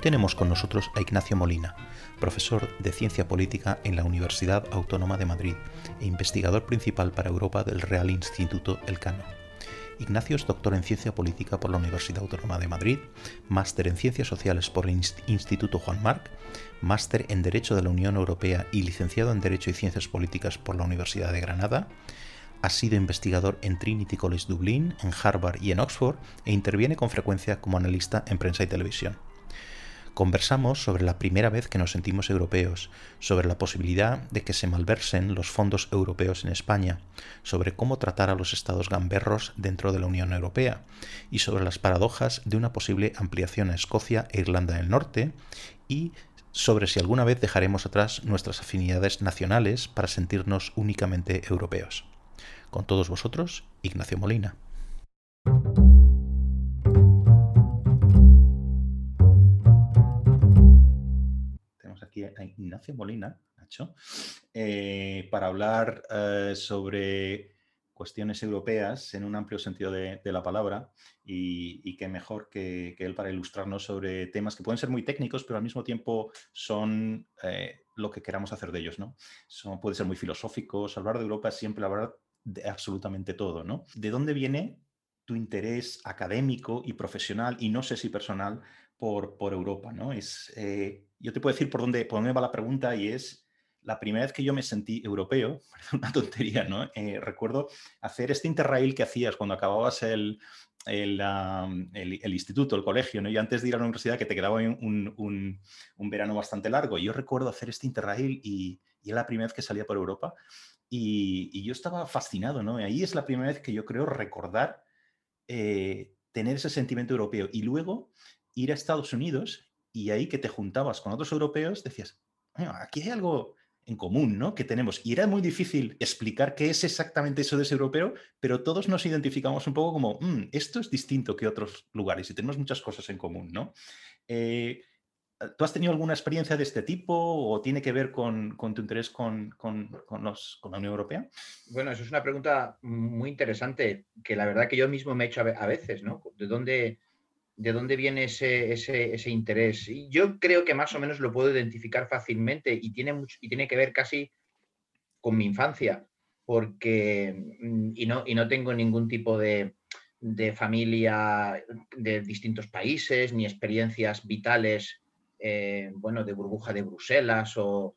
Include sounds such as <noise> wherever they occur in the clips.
tenemos con nosotros a Ignacio Molina, profesor de Ciencia Política en la Universidad Autónoma de Madrid e investigador principal para Europa del Real Instituto Elcano. Ignacio es doctor en Ciencia Política por la Universidad Autónoma de Madrid, máster en Ciencias Sociales por el Instituto Juan Marc, máster en Derecho de la Unión Europea y licenciado en Derecho y Ciencias Políticas por la Universidad de Granada. Ha sido investigador en Trinity College Dublín, en Harvard y en Oxford e interviene con frecuencia como analista en prensa y televisión. Conversamos sobre la primera vez que nos sentimos europeos, sobre la posibilidad de que se malversen los fondos europeos en España, sobre cómo tratar a los estados gamberros dentro de la Unión Europea y sobre las paradojas de una posible ampliación a Escocia e Irlanda del Norte y sobre si alguna vez dejaremos atrás nuestras afinidades nacionales para sentirnos únicamente europeos. Con todos vosotros, Ignacio Molina. Aquí a Ignacio Molina, Nacho, eh, para hablar eh, sobre cuestiones europeas en un amplio sentido de, la palabra y, qué mejor que, él para ilustrarnos sobre temas que pueden ser muy técnicos, pero al mismo tiempo son eh, lo que queramos hacer de ellos. ¿no? Son, puede ser muy filosóficos, hablar de Europa es siempre hablar de absolutamente todo. ¿no? ¿De dónde viene tu interés académico y profesional, y no sé si personal, por, Europa? ¿no? Yo te puedo decir por dónde, por dónde va la pregunta y es la primera vez que yo me sentí europeo, <laughs> una tontería, ¿no? Eh, recuerdo hacer este interrail que hacías cuando acababas el, el, el, instituto, el colegio, ¿no? Y antes de ir a la universidad, que te quedaba un, un, un verano bastante largo. Yo recuerdo hacer este interrail y, y, era la primera vez que salía por Europa y, y, yo estaba fascinado, ¿no? Y ahí es la primera vez que yo creo recordar eh, tener ese sentimiento europeo y luego ir a Estados Unidos y ahí que te juntabas con otros europeos, decías, aquí hay algo en común, ¿no? Que tenemos. Y era muy difícil explicar qué es exactamente eso de ese europeo, pero todos nos identificamos un poco como, mm, esto es distinto que otros lugares y tenemos muchas cosas en común, ¿no? Eh, ¿Tú has tenido alguna experiencia de este tipo o tiene que ver con, tu interés con, con, con, la Unión Europea? Bueno, eso es una pregunta muy interesante que la verdad que yo mismo me he hecho a veces, ¿no? ¿De dónde, de dónde viene ese, ese, interés. Y yo creo que más o menos lo puedo identificar fácilmente y tiene, mucho, y tiene que ver casi con mi infancia, porque, mm, y no, y no tengo ningún tipo de, familia de distintos países, ni experiencias vitales, eh, bueno, de burbuja de Bruselas o,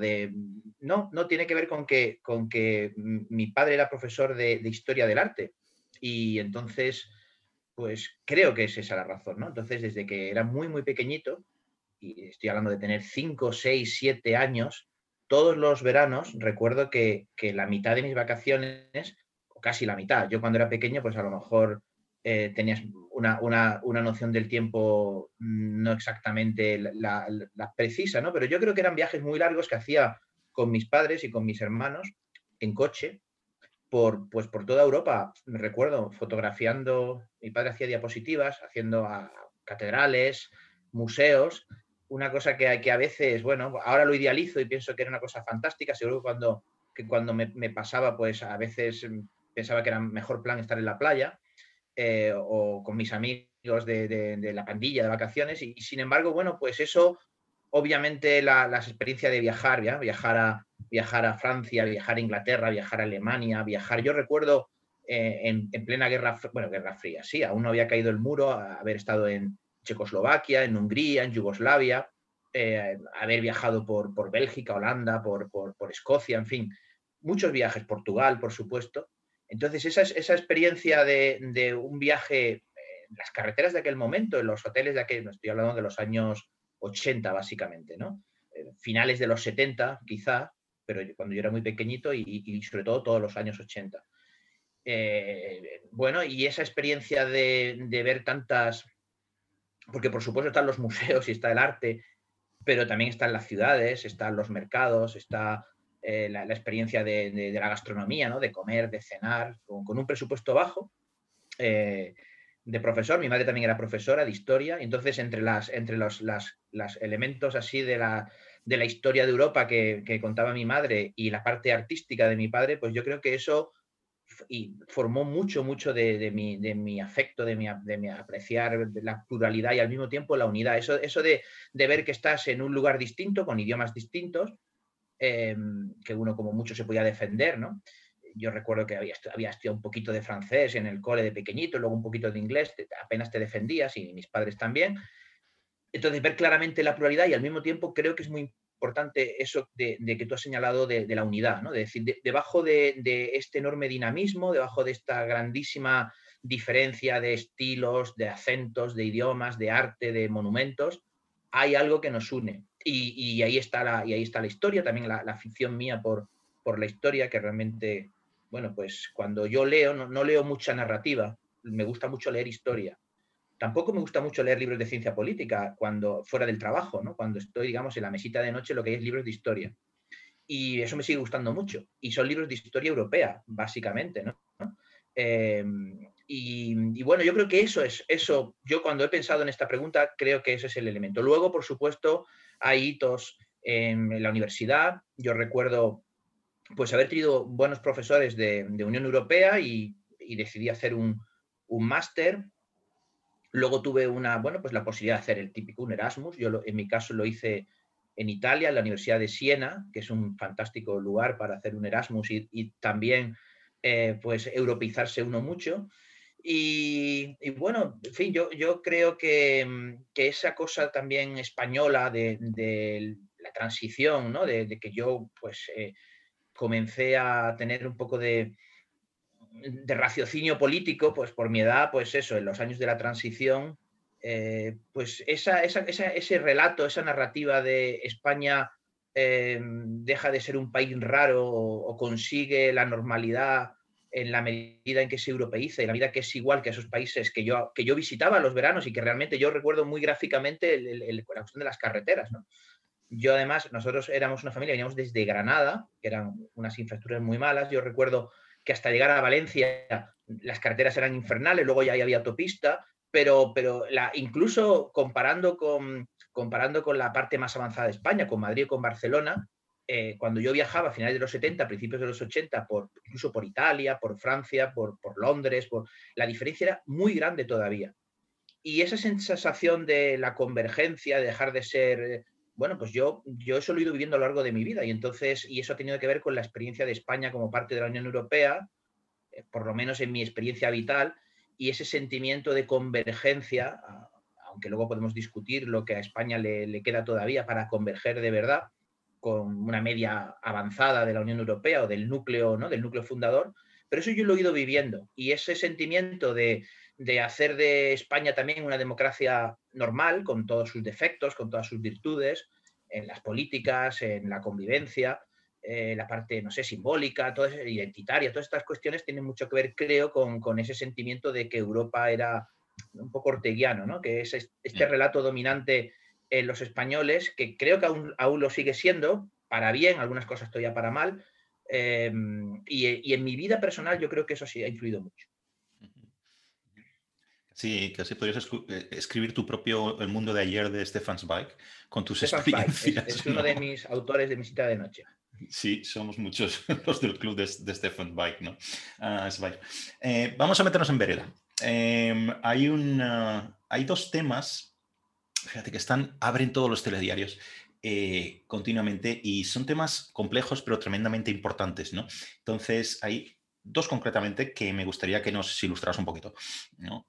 de... No, no tiene que ver con que, con que mi padre era profesor de, de historia del arte y entonces pues creo que es esa la razón, ¿no? Entonces, desde que era muy, muy pequeñito, y estoy hablando de tener 5, 6, 7 años, todos los veranos recuerdo que, la mitad de mis vacaciones, o casi la mitad, yo cuando era pequeño, pues a lo mejor eh, tenías una, noción del tiempo no exactamente la, la, precisa, ¿no? Pero yo creo que eran viajes muy largos que hacía con mis padres y con mis hermanos en coche, por, pues por toda Europa. Me recuerdo fotografiando, mi padre hacía diapositivas, haciendo a catedrales, museos, una cosa que, que a veces, bueno, ahora lo idealizo y pienso que era una cosa fantástica, seguro que cuando, que cuando me, pasaba, pues a veces pensaba que era mejor plan estar en la playa eh, o con mis amigos de, la pandilla de vacaciones y, sin embargo, bueno, pues eso, obviamente la, la experiencia de viajar, viajar a, viajar a Francia, viajar a Inglaterra, viajar a Alemania, viajar. Yo recuerdo eh, en, plena guerra, bueno, guerra fría, sí, aún no había caído el muro, haber estado en Checoslovaquia, en Hungría, en Yugoslavia, eh, haber viajado por, por Bélgica, Holanda, por, por, Escocia, en fin, muchos viajes, Portugal, por supuesto. Entonces, esa, esa experiencia de, de un viaje en las carreteras de aquel momento, en los hoteles de aquel, estoy hablando de los años 80 básicamente, ¿no? Eh, finales de los 70 quizá, pero cuando yo era muy pequeñito y, sobre todo todos los años 80. Eh, bueno, y esa experiencia de, ver tantas, porque por supuesto están los museos y está el arte, pero también están las ciudades, están los mercados, está eh, la, experiencia de, la gastronomía, ¿no? de comer, de cenar, con, un presupuesto bajo. Eh, de profesor, mi madre también era profesora de historia, entonces entre, las, entre los las, elementos así de la, de la historia de Europa que, contaba mi madre y la parte artística de mi padre, pues yo creo que eso y formó mucho, mucho de, mi, de mi, afecto, de mi, de mi, apreciar la pluralidad y al mismo tiempo la unidad. Eso, eso de, ver que estás en un lugar distinto, con idiomas distintos, em, que uno como mucho se podía defender, ¿no? Yo recuerdo que había, había un poquito de francés en el cole de pequeñito, luego un poquito de inglés, apenas te defendías y mis padres también. Entonces, ver claramente la pluralidad y al mismo tiempo creo que es muy importante eso de, que tú has señalado de, la unidad, ¿no? De decir, debajo de, este enorme dinamismo, debajo de esta grandísima diferencia de estilos, de acentos, de idiomas, de arte, de monumentos, hay algo que nos une. Y, ahí, está la, y ahí está la historia, también la, la, ficción mía por, por la historia, que realmente, bueno, pues cuando yo leo, no leo mucha narrativa, me gusta mucho leer historia Tampoco me gusta mucho leer libros de ciencia política cuando fuera del trabajo, ¿no? Cuando estoy, digamos, en la mesita de noche, lo que hay es libros de historia. Y eso me sigue gustando mucho. Y son libros de historia europea, básicamente, ¿no? Em, y, bueno, yo creo que eso es, eso, yo cuando he pensado en esta pregunta, creo que ese es el elemento. Luego, por supuesto, hay hitos en, la universidad. Yo recuerdo, pues, haber tenido buenos profesores de, Unión Europea y, decidí hacer un, un máster Luego tuve una, bueno, pues la posibilidad de hacer el típico un Erasmus. Yo en mi caso lo hice en Italia, en la Universidad de Siena, que es un fantástico lugar para hacer un Erasmus y, también eh, pues europeizarse uno mucho. Y, bueno, en fin, yo, yo creo que, esa cosa también española de, la transición, ¿no? de, que yo pues eh, comencé a tener un poco de, de raciocinio político, pues por mi edad, pues eso, en los años de la transición, eh, pues esa, ese relato, esa narrativa de España eh, deja de ser un país raro o, consigue la normalidad en la medida en que se europeiza y la medida que es igual que esos países que yo, que yo visitaba los veranos y que realmente yo recuerdo muy gráficamente la cuestión de las carreteras. Yo además, nosotros éramos una familia, veníamos desde Granada, que eran unas infraestructuras muy malas. Yo recuerdo que hasta llegar a Valencia las carreteras eran infernales, luego ya había autopista, pero, pero la, incluso comparando con, comparando con la parte más avanzada de España, con Madrid y con Barcelona, eh, cuando yo viajaba a finales de los 70, principios de los 80, por, incluso por Italia, por Francia, por, por Londres, la diferencia era muy grande todavía. Y esa sensación de la convergencia, de dejar de ser bueno, pues yo, yo eso lo he ido viviendo a lo largo de mi vida y entonces, y eso ha tenido que ver con la experiencia de España como parte de la Unión Europea, eh, por lo menos en mi experiencia vital, y ese sentimiento de convergencia, aunque luego podemos discutir lo que a España le, queda todavía para converger de verdad con una media avanzada de la Unión Europea o del núcleo, ¿no? del núcleo fundador, pero eso yo lo he ido viviendo y ese sentimiento de, de hacer de España también una democracia normal, con todos sus defectos, con todas sus virtudes, en las políticas, en la convivencia, eh, la parte, no sé, simbólica, toda identitaria, todas estas cuestiones tienen mucho que ver, creo, con, ese sentimiento de que Europa era un poco orteguiano, ¿no? que es este mm. relato dominante en los españoles, que creo que aún, aún lo sigue siendo, para bien, algunas cosas todavía para mal, eh, y, y en mi vida personal yo creo que eso sí ha influido mucho. Sí, casi podrías eh, escribir tu propio El mundo de ayer de Stefan Zweig con tus experiencias. Es, uno de mis autores de mi cita de noche. Sí, somos muchos <laughs> los del club de, Stefan Zweig, ¿no? Ah, eh, vamos a meternos en vereda. Em, hay, hay dos temas, fíjate que están, abren todos los telediarios eh, continuamente y son temas complejos pero tremendamente importantes, ¿no? Entonces, hay dos concretamente que me gustaría que nos ilustras un poquito.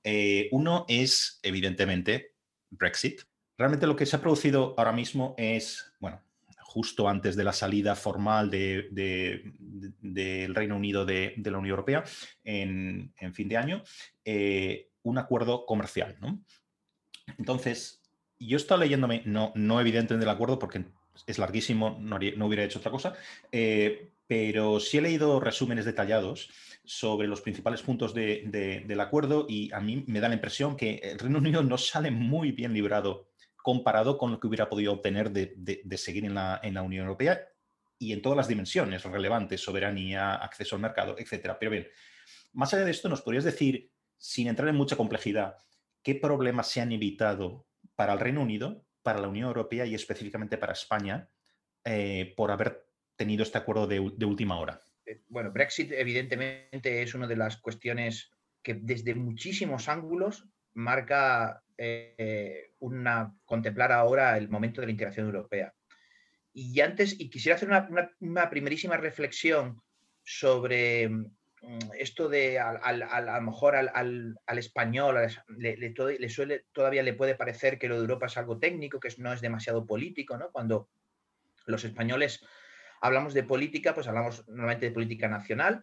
Eh, uno es, evidentemente, Brexit. Realmente lo que se ha producido ahora mismo es, bueno, justo antes de la salida formal del Reino Unido de, la Unión Europea en, fin de año, eh, un acuerdo comercial. Entonces, yo estaba leyéndome, no, no evidentemente el acuerdo porque es larguísimo, no, hubiera hecho otra cosa, eh, pero sí he leído resúmenes detallados sobre los principales puntos del acuerdo y a mí me da la impresión que el Reino Unido no sale muy bien librado comparado con lo que hubiera podido obtener de, seguir en la, Unión Europea y en todas las dimensiones relevantes, soberanía, acceso al mercado, etc. Pero bien, más allá de esto, ¿nos podrías decir, sin entrar en mucha complejidad, qué problemas se han evitado para el Reino Unido, para la Unión Europea y específicamente para España eh, por haber tenido este acuerdo de, última hora? eh, bueno, Brexit evidentemente es una de las cuestiones que desde muchísimos ángulos marca eh, una, contemplar ahora el momento de la integración europea. Y antes, y quisiera hacer una, primerísima reflexión sobre mm, esto de a, lo mejor al, español le, todavía le puede parecer que lo de Europa es algo técnico, que no es demasiado político, ¿no? Cuando los españoles hablamos de política, pues hablamos normalmente de política nacional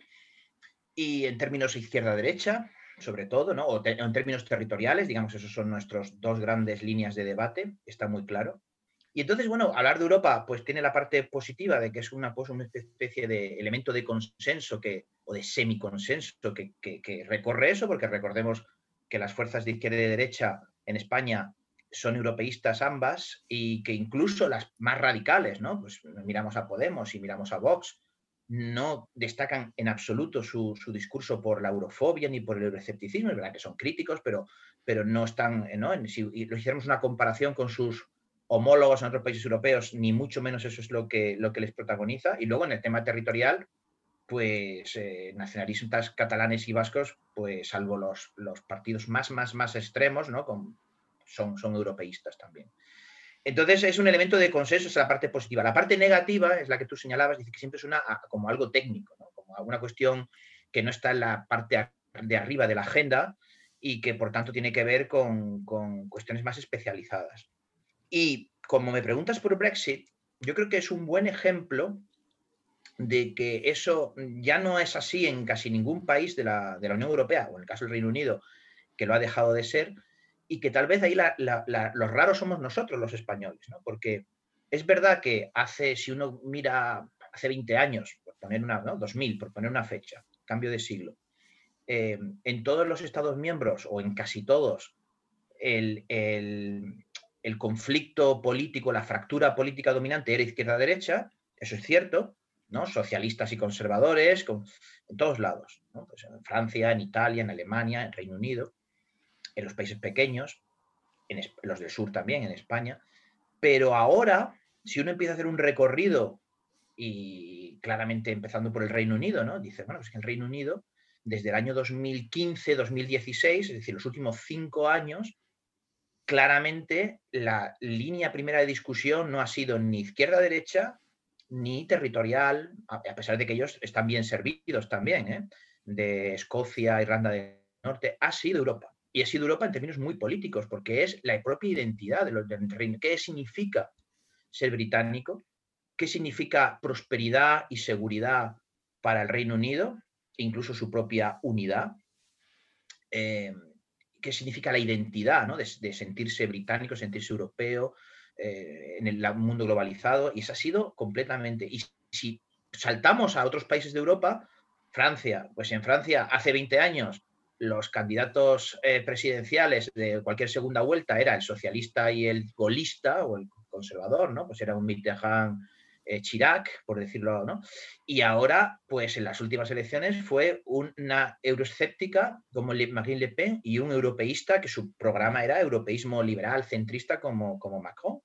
y en términos izquierda-derecha, sobre todo, ¿no? o, en términos territoriales, digamos, esos son nuestras dos grandes líneas de debate, está muy claro. Y entonces, bueno, hablar de Europa, pues tiene la parte positiva de que es una, cosa, una especie de elemento de consenso que, o de semiconsenso que, que, recorre eso, porque recordemos que las fuerzas de izquierda y de derecha en España son europeístas ambas y que incluso las más radicales, ¿no? Pues miramos a Podemos y miramos a Vox, no destacan en absoluto su, discurso por la eurofobia ni por el euroescepticismo, es verdad que son críticos, pero, pero no están, ¿no? Si lo hiciéramos una comparación con sus homólogos en otros países europeos, ni mucho menos eso es lo que, lo que les protagoniza. Y luego en el tema territorial, pues eh, nacionalistas catalanes y vascos, pues salvo los, los partidos más, más, más extremos, ¿no? Son, son europeístas también. Entonces es un elemento de consenso, es la parte positiva. La parte negativa es la que tú señalabas, dice que siempre es una, como algo técnico, como alguna cuestión que no está en la parte de arriba de la agenda y que por tanto tiene que ver con, cuestiones más especializadas. Y como me preguntas por Brexit, yo creo que es un buen ejemplo de que eso ya no es así en casi ningún país de la, de la Unión Europea, o en el caso del Reino Unido, que lo ha dejado de ser, y que tal vez ahí los raros somos nosotros los españoles, ¿no? Porque es verdad que hace, si uno mira hace 20 años, por poner una, ¿no? 2000, por poner una fecha, cambio de siglo, eh, en todos los Estados miembros o en casi todos, el, conflicto político, la fractura política dominante era izquierda-derecha, eso es cierto, ¿no? Socialistas y conservadores, en todos lados, pues en Francia, en Italia, en Alemania, en Reino Unido en los países pequeños, en los del sur también, en España, pero ahora, si uno empieza a hacer un recorrido y claramente empezando por el Reino Unido, ¿no? Dice, bueno, pues que el Reino Unido, desde el año 2015, 2016, es decir, los últimos cinco años, claramente la línea primera de discusión no ha sido ni izquierda-derecha ni territorial, a pesar de que ellos están bien servidos también, ¿eh? de Escocia, Irlanda del Norte, ha sido Europa y ha sido Europa en términos muy políticos, porque es la propia identidad de los del reino. ¿Qué significa ser británico? ¿Qué significa prosperidad y seguridad para el Reino Unido, incluso su propia unidad? Eh, ¿Qué significa la identidad ¿no? de, sentirse británico, sentirse europeo eh, en el mundo globalizado? Y eso ha sido completamente. Y si saltamos a otros países de Europa, Francia, pues en Francia hace 20 años los candidatos eh, presidenciales de cualquier segunda vuelta era el socialista y el golista o el conservador, ¿no? Pues era un Mitterrand eh, Chirac, por decirlo, ¿no? Y ahora, pues en las últimas elecciones fue una euroescéptica como Marine Le Pen y un europeísta que su programa era europeísmo liberal, centrista como, como Macron.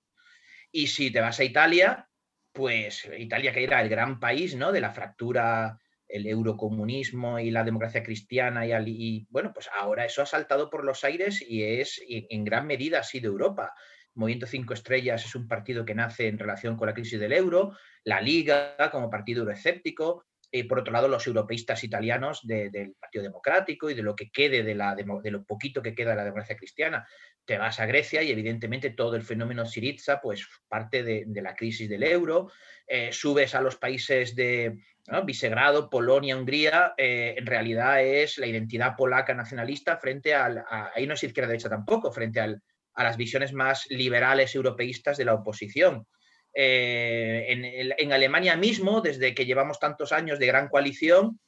Y si te vas a Italia, pues Italia que era el gran país, ¿no? De la fractura el eurocomunismo y la democracia cristiana y, bueno, pues ahora eso ha saltado por los aires y es en gran medida así de Europa. Movimiento Cinco Estrellas es un partido que nace en relación con la crisis del euro, la Liga como partido euroescéptico, y por otro lado los europeístas italianos del Partido Democrático y de lo que quede de, la, de, lo poquito que queda de la democracia cristiana. Te vas a Grecia y evidentemente todo el fenómeno Siriza pues parte de, la crisis del euro. Eh, subes a los países de, Visegrado, Polonia, Hungría, eh, en realidad es la identidad polaca nacionalista frente al, a, ahí no izquierda derecha tampoco, frente a las visiones más liberales europeístas de la oposición. Eh, en, Alemania mismo, desde que llevamos tantos años de gran coalición,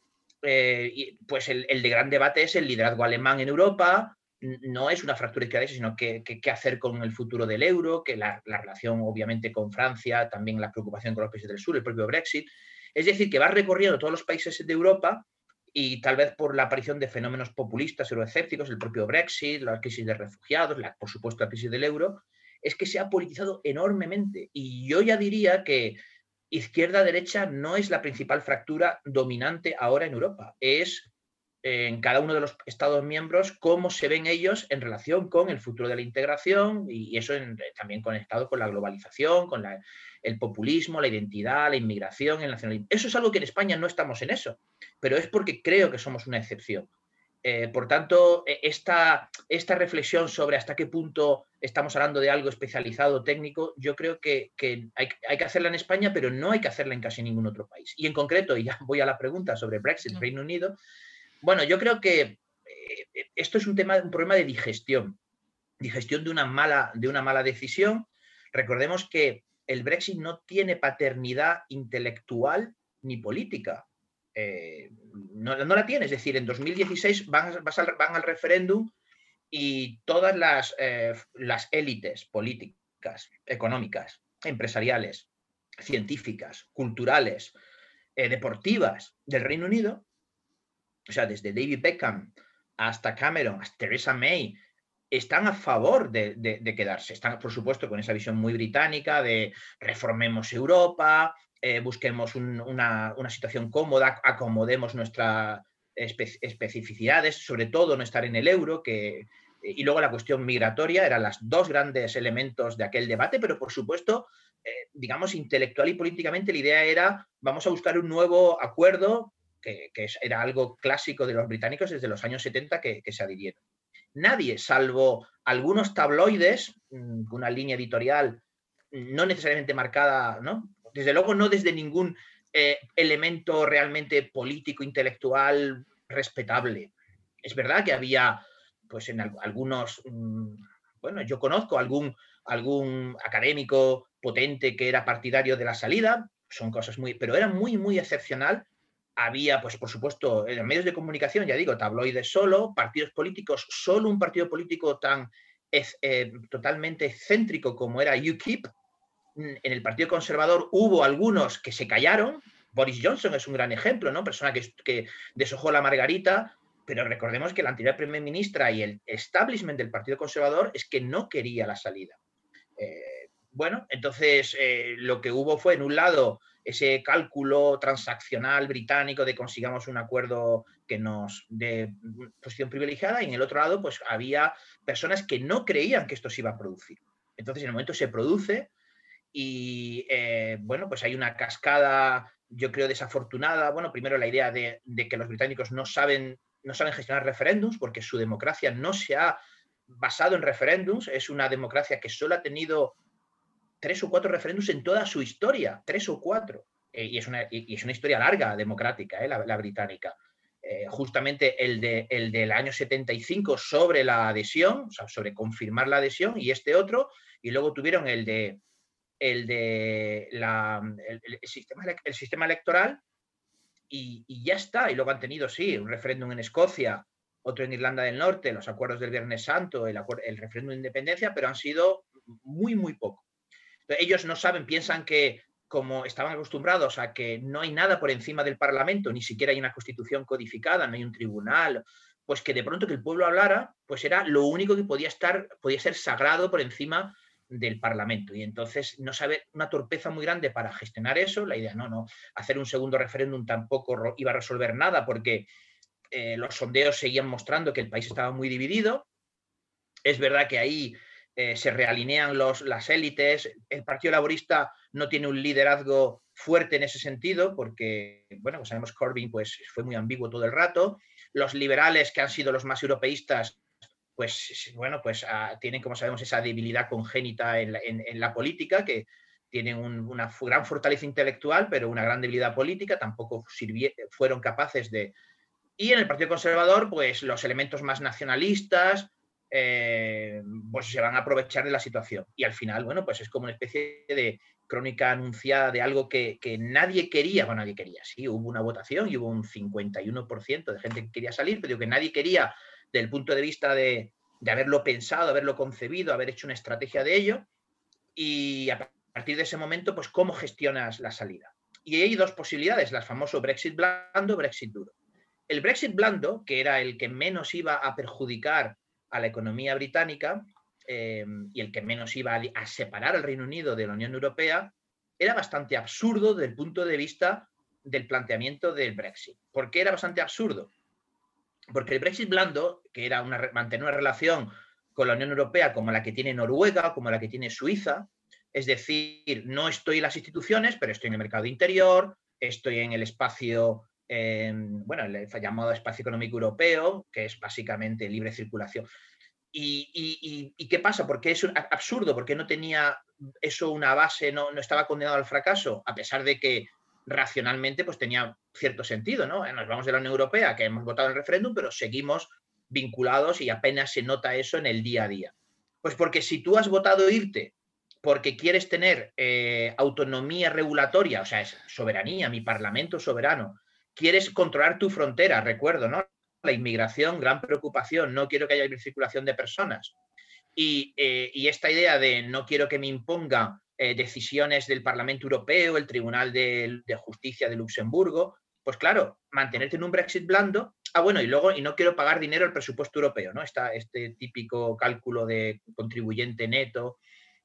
eh, pues el, de gran debate es el liderazgo alemán en Europa, no es una fractura izquierda sino qué hacer con el futuro del euro, que la, la, relación obviamente con Francia, también la preocupación con los países del sur, el propio Brexit. Es decir, que va recorriendo todos los países de Europa y tal vez por la aparición de fenómenos populistas, euroescépticos, el propio Brexit, la crisis de refugiados, la, por supuesto la crisis del euro, es que se ha politizado enormemente. Y yo ya diría que izquierda-derecha no es la principal fractura dominante ahora en Europa, es en cada uno de los Estados miembros cómo se ven ellos en relación con el futuro de la integración y eso también conectado con la globalización, con el populismo, la identidad, la inmigración, el nacionalismo. Eso es algo que en España no estamos en eso, pero es porque creo que somos una excepción. Eh, por tanto, e, esta, esta, reflexión sobre hasta qué punto estamos hablando de algo especializado, técnico, yo creo que, hay, que hacerla en España, pero no hay que hacerla en casi ningún otro país. Y en concreto, y ya voy a la pregunta sobre Brexit, Reino Unido, bueno, yo creo que eh, esto es un tema, un problema de digestión, digestión de una mala, de una mala decisión. Recordemos que el Brexit no tiene paternidad intelectual ni política. Eh, no, la tiene, es decir, en 2016 van, al, referéndum y todas las, eh, las élites políticas, económicas, empresariales, científicas, culturales, deportivas del Reino Unido o sea, desde David Beckham hasta Cameron, hasta Theresa May, están a favor de, quedarse. Están, por supuesto, con esa visión muy británica de reformemos Europa, eh, busquemos una, situación cómoda, acomodemos nuestras especificidades, sobre todo no estar en el euro, que, y luego la cuestión migratoria eran los dos grandes elementos de aquel debate, pero por supuesto, eh, digamos, intelectual y políticamente la idea era vamos a buscar un nuevo acuerdo que, era algo clásico de los británicos desde los años 70 que, se adhirieron. Nadie, salvo algunos tabloides, mm, una línea editorial no necesariamente marcada, ¿no? Desde luego no desde ningún eh, elemento realmente político, intelectual, respetable. Es verdad que había, pues en algunos, mm, bueno, yo conozco algún, algún académico potente que era partidario de la salida, son cosas muy, pero era muy, muy excepcional había, pues por supuesto, en medios de comunicación, ya digo, tabloides solo, partidos políticos, solo un partido político tan eh, totalmente excéntrico como era UKIP. Mm, en el Partido Conservador hubo algunos que se callaron. Boris Johnson es un gran ejemplo, ¿no? Persona que, deshojó la margarita, pero recordemos que la anterior primer ministra y el establishment del Partido Conservador es que no quería la salida. Eh, bueno, entonces eh, lo que hubo fue, en un lado, ese cálculo transaccional británico de consigamos un acuerdo que nos dé posición privilegiada y en el otro lado pues había personas que no creían que esto se iba a producir. Entonces en el momento se produce y eh, bueno pues hay una cascada yo creo desafortunada. Bueno, primero la idea de, que los británicos no saben, no saben gestionar referéndums porque su democracia no se ha basado en referéndums, es una democracia que solo ha tenido tres o cuatro referéndums en toda su historia, tres o cuatro. Eh, y, es una, es una, historia larga democrática, eh, la, británica. Eh, justamente el, de, el del año 75 sobre la adhesión, o sea, sobre confirmar la adhesión, y este otro, y luego tuvieron el de, el de la, el, sistema, el sistema electoral, y, y, ya está. Y luego han tenido, sí, un referéndum en Escocia, otro en Irlanda del Norte, los acuerdos del Viernes Santo, el, el referéndum de independencia, pero han sido muy, muy poco. Ellos no saben, piensan que como estaban acostumbrados a que no hay nada por encima del Parlamento, ni siquiera hay una constitución codificada, no hay un tribunal, pues que de pronto que el pueblo hablara, pues era lo único que podía estar, podía ser sagrado por encima del Parlamento. Y entonces no sabe una torpeza muy grande para gestionar eso. La idea, no, no, hacer un segundo referéndum tampoco iba a resolver nada porque eh, los sondeos seguían mostrando que el país estaba muy dividido. Es verdad que ahí eh, se realinean los, las élites, el Partido Laborista no tiene un liderazgo fuerte en ese sentido, porque, bueno, pues sabemos Corbyn pues, fue muy ambiguo todo el rato, los liberales, que han sido los más europeístas, pues, bueno, pues ah, tienen, como sabemos, esa debilidad congénita en la, política, que tienen una gran fortaleza intelectual, pero una gran debilidad política, tampoco fueron capaces de... Y en el Partido Conservador, pues los elementos más nacionalistas, eh, pues se van a aprovechar de la situación. Y al final, bueno, pues es como una especie de crónica anunciada de algo que, nadie quería, bueno, nadie quería, sí, hubo una votación y hubo un 51% de gente que quería salir, pero que nadie quería desde el punto de vista de, haberlo pensado, haberlo concebido, haber hecho una estrategia de ello. Y a partir de ese momento, pues, ¿cómo gestionas la salida? Y hay dos posibilidades, las famoso Brexit blando, Brexit duro. El Brexit blando, que era el que menos iba a perjudicar a la economía británica eh, y el que menos iba a, separar al Reino Unido de la Unión Europea, era bastante absurdo desde el punto de vista del planteamiento del Brexit. ¿Por qué era bastante absurdo? Porque el Brexit blando, que era mantener una relación con la Unión Europea como la que tiene Noruega, como la que tiene Suiza, es decir, no estoy en las instituciones, pero estoy en el mercado interior, estoy en el espacio, bueno, el llamado espacio económico europeo, que es básicamente libre circulación. ¿Y, qué pasa? Porque es absurdo, porque no tenía eso una base, no, estaba condenado al fracaso, a pesar de que racionalmente pues tenía cierto sentido, ¿no? Nos vamos de la Unión Europea, que hemos votado en el referéndum, pero seguimos vinculados y apenas se nota eso en el día a día. Pues porque si tú has votado irte porque quieres tener eh, autonomía regulatoria, o sea, es soberanía, mi parlamento soberano, quieres controlar tu frontera, recuerdo, ¿no? La inmigración, gran preocupación, no quiero que haya circulación de personas. Y, eh, esta idea de no quiero que me imponga eh, decisiones del Parlamento Europeo, el Tribunal de, Justicia de Luxemburgo, pues claro, mantenerte en un Brexit blando. Ah, bueno, y luego, y no quiero pagar dinero al presupuesto europeo, ¿no? Está este típico cálculo de contribuyente neto,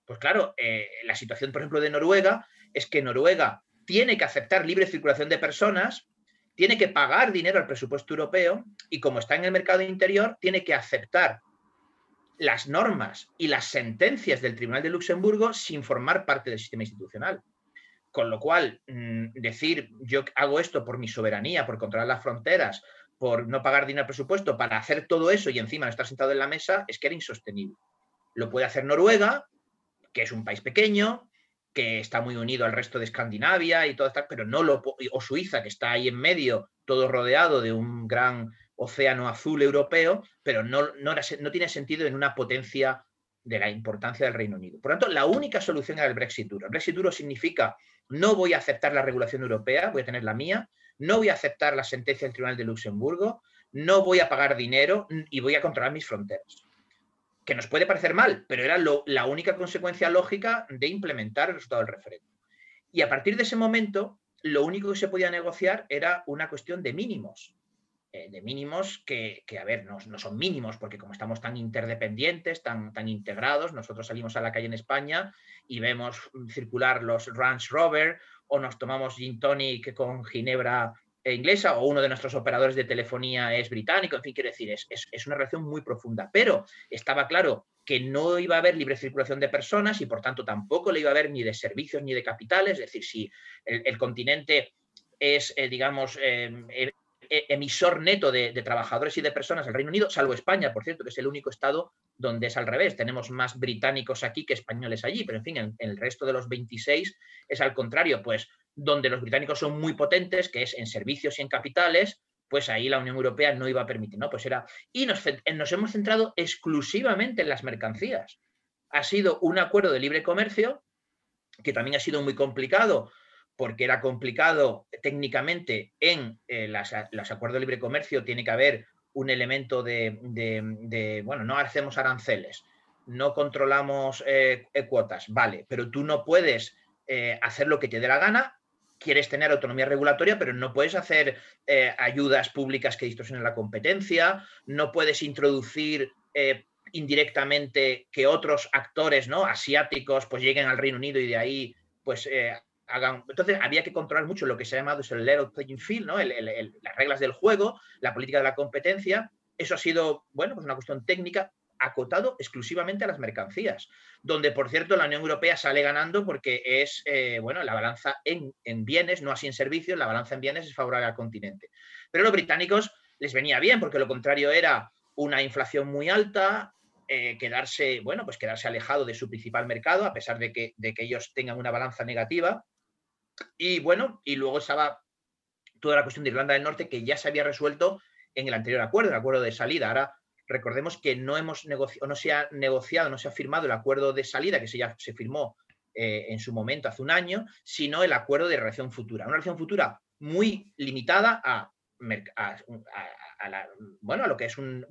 pues claro, eh, la situación, por ejemplo, de Noruega es que Noruega tiene que aceptar libre circulación de personas, tiene que pagar dinero al presupuesto europeo y como está en el mercado interior, tiene que aceptar las normas y las sentencias del Tribunal de Luxemburgo sin formar parte del sistema institucional. Con lo cual, mm, decir yo hago esto por mi soberanía, por controlar las fronteras, por no pagar dinero al presupuesto, para hacer todo eso y encima no estar sentado en la mesa, es que era insostenible. Lo puede hacer Noruega, que es un país pequeño, que está muy unido al resto de Escandinavia y todo esto, pero no lo o Suiza que está ahí en medio, todo rodeado de un gran océano azul europeo, pero no, no, no tiene sentido en una potencia de la importancia del Reino Unido. Por lo tanto, la única solución era el Brexit duro. El Brexit duro significa no voy a aceptar la regulación europea, voy a tener la mía, no voy a aceptar la sentencia del Tribunal de Luxemburgo, no voy a pagar dinero y voy a controlar mis fronteras que nos puede parecer mal, pero era la única consecuencia lógica de implementar el resultado del referéndum. Y a partir de ese momento, lo único que se podía negociar era una cuestión de mínimos. Eh, de mínimos que, a ver, no, son mínimos, porque como estamos tan interdependientes, tan, tan integrados, nosotros salimos a la calle en España y vemos circular los Ranch Rover o nos tomamos gin tonic con ginebra inglesa o uno de nuestros operadores de telefonía es británico, en fin, quiero decir, es, una relación muy profunda. Pero estaba claro que no iba a haber libre circulación de personas y por tanto tampoco le iba a haber ni de servicios ni de capitales, es decir, si el, continente es, eh, digamos, em, e, e, emisor neto de, trabajadores y de personas el Reino Unido, salvo España, por cierto, que es el único estado donde es al revés. Tenemos más británicos aquí que españoles allí, pero en fin, en el resto de los 26 es al contrario, pues donde los británicos son muy potentes, que es en servicios y en capitales, pues ahí la Unión Europea no iba a permitir, ¿no? Pues era. Y nos hemos centrado exclusivamente en las mercancías. Ha sido un acuerdo de libre comercio que también ha sido muy complicado porque era complicado técnicamente en eh, los acuerdos de libre comercio, tiene que haber un elemento de, bueno, no hacemos aranceles, no controlamos eh, cuotas, vale, pero tú no puedes eh, hacer lo que te dé la gana quieres tener autonomía regulatoria, pero no puedes hacer eh, ayudas públicas que distorsionen la competencia, no puedes introducir eh, indirectamente que otros actores ¿no? asiáticos pues lleguen al Reino Unido y de ahí pues eh, Entonces había que controlar mucho lo que se ha llamado el level playing field, ¿no? las reglas del juego, la política de la competencia. Eso ha sido, bueno, pues una cuestión técnica, acotado exclusivamente a las mercancías, donde, por cierto, la Unión Europea sale ganando porque es, eh, bueno, la balanza en, bienes, no así en servicios, la balanza en bienes es favorable al continente. Pero a los británicos les venía bien, porque lo contrario era una inflación muy alta, eh, quedarse, bueno, pues quedarse alejado de su principal mercado, a pesar de que, de que ellos tengan una balanza negativa. Y bueno, y luego estaba toda la cuestión de Irlanda del Norte que ya se había resuelto en el anterior acuerdo, el acuerdo de salida. Ahora Recordemos que no, hemos negociado, no se ha negociado, no se ha firmado el acuerdo de salida, que se, ya se firmó eh, en su momento hace un año, sino el acuerdo de relación futura. Una relación futura muy limitada a, bueno, a lo que es un,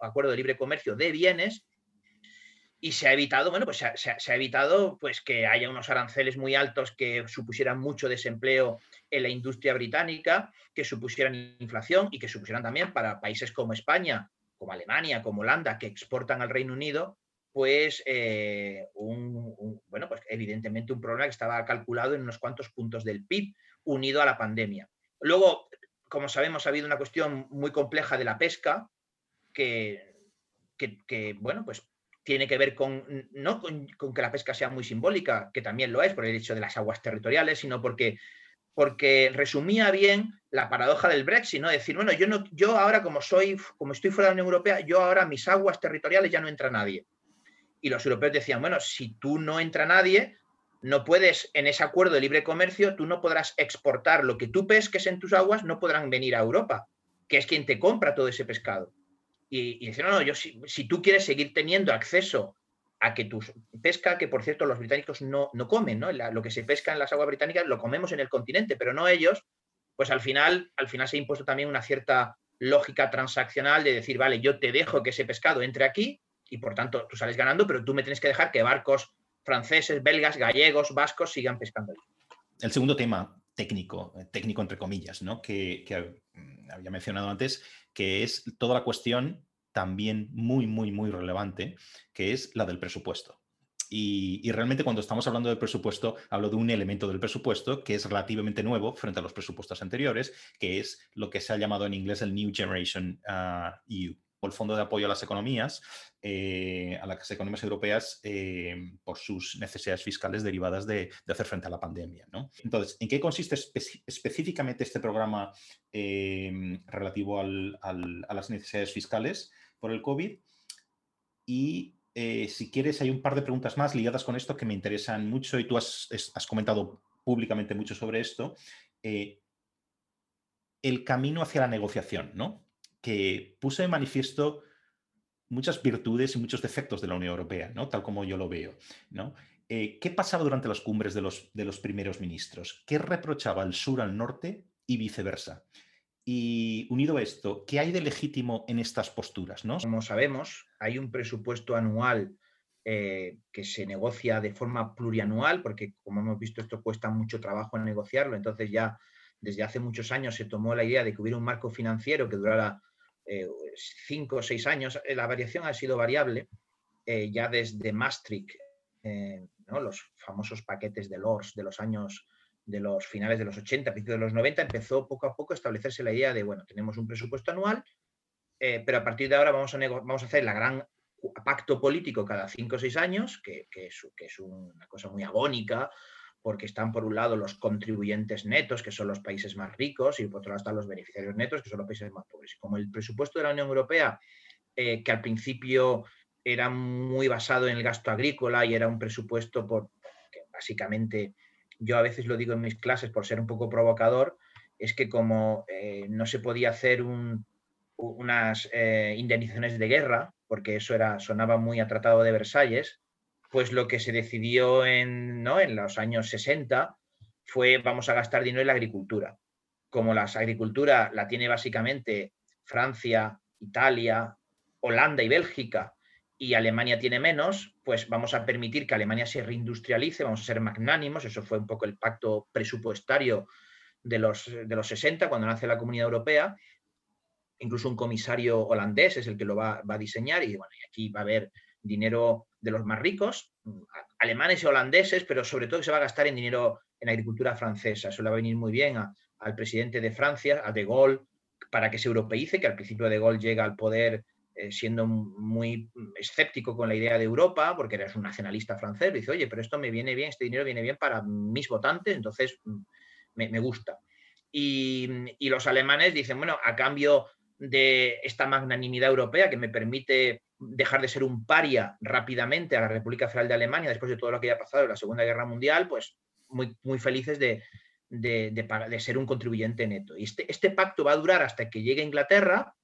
acuerdo de libre comercio de bienes y se ha evitado, bueno, pues se ha, evitado pues que haya unos aranceles muy altos que supusieran mucho desempleo en la industria británica, que supusieran inflación y que supusieran también para países como España como Alemania, como Holanda, que exportan al Reino Unido, pues, eh, bueno, pues evidentemente un problema que estaba calculado en unos cuantos puntos del PIB unido a la pandemia. Luego, como sabemos, ha habido una cuestión muy compleja de la pesca que, bueno, pues tiene que ver con, no con, que la pesca sea muy simbólica, que también lo es por el hecho de las aguas territoriales, sino porque, porque resumía bien la paradoja del Brexit, ¿no? Decir, bueno, yo, no, yo ahora como soy, como estoy fuera de la Unión Europea, yo ahora mis aguas territoriales ya no entra nadie. Y los europeos decían, bueno, si tú no entra nadie, no puedes, en ese acuerdo de libre comercio, tú no podrás exportar lo que tú pesques en tus aguas, no podrán venir a Europa, que es quien te compra todo ese pescado. Y, y no, no, yo si, tú quieres seguir teniendo acceso a que tu pesca, que por cierto los británicos no, no comen, ¿no? lo que se pesca en las aguas británicas lo comemos en el continente, pero no ellos, pues al final, al final se ha impuesto también una cierta lógica transaccional de decir, vale, yo te dejo que ese pescado entre aquí y por tanto tú sales ganando, pero tú me tienes que dejar que barcos franceses, belgas, gallegos, vascos sigan pescando. El segundo tema técnico, técnico entre comillas, ¿no? que, que había mencionado antes, que es toda la cuestión también muy, muy, muy relevante, que es la del presupuesto. Y, realmente cuando estamos hablando del presupuesto, hablo de un elemento del presupuesto que es relativamente nuevo frente a los presupuestos anteriores, que es lo que se ha llamado en inglés el New Generation EU, o el Fondo de Apoyo a las Economías, eh, a las economías europeas eh, por sus necesidades fiscales derivadas de, hacer frente a la pandemia. Entonces, ¿en qué consiste específicamente este programa eh, relativo a las necesidades fiscales por el COVID? Y si quieres, hay un par de preguntas más ligadas con esto que me interesan mucho y tú has comentado públicamente mucho sobre esto. el camino hacia la negociación, ¿no? Que puse de manifiesto muchas virtudes y muchos defectos de la Unión Europea, ¿no? tal como yo lo veo. ¿no? Eh, ¿Qué pasaba durante las cumbres de los, de los primeros ministros? ¿Qué reprochaba el sur al norte y viceversa? Y unido a esto, ¿qué hay de legítimo en estas posturas? ¿no? Como sabemos, hay un presupuesto anual eh, que se negocia de forma plurianual, porque como hemos visto esto cuesta mucho trabajo en negociarlo, entonces ya desde hace muchos años se tomó la idea de que hubiera un marco financiero que durara eh, cinco o seis años, eh, la variación ha sido variable eh, ya desde Maastricht, los famosos paquetes de LORS de los años de los finales de los 80, principios de los 90, empezó poco a poco a establecerse la idea de, bueno, tenemos un presupuesto anual, pero a partir de ahora vamos a, vamos a hacer la gran pacto político cada cinco o seis años, que, que, es, que es una cosa muy agónica, porque están por un lado los contribuyentes netos, que son los países más ricos, y por otro lado están los beneficiarios netos, que son los países más pobres. Y como el presupuesto de la Unión Europea, eh, que al principio era muy basado en el gasto agrícola y era un presupuesto por, que básicamente, yo a veces lo digo en mis clases por ser un poco provocador, es que como eh, no se podía hacer unas eh, indemnizaciones de guerra, porque eso era, sonaba muy a Tratado de Versalles, pues lo que se decidió en, ¿no? en los años 60 fue vamos a gastar dinero en la agricultura. Como la agricultura la tiene básicamente Francia, Italia, Holanda y Bélgica, y Alemania tiene menos, pues vamos a permitir que Alemania se reindustrialice, vamos a ser magnánimos, eso fue un poco el pacto presupuestario de los, de los 60, cuando nace la Comunidad Europea, incluso un comisario holandés es el que lo va, va a diseñar, y bueno, y aquí va a haber dinero de los más ricos, alemanes y holandeses, pero sobre todo se va a gastar en dinero en agricultura francesa. Eso le va a venir muy bien al presidente de Francia, a De Gaulle, para que se europeice, que al principio De Gaulle llega al poder eh, siendo muy escéptico con la idea de Europa, porque eres un nacionalista francés, dice, oye, pero esto me viene bien, este dinero viene bien para mis votantes, entonces mm, me, gusta. Y, y, los alemanes dicen, bueno, a cambio de esta magnanimidad europea que me permite dejar de ser un paria rápidamente a la República Federal de Alemania después de todo lo que haya pasado en la Segunda Guerra Mundial, pues muy, muy felices de, de, ser un contribuyente neto. Y este, este, pacto va a durar hasta que llegue a Inglaterra.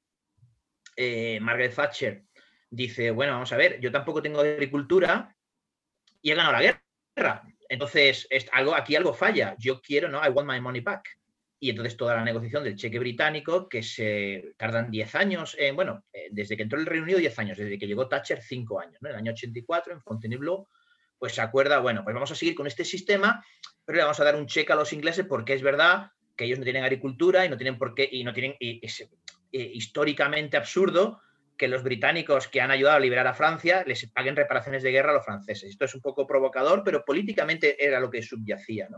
Eh, Margaret Thatcher dice, bueno, vamos a ver, yo tampoco tengo agricultura y he ganado la guerra. Entonces, algo, aquí algo falla. Yo quiero, ¿no? I want my money back y entonces toda la negociación del cheque británico, que se tardan 10 años, bueno, eh, desde que entró el Reino Unido 10 años, desde que llegó Thatcher 5 años, ¿no? En el año 84 en Fontainebleau, pues se acuerda, bueno, pues vamos a seguir con este sistema, pero le vamos a dar un cheque a los ingleses porque es verdad que ellos no tienen agricultura y no tienen por qué, y no tienen, es, eh, históricamente absurdo que los británicos que han ayudado a liberar a Francia les paguen reparaciones de guerra a los franceses. Esto es un poco provocador, pero políticamente era lo que subyacía.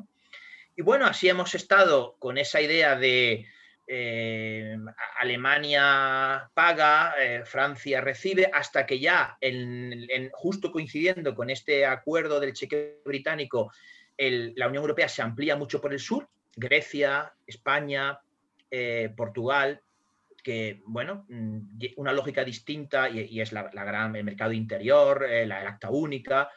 Y bueno, así hemos estado con esa idea de eh, Alemania paga, eh, Francia recibe, hasta que ya, justo coincidiendo con este acuerdo del cheque británico, la Unión Europea se amplía mucho por el sur, Grecia, España, eh, Portugal, que, bueno, mm, una lógica distinta y, es la, gran, el mercado interior, la acta única.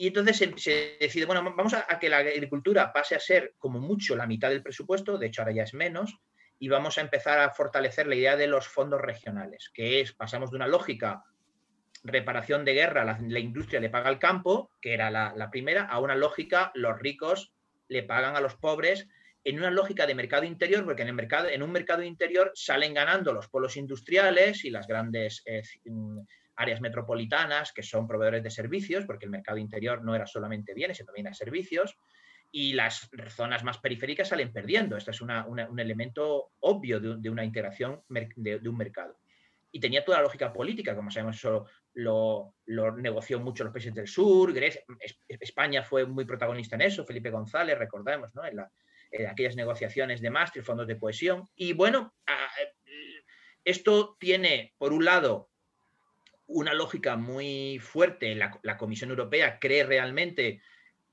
Y entonces se, decide, bueno, vamos a, que la agricultura pase a ser como mucho la mitad del presupuesto, de hecho ahora ya es menos, y vamos a empezar a fortalecer la idea de los fondos regionales, que es, pasamos de una lógica reparación de guerra, la, industria le paga al campo, que era la, primera, a una lógica, los ricos le pagan a los pobres, en una lógica de mercado interior, porque en, el mercado, en un mercado interior salen ganando los polos industriales y las grandes eh, mm, áreas metropolitanas, que son proveedores de servicios, porque el mercado interior no era solamente bienes, sino también a servicios, y las zonas más periféricas salen perdiendo. Esto es un elemento obvio de, una integración de, un mercado. Y tenía toda la lógica política, como sabemos, eso lo, negoció mucho los países del sur, España fue muy protagonista en eso, Felipe González, recordemos, ¿no? en, aquellas negociaciones de Maastricht, fondos de cohesión. Y bueno, esto tiene, por un lado, una lógica muy fuerte. La, Comisión Europea cree realmente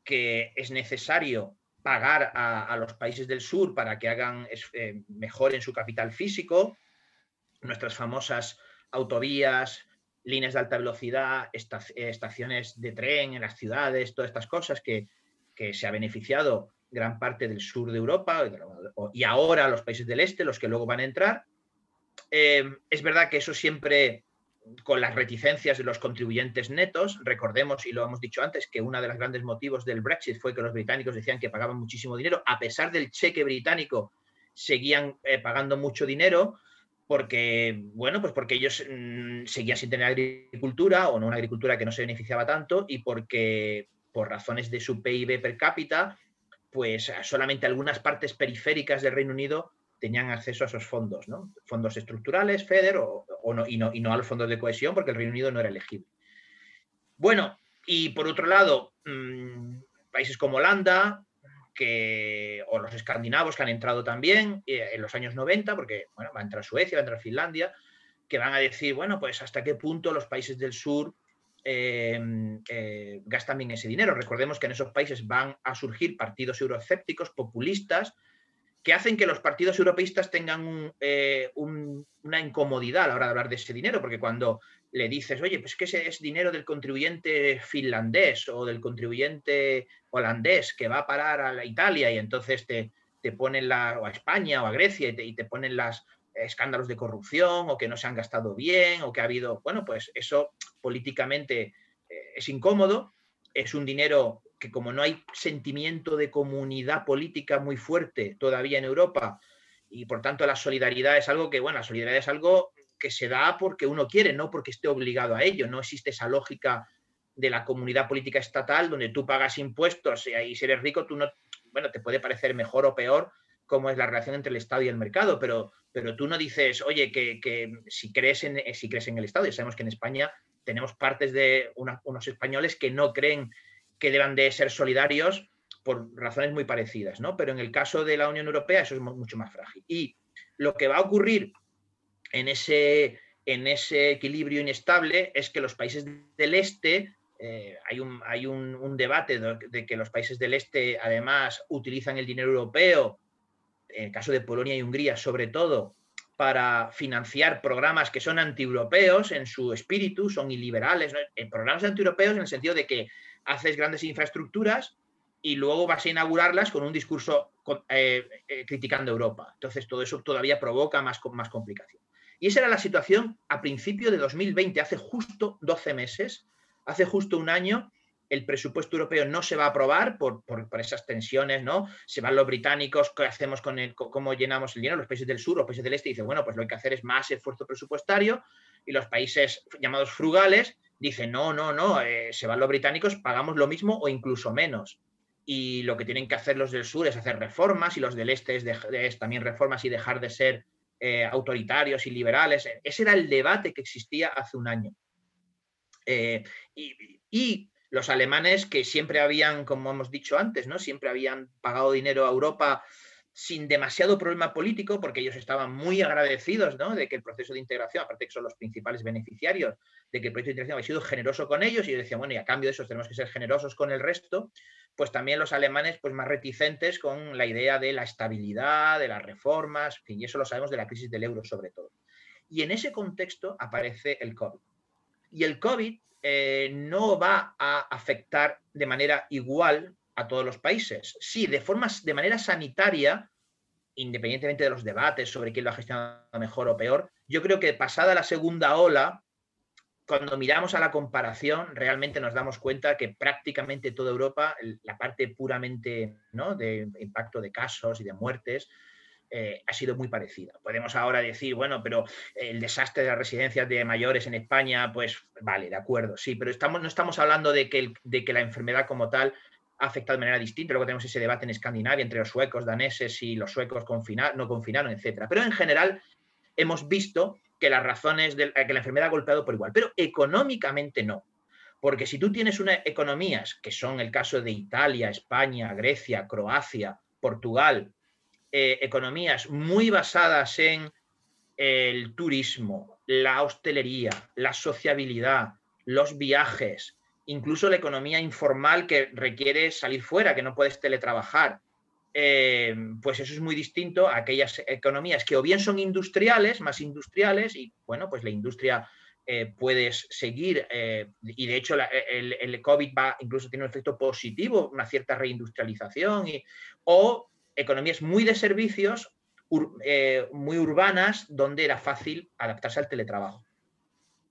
que es necesario pagar a, los países del sur para que hagan eh, mejor en su capital físico, nuestras famosas autovías, líneas de alta velocidad, estaciones de tren en las ciudades, todas estas cosas que, se ha beneficiado gran parte del sur de Europa y ahora los países del este, los que luego van a entrar. Eh, es verdad que eso siempre con las reticencias de los contribuyentes netos. Recordemos, y lo hemos dicho antes, que uno de los grandes motivos del Brexit fue que los británicos decían que pagaban muchísimo dinero, a pesar del cheque británico, seguían eh, pagando mucho dinero porque, bueno, pues porque ellos mm, seguían sin tener agricultura o no una agricultura que no se beneficiaba tanto y porque por razones de su PIB per cápita, pues solamente algunas partes periféricas del Reino Unido tenían acceso a esos fondos. Fondos estructurales, FEDER, o, no, y, no, y no a los fondos de cohesión, porque el Reino Unido no era elegible. Bueno, y por otro lado, mm, países como Holanda, que, o los escandinavos que han entrado también eh, en los años 90, porque bueno, va a entrar Suecia, va a entrar Finlandia, que van a decir, bueno, pues hasta qué punto los países del sur eh, eh, gastan bien ese dinero. Recordemos que en esos países van a surgir partidos euroescépticos, populistas, que hacen que los partidos europeístas tengan eh, una incomodidad a la hora de hablar de ese dinero, porque cuando le dices, oye, pues que ese es dinero del contribuyente finlandés o del contribuyente holandés que va a parar a la Italia y entonces te, te ponen la, o a España o a Grecia y te, ponen los escándalos de corrupción o que no se han gastado bien o que ha habido, bueno, pues eso políticamente eh, es incómodo, es un dinero que como no hay sentimiento de comunidad política muy fuerte todavía en Europa, y por tanto la solidaridad es algo que, bueno, la solidaridad es algo que se da porque uno quiere, no porque esté obligado a ello. No existe esa lógica de la comunidad política estatal donde tú pagas impuestos y ahí si eres rico, tú no, bueno, te puede parecer mejor o peor cómo es la relación entre el Estado y el mercado, pero, pero tú no dices, oye, que, si, crees en, si crees en el Estado, y sabemos que en España tenemos partes de unos españoles que no creen que deban de ser solidarios por razones muy parecidas, ¿no? Pero en el caso de la Unión Europea eso es mucho más frágil. Y lo que va a ocurrir en ese, en ese equilibrio inestable es que los países del este, eh, hay, un, hay un, debate de, que los países del este además utilizan el dinero europeo, en el caso de Polonia y Hungría sobre todo, para financiar programas que son antieuropeos en su espíritu, son iliberales, en programas antieuropeos en el sentido de que haces grandes infraestructuras y luego vas a inaugurarlas con un discurso eh, eh, criticando Europa. Entonces, todo eso todavía provoca más, más complicación. Y esa era la situación a principio de 2020, hace justo 12 meses, hace justo un año, el presupuesto europeo no se va a aprobar por, esas tensiones, ¿no? Se van los británicos, ¿qué hacemos con el, cómo llenamos el dinero? Los países del sur, los países del este dicen, bueno, pues lo que hay que hacer es más esfuerzo presupuestario y los países llamados frugales dice, no, no, no, eh, se van los británicos, pagamos lo mismo o incluso menos. Y lo que tienen que hacer los del sur es hacer reformas y los del este es, también reformas y dejar de ser eh, autoritarios y liberales. Ese era el debate que existía hace un año. Eh, y, los alemanes que siempre habían, como hemos dicho antes, ¿no? siempre habían pagado dinero a Europa sin demasiado problema político, porque ellos estaban muy agradecidos ¿no? de que el proceso de integración, aparte que son los principales beneficiarios, de que el proyecto de integración había sido generoso con ellos, y ellos decían, bueno, y a cambio de eso tenemos que ser generosos con el resto, pues también los alemanes pues más reticentes con la idea de la estabilidad, de las reformas, y eso lo sabemos de la crisis del euro sobre todo. Y en ese contexto aparece el COVID. Y el COVID eh, no va a afectar de manera igual a todos los países. Sí, de, forma, de manera sanitaria, independientemente de los debates sobre quién lo ha gestionado mejor o peor, yo creo que pasada la segunda ola, cuando miramos a la comparación, realmente nos damos cuenta que prácticamente toda Europa, la parte puramente ¿no? de impacto de casos y de muertes, eh, ha sido muy parecida. Podemos ahora decir, bueno, pero el desastre de las residencias de mayores en España, pues vale, de acuerdo, sí, pero estamos, no estamos hablando de que, de que la enfermedad como tal afectado de manera distinta. Luego tenemos ese debate en Escandinavia entre los suecos, daneses y los suecos no confinaron, etcétera. Pero en general hemos visto que las razones de que la enfermedad ha golpeado por igual, pero económicamente no. Porque si tú tienes unas economías, que son el caso de Italia, España, Grecia, Croacia, Portugal, eh, economías muy basadas en el turismo, la hostelería, la sociabilidad, los viajes, incluso la economía informal que requiere salir fuera, que no puedes teletrabajar. Eh, pues eso es muy distinto a aquellas economías que o bien son industriales, más industriales, y bueno, pues la industria eh, puedes seguir, eh, y de hecho el, COVID va, incluso tiene un efecto positivo, una cierta reindustrialización, y, o economías muy de servicios, muy urbanas, donde era fácil adaptarse al teletrabajo.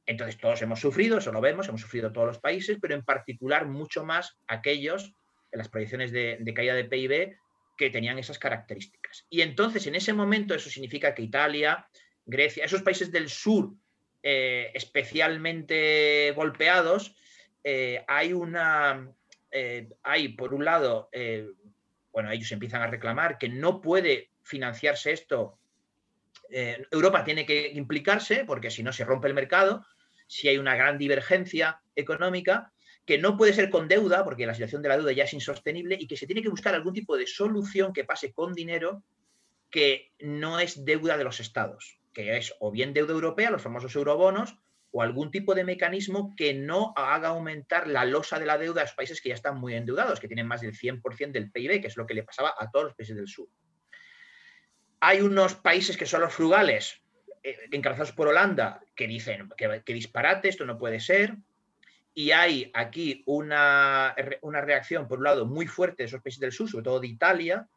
Entonces todos hemos sufrido, eso lo vemos, hemos sufrido todos los países, pero en particular mucho más aquellos en las proyecciones de, caída de PIB que tenían esas características. Y entonces en ese momento eso significa que Italia, Grecia, esos países del sur eh, especialmente golpeados, eh, hay una, eh, hay por un lado, bueno, ellos empiezan a reclamar que no puede financiarse esto Europa tiene que implicarse porque si no se rompe el mercado si hay una gran divergencia económica que no puede ser con deuda, porque la situación de la deuda ya es insostenible, y que se tiene que buscar algún tipo de solución que pase con dinero que no es deuda de los estados, que es o bien deuda europea, los famosos eurobonos, o algún tipo de mecanismo que no haga aumentar la losa de la deuda a los países que ya están muy endeudados, que tienen más del 100% del PIB, que es lo que le pasaba a todos los países del sur. Hay unos países que son los frugales, encabezados por Holanda que dicen que, disparate, esto no puede ser. Y hay aquí una, una, reacción, por un lado, muy fuerte de esos países del sur, sobre todo de Italia,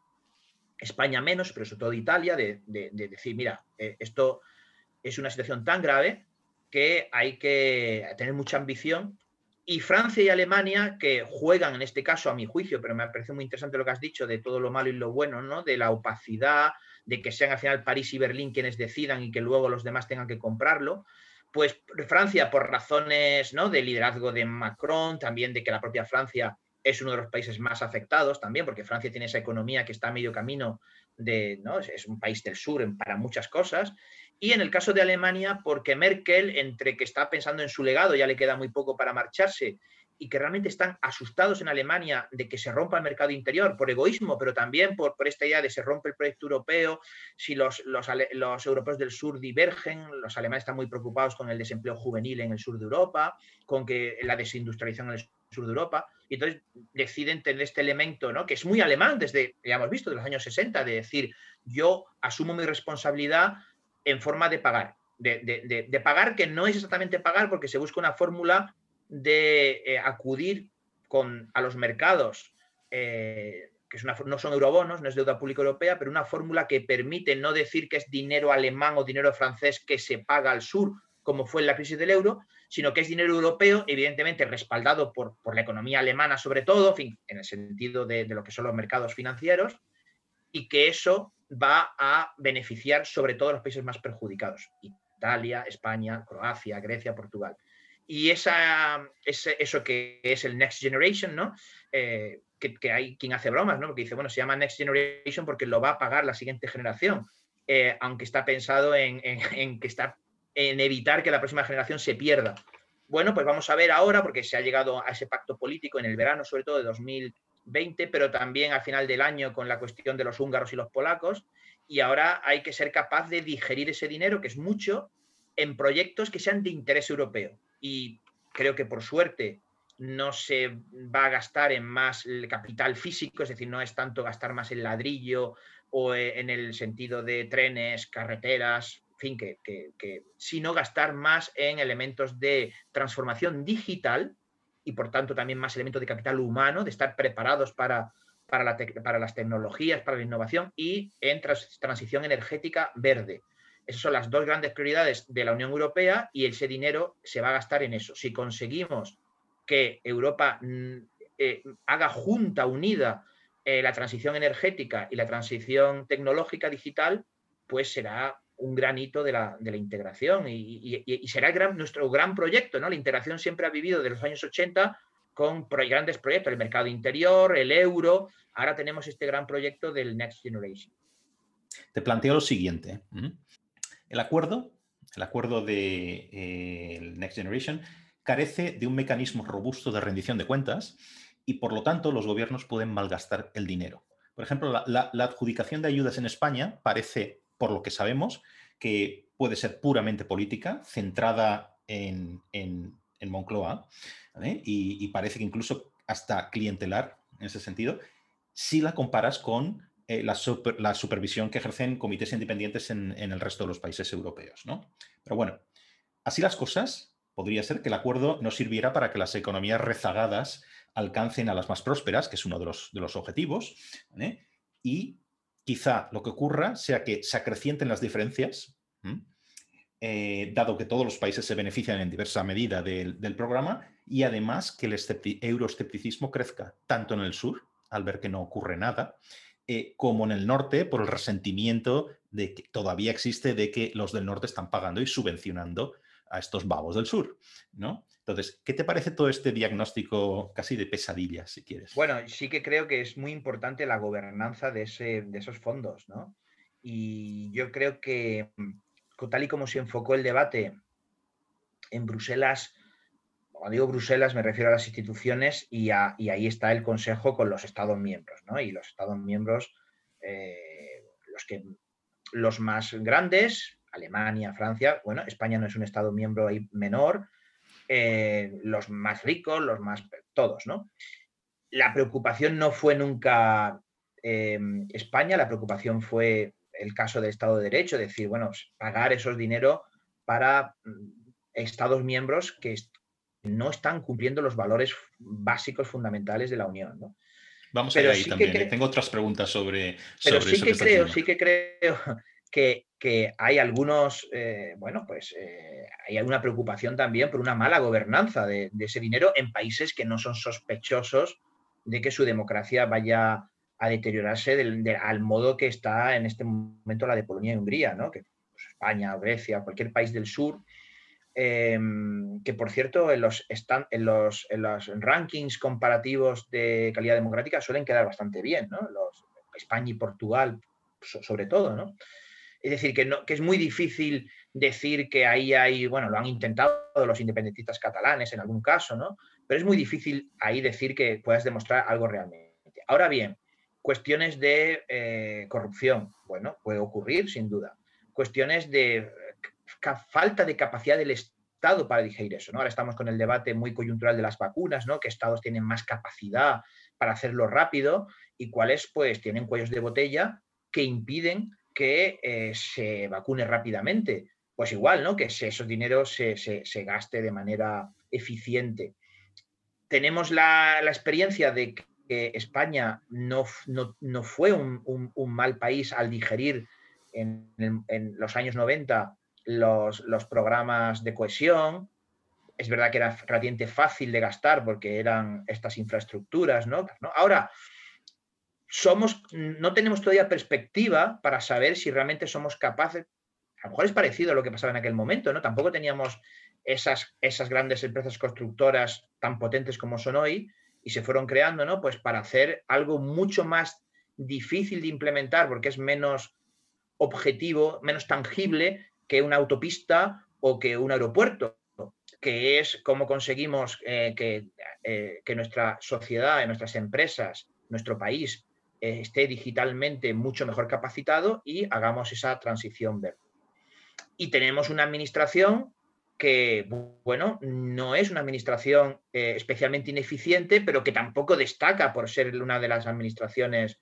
España menos, pero sobre todo de Italia, de, decir, mira, eh, esto es una situación tan grave que hay que tener mucha ambición. Y Francia y Alemania, que juegan en este caso, a mi juicio, pero me parece muy interesante lo que has dicho de todo lo malo y lo bueno, ¿no? De la opacidad, de que sean al final París y Berlín quienes decidan y que luego los demás tengan que comprarlo, pues Francia por razones ¿no? de liderazgo de Macron, también de que la propia Francia es uno de los países más afectados también, porque Francia tiene esa economía que está a medio camino de, ¿no? es un país del sur para muchas cosas. Y en el caso de Alemania, porque Merkel, entre que está pensando en su legado, ya le queda muy poco para marcharse, y que realmente están asustados en Alemania de que se rompa el mercado interior por egoísmo, pero también por, por esta idea de se rompe el proyecto europeo, si los, los, europeos del sur divergen, los alemanes están muy preocupados con el desempleo juvenil en el sur de Europa, con que la desindustrialización en el sur de Europa, y entonces deciden tener este elemento, ¿no? que es muy alemán desde, ya hemos visto, de los años 60, de decir, yo asumo mi responsabilidad en forma de pagar, de, de, de pagar que no es exactamente pagar porque se busca una fórmula de eh, acudir con, a los mercados, eh, que no son eurobonos, no es deuda pública europea, pero una fórmula que permite no decir que es dinero alemán o dinero francés que se paga al sur, como fue en la crisis del euro, sino que es dinero europeo, evidentemente respaldado por, la economía alemana sobre todo, en, el sentido de, de lo que son los mercados financieros, y que eso va a beneficiar sobre todo a los países más perjudicados, Italia, España, Croacia, Grecia, Portugal y esa, eso que es el Next Generation, ¿no? Eh, que, hay quien hace bromas, ¿no? Porque dice, bueno, se llama Next Generation porque lo va a pagar la siguiente generación. eh, aunque está pensado en, que está, en evitar que la próxima generación se pierda. Bueno, pues vamos a ver ahora, porque se ha llegado a ese pacto político en el verano, sobre todo de 2020, pero también al final del año con la cuestión de los húngaros y los polacos, y ahora hay que ser capaz de digerir ese dinero, que es mucho, en proyectos que sean de interés europeo. Y creo que por suerte no se va a gastar en más capital físico, es decir, no es tanto gastar más en ladrillo o e, en el sentido de trenes, carreteras, fin, que, sino gastar más en elementos de transformación digital y por tanto también más elementos de capital humano, de estar preparados para, para, las tecnologías, para la innovación y en transición energética verde. Esas son las dos grandes prioridades de la Unión Europea y ese dinero se va a gastar en eso. Si conseguimos que Europa mm, eh, haga junta, unida, eh, la transición energética y la transición tecnológica digital, pues será un gran hito de la, integración y, será nuestro gran proyecto. ¿no? La integración siempre ha vivido de los años 80 con grandes proyectos, el mercado interior, el euro. Ahora tenemos este gran proyecto del Next Generation. Te planteo lo siguiente. El acuerdo, el acuerdo de eh, Next Generation carece de un mecanismo robusto de rendición de cuentas y por lo tanto los gobiernos pueden malgastar el dinero. Por ejemplo, la, adjudicación de ayudas en España parece, por lo que sabemos, que puede ser puramente política, centrada en, Moncloa, y, parece que incluso hasta clientelar en ese sentido, si la comparas con eh, la, supervisión que ejercen comités independientes en, el resto de los países europeos. ¿no? Pero bueno, así las cosas, podría ser que el acuerdo no sirviera para que las economías rezagadas alcancen a las más prósperas, que es uno de los, objetivos, y quizá lo que ocurra sea que se acrecienten las diferencias, eh, dado que todos los países se benefician en diversa medida del, programa, y además que el euroescepticismo crezca tanto en el sur, al ver que no ocurre nada, eh, como en el norte por el resentimiento de que todavía existe de que los del norte están pagando y subvencionando a estos babos del sur, ¿no? Entonces, ¿qué te parece todo este diagnóstico casi de pesadilla, si quieres? Bueno, sí que creo que es muy importante la gobernanza de, ese, de esos fondos, ¿no? Y yo creo que mm, tal y como se enfocó el debate en Bruselas, cuando digo Bruselas me refiero a las instituciones y, ahí está el Consejo con los Estados miembros, ¿no? Y los Estados miembros, eh, los, que, los más grandes, Alemania, Francia, bueno, España no es un Estado miembro ahí menor, eh, los más ricos, los más, todos, ¿no? La preocupación no fue nunca em, España, la preocupación fue el caso del Estado de Derecho, decir, bueno, pagar esos dinero para mm, Estados miembros que no están cumpliendo los valores básicos fundamentales de la Unión, ¿no? Vamos a ir ahí también. Tengo otras preguntas sobre, Pero sí que creo, sí que creo que, hay algunos, eh, bueno, pues eh, hay alguna preocupación también por una mala gobernanza de, ese dinero en países que no son sospechosos de que su democracia vaya a deteriorarse al modo que está en este momento la de Polonia y Hungría, ¿no? que pues, España, Grecia, cualquier país del sur, em, que por cierto en los, rankings comparativos de calidad democrática suelen quedar bastante bien, ¿no? España y Portugal sobre todo, ¿no? Es decir, que, no, que es muy difícil decir que ahí hay, bueno, lo han intentado los independentistas catalanes en algún caso, ¿no? Pero es muy difícil ahí decir que puedas demostrar algo realmente. Ahora bien, cuestiones de eh, corrupción, bueno, puede ocurrir sin duda. Cuestiones de falta de capacidad del Estado para digerir eso, ¿no? Ahora estamos con el debate muy coyuntural de las vacunas, ¿no? Que estados tienen más capacidad para hacerlo rápido y cuáles, pues, tienen cuellos de botella que impiden que eh, se vacune rápidamente. Pues igual, ¿no? Que esos dineros se, se, gaste de manera eficiente. Tenemos la, experiencia de que España no, no, fue un, mal país al digerir en, los años 90 los, los, programas de cohesión. Es verdad que era relativamente fácil de gastar porque eran estas infraestructuras, ¿no? Ahora, somos, no tenemos todavía perspectiva para saber si realmente somos capaces. A lo mejor es parecido a lo que pasaba en aquel momento, ¿no? Tampoco teníamos esas, esas grandes empresas constructoras tan potentes como son hoy y se fueron creando, ¿no? Pues para hacer algo mucho más difícil de implementar porque es menos objetivo, menos tangible que una autopista o que un aeropuerto, que es cómo conseguimos eh, eh, que, nuestra sociedad, nuestras empresas, nuestro país eh, esté digitalmente mucho mejor capacitado y hagamos esa transición verde. Y tenemos una administración que, bueno, no es una administración especialmente ineficiente, pero que tampoco destaca por ser una de las administraciones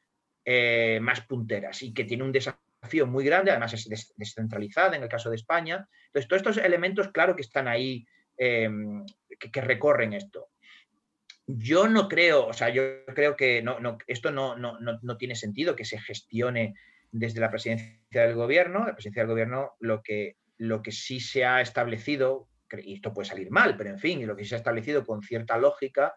más punteras y que tiene un desafío muy grande, además es descentralizada en el caso de España. Entonces, todos estos elementos, claro que están ahí, em, que, recorren esto. Yo no creo, o sea, yo creo que no, esto no, no, tiene sentido que se gestione desde la presidencia del gobierno. La presidencia del gobierno lo que, lo que sí se ha establecido, y esto puede salir mal, pero en fin, lo que sí se ha establecido con cierta lógica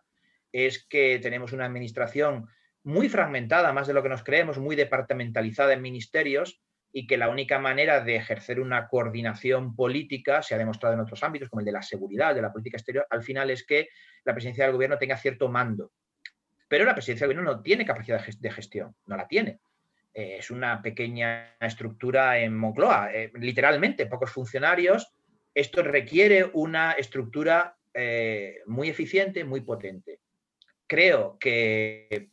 es que tenemos una administración muy fragmentada, más de lo que nos creemos, muy departamentalizada en ministerios y que la única manera de ejercer una coordinación política, se ha demostrado en otros ámbitos, como el de la seguridad, de la política exterior, al final es que la presidencia del gobierno tenga cierto mando. Pero la presidencia del gobierno no tiene capacidad de gestión, no la tiene. Eh, es una pequeña estructura en Moncloa, eh, literalmente, pocos funcionarios. Esto requiere una estructura eh, muy eficiente, muy potente. Creo que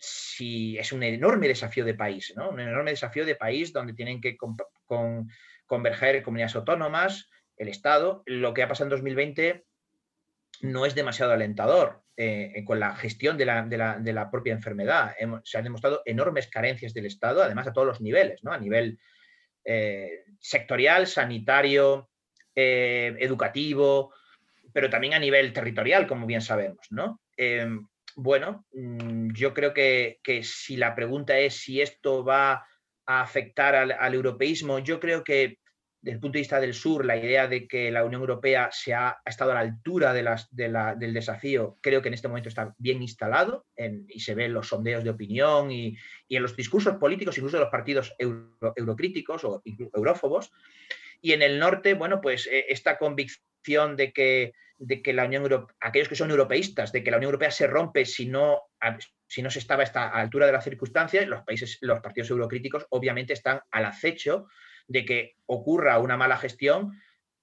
si es un enorme desafío de país, ¿no? Un enorme desafío de país donde tienen que converger comunidades autónomas, el Estado. Lo que ha pasado en 2020 no es demasiado alentador eh, con la gestión de la, propia enfermedad. se han demostrado enormes carencias del Estado, además a todos los niveles, ¿no? A nivel eh, sectorial, sanitario, eh, educativo, pero también a nivel territorial, como bien sabemos, ¿no? Bueno, mm, yo creo que, si la pregunta es si esto va a afectar al, europeísmo, yo creo que desde el punto de vista del sur, la idea de que la Unión Europea se ha, estado a la altura de las, del desafío, creo que en este momento está bien instalado y se ve en los sondeos de opinión y, en los discursos políticos, incluso de los partidos eurocríticos o eurófobos. Y en el norte, bueno, pues eh, esta convicción de que de que la Unión Europea, aquellos que son europeístas, de que la Unión Europea se rompe si no, si no se estaba a esta altura de las circunstancias, los países, los partidos eurocríticos obviamente están al acecho de que ocurra una mala gestión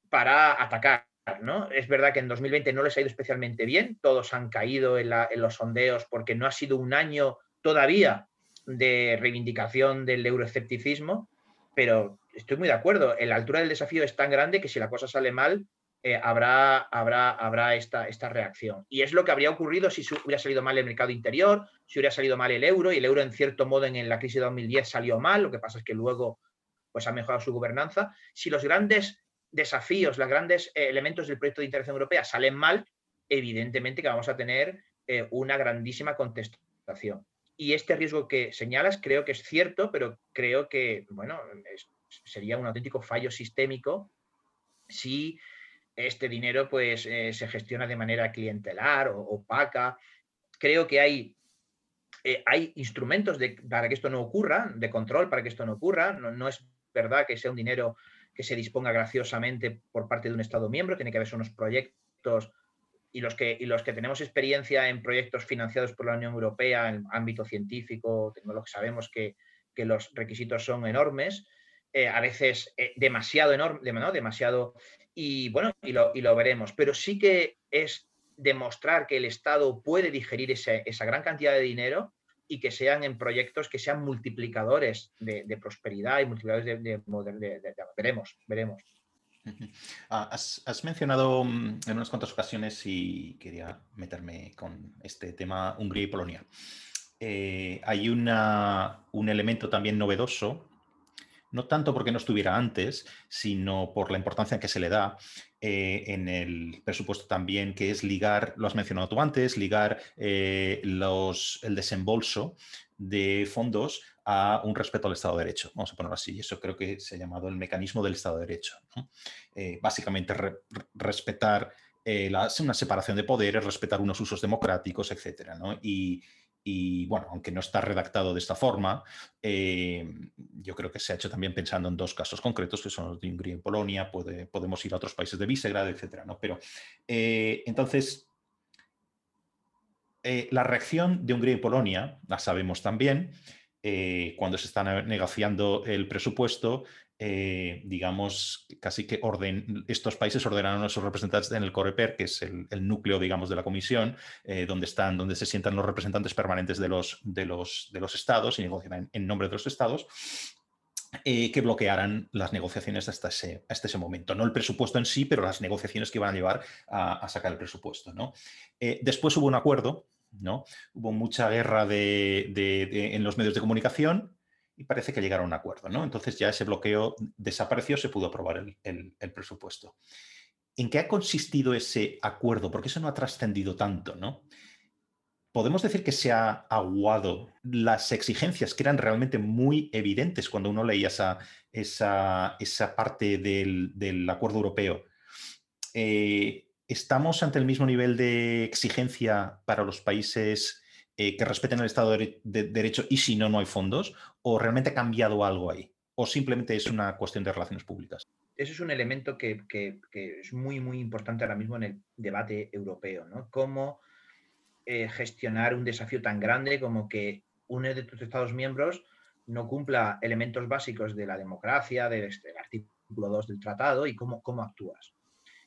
para atacar. ¿no? Es verdad que en 2020 no les ha ido especialmente bien, todos han caído en, en los sondeos porque no ha sido un año todavía de reivindicación del euroescepticismo, pero estoy muy de acuerdo, la altura del desafío es tan grande que si la cosa sale mal, eh, habrá, habrá, habrá esta, esta, reacción. Y es lo que habría ocurrido si hubiera salido mal el mercado interior, si hubiera salido mal el euro, y el euro en cierto modo en, la crisis de 2010 salió mal, lo que pasa es que luego pues, ha mejorado su gobernanza. Si los grandes desafíos, los grandes eh, elementos del proyecto de integración europea salen mal, evidentemente que vamos a tener eh, una grandísima contestación. Y este riesgo que señalas creo que es cierto, pero creo que, bueno, sería un auténtico fallo sistémico si este dinero pues eh, se gestiona de manera clientelar opaca. Creo que hay, eh, hay instrumentos para que esto no ocurra, de control para que esto no ocurra. No, es verdad que sea un dinero que se disponga graciosamente por parte de un Estado miembro, tiene que haber unos proyectos y los, que, y los que tenemos experiencia en proyectos financiados por la Unión Europea en ámbito científico, tecnológico, sabemos que, que los requisitos son enormes, eh, a veces demasiado enorme, demasiado y bueno, y lo, y lo, veremos. Pero sí que es demostrar que el Estado puede digerir esa gran cantidad de dinero y que sean en proyectos que sean multiplicadores de, prosperidad y multiplicadores de, de, veremos, veremos. <laughs> Ah, has, mencionado mm, en unas cuantas ocasiones y quería meterme con este tema Hungría y Polonia. Eh, hay una, un elemento también novedoso no tanto porque no estuviera antes, sino por la importancia que se le da eh, en el presupuesto también, que es ligar, lo has mencionado tú antes, ligar eh, los, el desembolso de fondos a un respeto al Estado de Derecho, vamos a ponerlo así. Eso creo que se ha llamado el mecanismo del Estado de Derecho. Eh, básicamente respetar una separación de poderes, respetar unos usos democráticos, etc. Y, y bueno, aunque no está redactado de esta forma, eh, yo creo que se ha hecho también pensando en dos casos concretos, que son los de Hungría y Polonia, podemos ir a otros países de Visegrad, etc. ¿no? Pero eh, entonces, eh, la reacción de Hungría y Polonia, la sabemos también, cuando se está negociando el presupuesto, eh, digamos, casi que orden, estos países ordenaron a sus representantes en el Coreper, que es el, núcleo, digamos, de la comisión, eh, donde están, donde se sientan los representantes permanentes de los, de los, de los estados y negocian en, nombre de los estados. Eh, que bloquearan las negociaciones hasta ese, hasta ese momento. No el presupuesto en sí, pero las negociaciones que iban a llevar a, sacar el presupuesto. ¿no? después hubo un acuerdo, ¿no? hubo mucha guerra de, en los medios de comunicación, y parece que llegaron a un acuerdo. ¿no? Entonces ya ese bloqueo desapareció, se pudo aprobar el, presupuesto. ¿En qué ha consistido ese acuerdo? Porque eso no ha trascendido tanto, ¿no? Podemos decir que se ha aguado las exigencias que eran realmente muy evidentes cuando uno leía esa, esa, parte del, acuerdo europeo. Eh, ¿Estamos ante el mismo nivel de exigencia para los países eh, que respeten el Estado de, Derecho y si no, no hay fondos? ¿O realmente ha cambiado algo ahí? ¿O simplemente es una cuestión de relaciones públicas? Eso es un elemento que, es muy, muy importante ahora mismo en el debate europeo, ¿no? Cómo eh, gestionar un desafío tan grande como que uno de tus Estados miembros no cumpla elementos básicos de la democracia, del, artículo 2 del tratado y cómo, cómo actúas.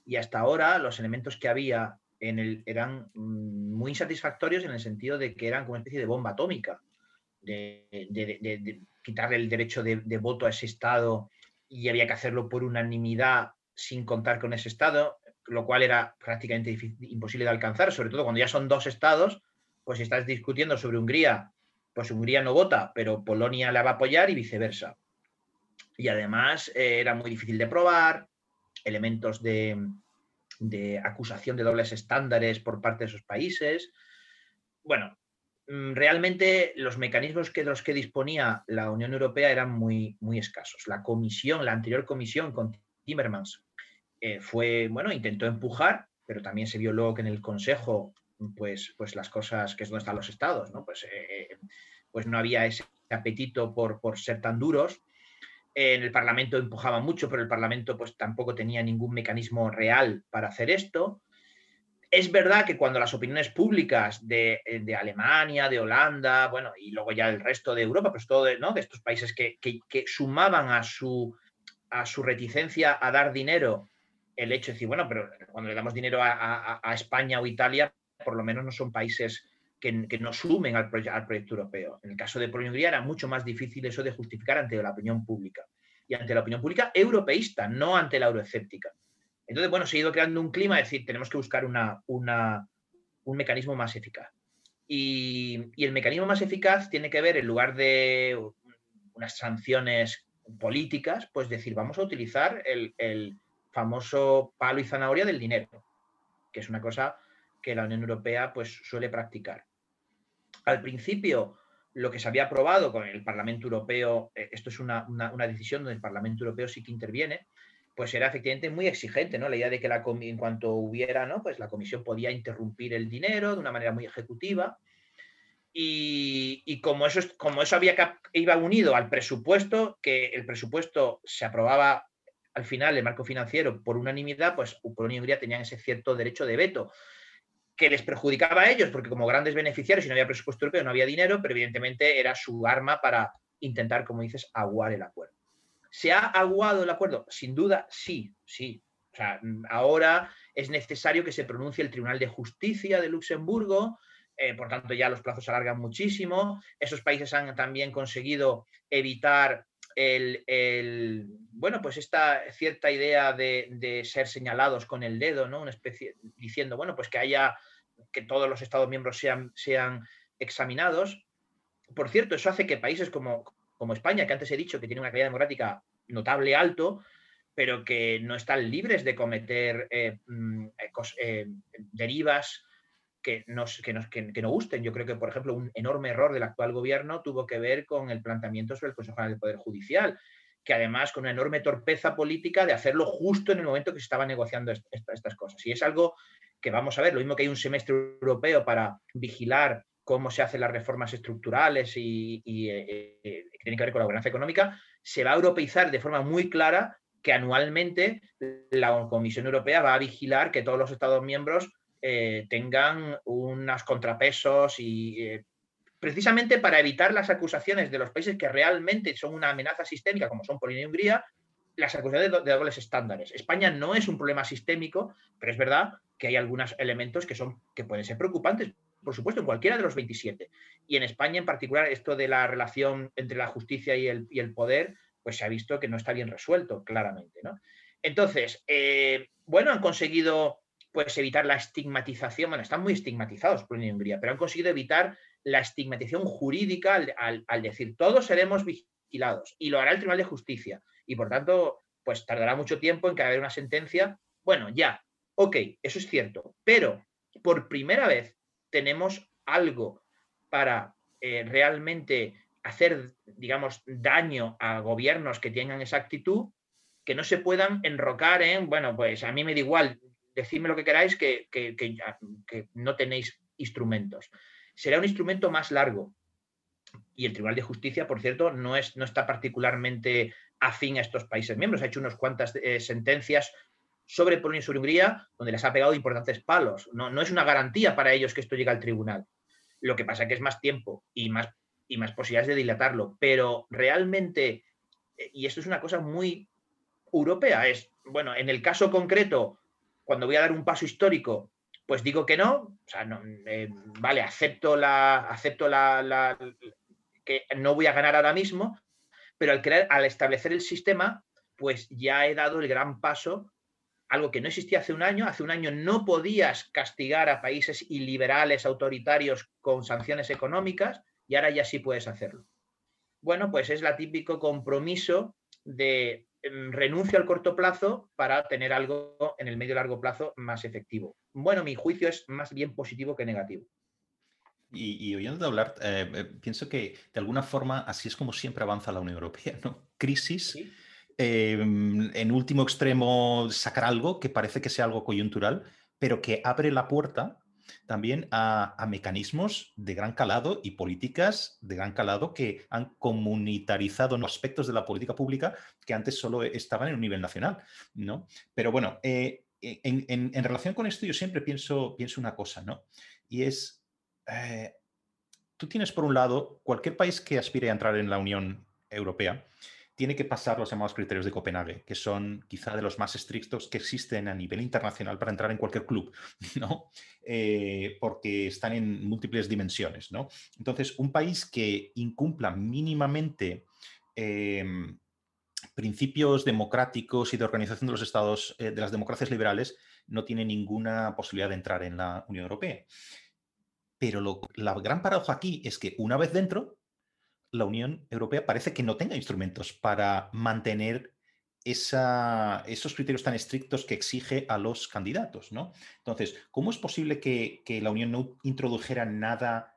Y hasta ahora los elementos que había eran mm, muy insatisfactorios en el sentido de que eran como una especie de bomba atómica, de, quitarle el derecho de, voto a ese Estado y había que hacerlo por unanimidad sin contar con ese Estado, lo cual era prácticamente imposible de alcanzar, sobre todo cuando ya son dos Estados, pues si estás discutiendo sobre Hungría, pues Hungría no vota, pero Polonia la va a apoyar y viceversa. Y además eh, era muy difícil de probar, elementos de, de acusación de dobles estándares por parte de esos países. Bueno, mm, realmente los mecanismos que, de los que disponía la Unión Europea eran muy, muy escasos. La comisión, la anterior comisión con Timmermans, eh, fue, bueno, intentó empujar, pero también se vio luego que en el Consejo, pues, pues las cosas, que es donde están los estados, ¿no? Pues, eh, pues no había ese apetito por, por ser tan duros en el Parlamento empujaba mucho, pero el Parlamento pues tampoco tenía ningún mecanismo real para hacer esto. Es verdad que cuando las opiniones públicas de, Alemania, de Holanda, bueno, y luego ya el resto de Europa, pues todo de, ¿no? de estos países que, sumaban a su, a su reticencia a dar dinero el hecho de decir, bueno, pero cuando le damos dinero a, España o Italia, por lo menos no son países que, no sumen al, proyecto europeo. En el caso de Polonia era mucho más difícil eso de justificar ante la opinión pública. Y ante la opinión pública europeísta, no ante la euroescéptica. Entonces, bueno, se ha ido creando un clima, es decir, tenemos que buscar una, un mecanismo más eficaz. Y, el mecanismo más eficaz tiene que ver, en lugar de unas sanciones políticas, pues decir, vamos a utilizar el, el famoso palo y zanahoria del dinero, que es una cosa que la Unión Europea pues, suele practicar. Al principio, lo que se había aprobado con el Parlamento Europeo, eh, esto es una, decisión donde el Parlamento Europeo sí que interviene, pues era efectivamente muy exigente, ¿no? La idea de que la, en cuanto hubiera, ¿no? Pues la comisión podía interrumpir el dinero de una manera muy ejecutiva. Y, como, eso, como eso había, iba unido al presupuesto, que el presupuesto se aprobaba al final, el marco financiero, por unanimidad, pues Polonia y Hungría tenían ese cierto derecho de veto que les perjudicaba a ellos, porque como grandes beneficiarios, si no había presupuesto europeo, no había dinero, pero evidentemente era su arma para intentar, como dices, aguar el acuerdo. ¿Se ha aguado el acuerdo? Sin duda, sí, sí. Ahora es necesario que se pronuncie el Tribunal de Justicia de Luxemburgo, eh, por tanto ya los plazos se alargan muchísimo. Esos países han también conseguido evitar el, bueno, pues esta cierta idea de, ser señalados con el dedo, ¿no? Una especie, diciendo, bueno, pues que haya, que todos los Estados miembros sean, sean examinados. Por cierto, eso hace que países como, como España, que antes he dicho que tiene una calidad democrática notable alto, pero que no están libres de cometer eh, mm, eh, derivas que, nos, que, nos, que, no gusten. Yo creo que, por ejemplo, un enorme error del actual gobierno tuvo que ver con el planteamiento sobre el Consejo General del Poder Judicial, que además con una enorme torpeza política de hacerlo justo en el momento que se estaban negociando estas cosas. Y es algo que vamos a ver, lo mismo que hay un semestre europeo para vigilar cómo se hacen las reformas estructurales y, eh, eh, que tienen que ver con la gobernanza económica, se va a europeizar de forma muy clara que anualmente la Comisión Europea va a vigilar que todos los Estados miembros eh, tengan unos contrapesos y, eh, precisamente para evitar las acusaciones de los países que realmente son una amenaza sistémica, como son Polonia y Hungría, las acusaciones de, dobles estándares. España no es un problema sistémico, pero es verdad que hay algunos elementos que, son, que pueden ser preocupantes, por supuesto, en cualquiera de los 27. Y en España, en particular, esto de la relación entre la justicia y el, y el poder, pues se ha visto que no está bien resuelto, claramente. ¿no? Entonces, eh, bueno, han conseguido pues evitar la estigmatización, bueno, están muy estigmatizados por y Hungría, pero han conseguido evitar la estigmatización jurídica al, decir todos seremos vigilados y lo hará el Tribunal de Justicia y por tanto, pues tardará mucho tiempo en que haya una sentencia. Bueno, ya, ok, eso es cierto, pero por primera vez tenemos algo para eh, realmente hacer, digamos, daño a gobiernos que tengan esa actitud, que no se puedan enrocar en, bueno, pues a mí me da igual, decidme lo que queráis, que, no tenéis instrumentos. Será un instrumento más largo. Y el Tribunal de Justicia, por cierto, no, es, no está particularmente afín a estos países miembros. Ha hecho unas cuantas eh, sentencias sobre Polonia y sobre Hungría, donde les ha pegado importantes palos. No, no es una garantía para ellos que esto llegue al tribunal. Lo que pasa es que es más tiempo y más, y más posibilidades de dilatarlo. Pero realmente, eh, y esto es una cosa muy europea, es, bueno, en el caso concreto, cuando voy a dar un paso histórico, pues digo que no, o sea, no, eh, vale, acepto la, acepto la, que no voy a ganar ahora mismo, pero al crear, al establecer el sistema, pues ya he dado el gran paso, algo que no existía hace un año. Hace un año no podías castigar a países iliberales, autoritarios con sanciones económicas y ahora ya sí puedes hacerlo. Bueno, pues es la típico compromiso de renuncio al corto plazo para tener algo en el medio y largo plazo más efectivo. Bueno, mi juicio es más bien positivo que negativo. Y, oyendo hablar, eh, eh, pienso que de alguna forma así es como siempre avanza la Unión Europea, ¿no? Crisis, em, en último extremo sacar algo que parece que sea algo coyuntural, pero que abre la puerta también a, mecanismos de gran calado y políticas de gran calado que han comunitarizado aspectos de la política pública que antes solo estaban en un nivel nacional. ¿no? Pero bueno, eh, en, relación con esto yo siempre pienso, pienso una cosa, ¿no? Y es, eh, tú tienes por un lado cualquier país que aspire a entrar en la Unión Europea, tiene que pasar los llamados criterios de Copenhague, que son quizá de los más estrictos que existen a nivel internacional para entrar en cualquier club, <laughs> ¿no? Eh, porque están en múltiples dimensiones. ¿no? Entonces, un país que incumpla mínimamente em, principios democráticos y de organización de los estados, eh, de las democracias liberales, no tiene ninguna posibilidad de entrar en la Unión Europea. Pero la gran paradoja aquí es que una vez dentro, la Unión Europea parece que no tenga instrumentos para mantener esos criterios tan estrictos que exige a los candidatos. ¿no? Entonces, ¿cómo es posible que, la Unión no introdujera nada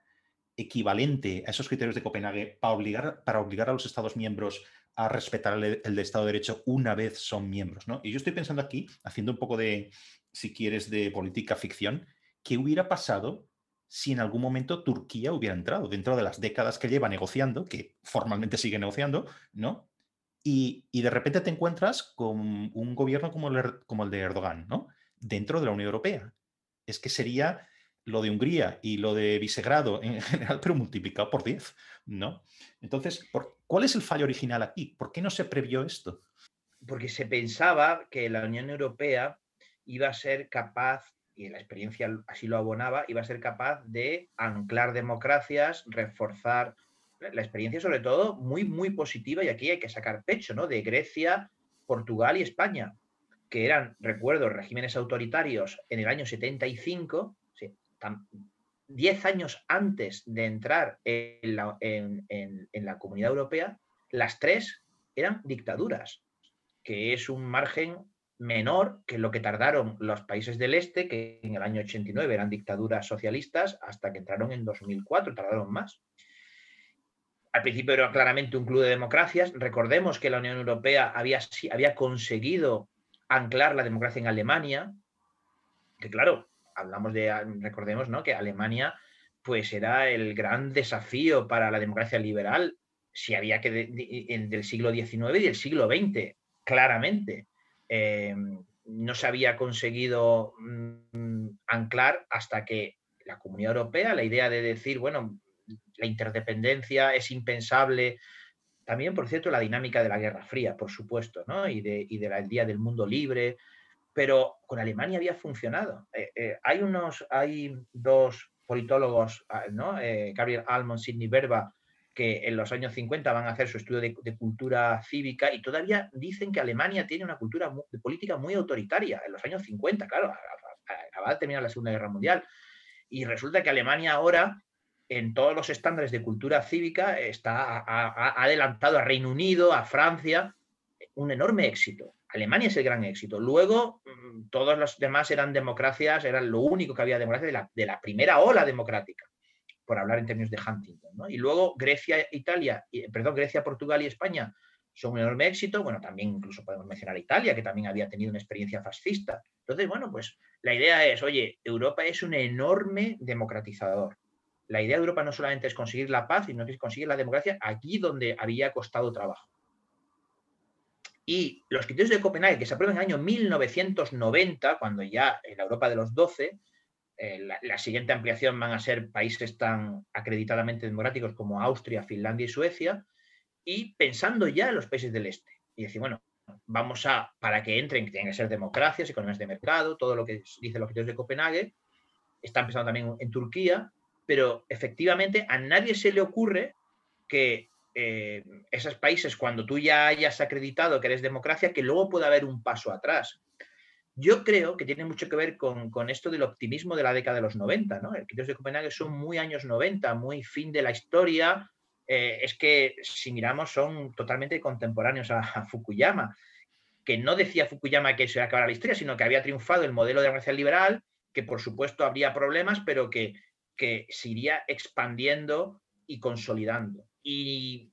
equivalente a esos criterios de Copenhague para obligar, a los Estados miembros a respetar el, Estado de Derecho una vez son miembros? ¿no? Y yo estoy pensando aquí, haciendo un poco de, si quieres, de política ficción, ¿qué hubiera pasado si en algún momento Turquía hubiera entrado dentro de las décadas que lleva negociando, que formalmente sigue negociando, ¿no? Y, de repente te encuentras con un gobierno como el, como el de Erdogan, ¿no? Dentro de la Unión Europea. Es que sería lo de Hungría y lo de Visegrado en <laughs> general, pero multiplicado por 10, ¿no? Entonces, ¿cuál es el fallo original aquí? ¿Por qué no se previó esto? Porque se pensaba que la Unión Europea iba a ser capaz y la experiencia así lo abonaba, iba a ser capaz de anclar democracias, reforzar la experiencia sobre todo muy, muy positiva, y aquí hay que sacar pecho, ¿no? De Grecia, Portugal y España, que eran, recuerdo, regímenes autoritarios en el año 75, sí, 10 años antes de entrar en la, en la comunidad europea, las tres eran dictaduras, que es un margen menor que lo que tardaron los países del este, que en el año 89 eran dictaduras socialistas, hasta que entraron en 2004, tardaron más. Al principio era claramente un club de democracias. Recordemos que la Unión Europea había, había conseguido anclar la democracia en Alemania, que claro, hablamos de, recordemos, ¿no? Que Alemania pues era el gran desafío para la democracia liberal, si había que del siglo XIX y del siglo XX, claramente. Eh, no se había conseguido mm, anclar hasta que la Comunidad Europea, la idea de decir, bueno, la interdependencia es impensable. También, por cierto, la dinámica de la Guerra Fría, por supuesto, ¿no? y, de, y del día del mundo libre, pero con Alemania había funcionado. Eh, eh, hay, unos, hay dos politólogos, ah, ¿no? Gabriel Almond, Sidney Verba, que en los años 50 van a hacer su estudio de, cultura cívica y todavía dicen que Alemania tiene una cultura de política muy autoritaria. En los años 50, claro, acaba de terminar la Segunda Guerra Mundial. Y resulta que Alemania ahora, en todos los estándares de cultura cívica, está, ha adelantado a Reino Unido, a Francia, un enorme éxito. Alemania es el gran éxito. Luego, mm, todos los demás eran democracias, eran lo único que había democracia de la, primera ola democrática, por hablar en términos de Huntington. Y luego Grecia, Italia, perdón, Grecia, Portugal y España son un enorme éxito. Bueno, también incluso podemos mencionar Italia, que también había tenido una experiencia fascista. Entonces, bueno, pues la idea es, oye, Europa es un enorme democratizador. La idea de Europa no solamente es conseguir la paz, sino que es conseguir la democracia aquí donde había costado trabajo. Y los criterios de Copenhague, que se aprueban en el año 1990, cuando ya en la Europa de los 12, eh, la, siguiente ampliación van a ser países tan acreditadamente democráticos como Austria, Finlandia y Suecia, y pensando ya en los países del este. Y decir, bueno, vamos a, para que entren, que tienen que ser democracias, economías de mercado, todo lo que dice los criterios de Copenhague, están pensando también en Turquía, pero efectivamente a nadie se le ocurre que eh, esos países, cuando tú ya hayas acreditado que eres democracia, que luego pueda haber un paso atrás. Yo creo que tiene mucho que ver con, esto del optimismo de la década de los 90, ¿no? El criterios de Copenhague son muy años 90, muy fin de la historia. Eh, es que si miramos son totalmente contemporáneos a, Fukuyama, que no decía Fukuyama que se iba a acabar la historia, sino que había triunfado el modelo de democracia liberal, que por supuesto habría problemas, pero que, que se iría expandiendo y consolidando. Y,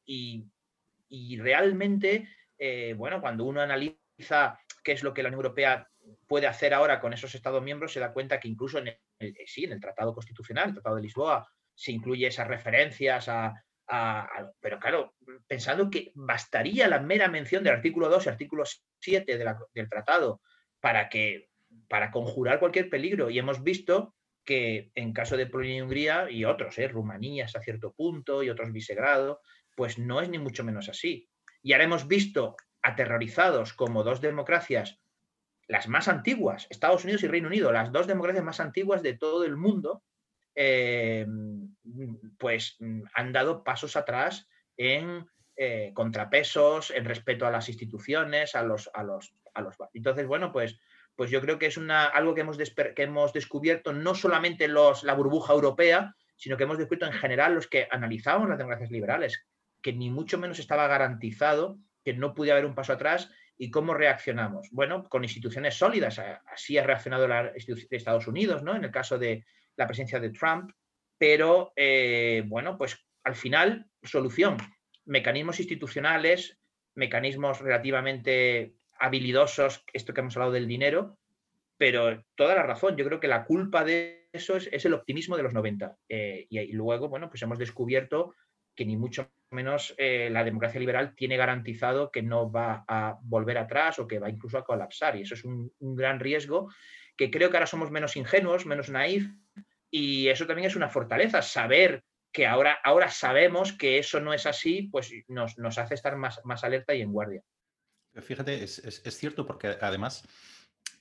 realmente, eh, bueno, cuando uno analiza qué es lo que la Unión Europea puede hacer ahora con esos Estados miembros, se da cuenta que incluso en el, eh, sí, en el Tratado Constitucional, el Tratado de Lisboa, se incluye esas referencias a, pero claro, pensando que bastaría la mera mención del artículo 2 y artículo 7 del tratado para que para conjurar cualquier peligro y hemos visto que en caso de Polonia y Hungría y otros, ¿eh? Rumanía hasta cierto punto y otros Visegrado, pues no es ni mucho menos así. Y ahora hemos visto aterrorizados como dos democracias, las más antiguas, Estados Unidos y Reino Unido, las dos democracias más antiguas de todo el mundo, eh, pues han dado pasos atrás en eh, contrapesos, en respeto a las instituciones, a los, a los, a los... Entonces, bueno, pues pues yo creo que es una, algo que hemos, que hemos descubierto no solamente los, la burbuja europea, sino que hemos descubierto en general los que analizamos las democracias liberales, que ni mucho menos estaba garantizado que no pudiera haber un paso atrás y cómo reaccionamos. Bueno, con instituciones sólidas, así ha reaccionado la institución de Estados Unidos, ¿no? En el caso de la presencia de Trump, pero eh, bueno, pues al final, solución, mecanismos institucionales, mecanismos relativamente habilidosos, esto que hemos hablado del dinero, pero toda la razón, yo creo que la culpa de eso es, el optimismo de los 90. Eh, y, luego, bueno, pues hemos descubierto que ni mucho menos eh, la democracia liberal tiene garantizado que no va a volver atrás o que va incluso a colapsar. Y eso es un, gran riesgo que creo que ahora somos menos ingenuos, menos naif, y eso también es una fortaleza, saber que ahora, ahora sabemos que eso no es así, pues nos, nos hace estar más, más alerta y en guardia. Fíjate, es, cierto porque además,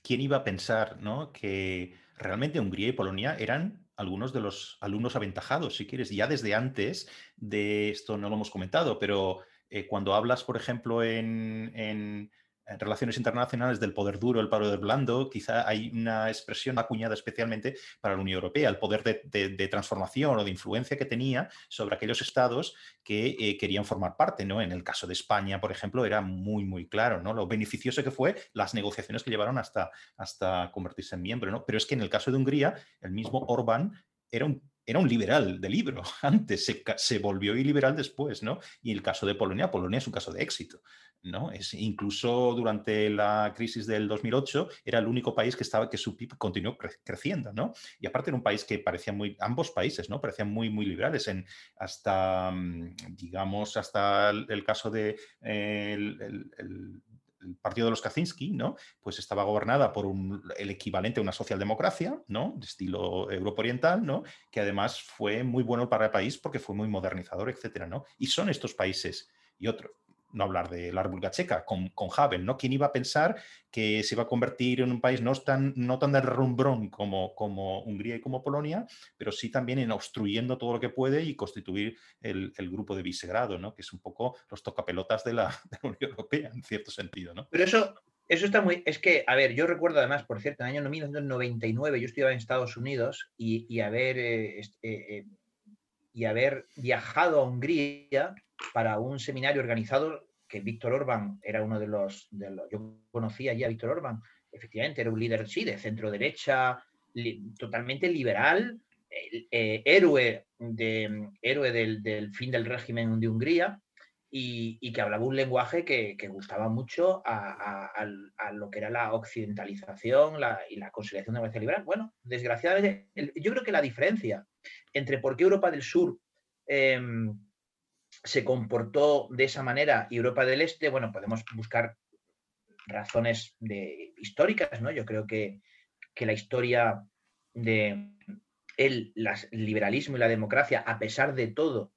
¿quién iba a pensar ¿no? que realmente Hungría y Polonia eran algunos de los alumnos aventajados, si quieres, ya desde antes de esto no lo hemos comentado, pero eh, cuando hablas, por ejemplo, en en relaciones internacionales del poder duro, el poder blando, quizá hay una expresión acuñada especialmente para la Unión Europea, el poder de, transformación o de influencia que tenía sobre aquellos estados que eh, querían formar parte. ¿no? En el caso de España, por ejemplo, era muy, muy claro ¿no? lo beneficioso que fue las negociaciones que llevaron hasta, hasta convertirse en miembro. ¿no? Pero es que en el caso de Hungría, el mismo Orbán era un era un liberal de libro <laughs> antes, se, se, volvió iliberal después, ¿no? Y el caso de Polonia, Polonia es un caso de éxito. ¿No? Incluso durante la crisis del 2008 era el único país que estaba que su PIB continuó creciendo, ¿no? Y aparte era un país que parecía muy, ambos países, ¿no? Parecían muy, muy liberales en hasta, mm, digamos, hasta el, caso de el, partido de los Kaczynski, ¿no? Pues estaba gobernada por el equivalente a una socialdemocracia, ¿no? De estilo Europa Oriental, ¿no? Que además fue muy bueno para el país porque fue muy modernizador, etcétera, ¿no? Y son estos países y otros, no hablar de la República Checa, con, con, ¿no? ¿Quién iba a pensar que se iba a convertir en un país no tan, no tan de rumbrón como, como Hungría y como Polonia, pero sí también en obstruyendo todo lo que puede y constituir el, grupo de Visegrado, ¿no? Que es un poco los tocapelotas de la, <laughs> de la Unión Europea, en cierto sentido, ¿no? Pero eso, eso está muy. Es que, a ver, yo recuerdo además, por cierto, en el año 1999 yo estudiaba en Estados Unidos y, y haber, eh, eh, eh, y haber viajado a Hungría para un seminario organizado que Víctor Orbán era uno de los, Yo conocía ya a Víctor Orbán, efectivamente, era un líder, sí, de centro derecha, totalmente liberal, eh, héroe, de, héroe del, fin del régimen de Hungría. Y, que hablaba un lenguaje que, gustaba mucho a, lo que era la occidentalización y la consolidación de la democracia liberal. Bueno, desgraciadamente, yo creo que la diferencia entre por qué Europa del Sur em, se comportó de esa manera y Europa del Este, bueno, podemos buscar razones de, históricas, ¿no? Yo creo que, la historia de el, liberalismo y la democracia, a pesar de todo,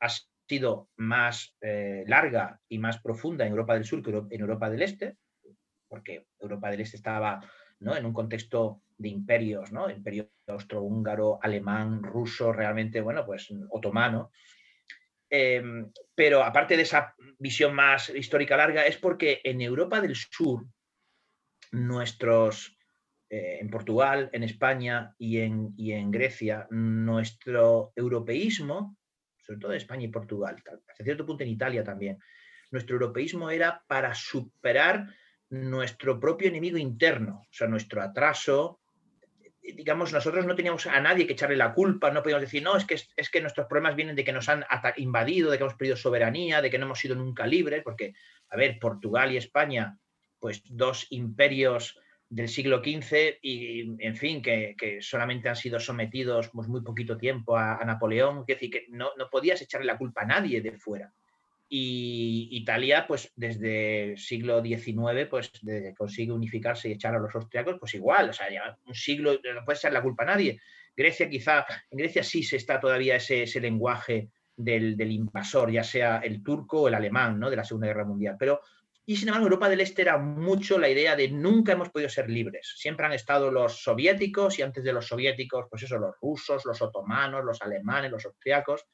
ha sido más eh, larga y más profunda en Europa del Sur que en Europa del Este, porque Europa del Este estaba ¿no? en un contexto de imperios, ¿no? Imperio austrohúngaro, alemán, ruso, realmente, bueno, pues otomano. Em, pero aparte de esa visión más histórica larga, es porque en Europa del Sur, nuestros, eh, en Portugal, en España y en, en, Grecia, nuestro europeísmo, sobre todo en España y Portugal, hasta cierto punto en Italia también, nuestro europeísmo era para superar nuestro propio enemigo interno, o sea, nuestro atraso, digamos, nosotros no teníamos a nadie que echarle la culpa, no podíamos decir, no, es que, es que nuestros problemas vienen de que nos han invadido, de que hemos perdido soberanía, de que no hemos sido nunca libres, porque, a ver, Portugal y España, pues dos imperios del siglo XV y, en fin, que, solamente han sido sometidos pues, muy poquito tiempo a, Napoleón, es decir, que no, no podías echarle la culpa a nadie de fuera. Y Italia, pues desde siglo XIX, pues consigue unificarse y echar a los austriacos, pues igual, o sea, ya un siglo, no puede ser la culpa a nadie. Grecia quizá, en Grecia sí se está todavía ese, ese lenguaje del, invasor, ya sea el turco o el alemán, ¿no? De la Segunda Guerra Mundial. Pero, y sin embargo, Europa del Este era mucho la idea de nunca hemos podido ser libres. Siempre han estado los soviéticos y antes de los soviéticos, pues eso, los rusos, los otomanos, los alemanes, los austriacos,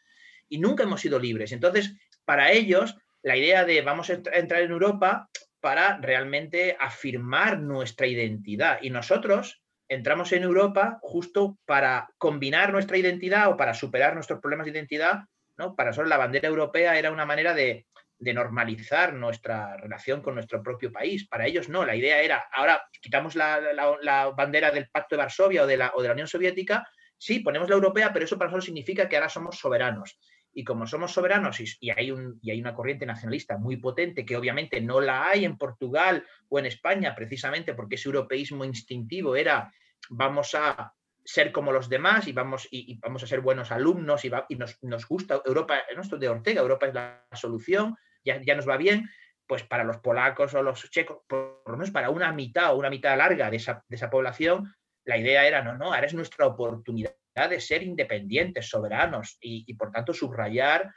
y nunca hemos sido libres. Entonces, para ellos la idea de vamos a entrar en Europa para realmente afirmar nuestra identidad. Y nosotros entramos en Europa justo para combinar nuestra identidad o para superar nuestros problemas de identidad. ¿no? Para nosotros la bandera europea era una manera de, normalizar nuestra relación con nuestro propio país. Para ellos no, la idea era, ahora quitamos la, bandera del Pacto de Varsovia o de, la, o de la Unión Soviética, sí, ponemos la europea, pero eso para nosotros significa que ahora somos soberanos y como somos soberanos y, hay un, y hay una corriente nacionalista muy potente que obviamente no la hay en Portugal o en España precisamente porque ese europeísmo instintivo era vamos a ser como los demás y vamos, a ser buenos alumnos y, nos, gusta Europa, nuestro de Ortega, Europa es la solución, ya, ya nos va bien, pues para los polacos o los checos, por lo menos para una mitad o una mitad larga de esa, de esa población, la idea era, no, no, ahora es nuestra oportunidad de ser independientes, soberanos y, por tanto subrayar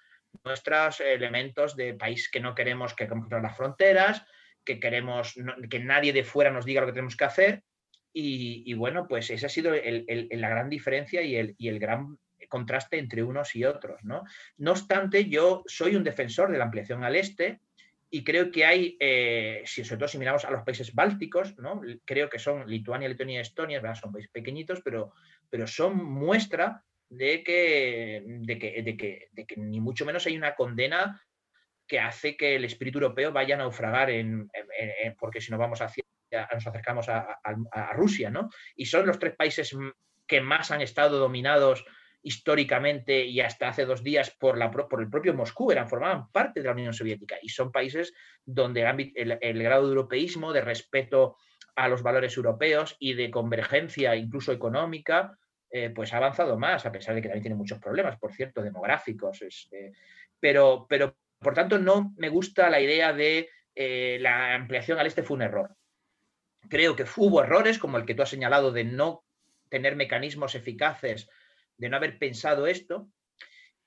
nuestros elementos de país que no queremos que controlar las fronteras, que queremos que nadie de fuera nos diga lo que tenemos que hacer. Y, bueno, pues esa ha sido la gran diferencia y el, y el gran contraste entre unos y otros. ¿no? no obstante, yo soy un defensor de la ampliación al este, y creo que hay, eh, si, sobre todo si miramos a los países bálticos, ¿no? creo que son Lituania, Letonia y Estonia, ¿verdad? son países pequeñitos, pero, pero son muestra de que, de que, de, que, de, que, ni mucho menos hay una condena que hace que el espíritu europeo vaya a naufragar, en, porque si no vamos hacia, nos acercamos a, Rusia, ¿no? Y son los tres países que más han estado dominados históricamente y hasta hace dos días por, la, por el propio Moscú, eran, formaban parte de la Unión Soviética y son países donde el, grado de europeísmo, de respeto a los valores europeos y de convergencia incluso económica, eh, pues ha avanzado más, a pesar de que también tiene muchos problemas, por cierto, demográficos. Eh, pero, pero, por tanto, no me gusta la idea de eh, la ampliación al este fue un error. Creo que hubo errores como el que tú has señalado de no tener mecanismos eficaces, de no haber pensado esto.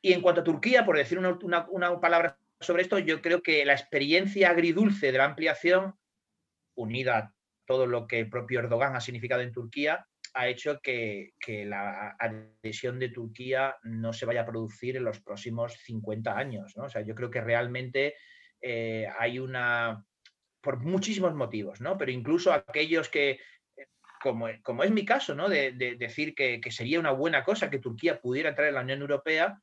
Y en cuanto a Turquía, por decir una, palabra sobre esto, yo creo que la experiencia agridulce de la ampliación, unida todo lo que el propio Erdogan ha significado en Turquía, ha hecho que, la adhesión de Turquía no se vaya a producir en los próximos 50 años. O sea, yo creo que realmente eh, hay una, por muchísimos motivos, ¿no? pero incluso aquellos que, como, como es mi caso, ¿no? de, decir que, sería una buena cosa que Turquía pudiera entrar en la Unión Europea,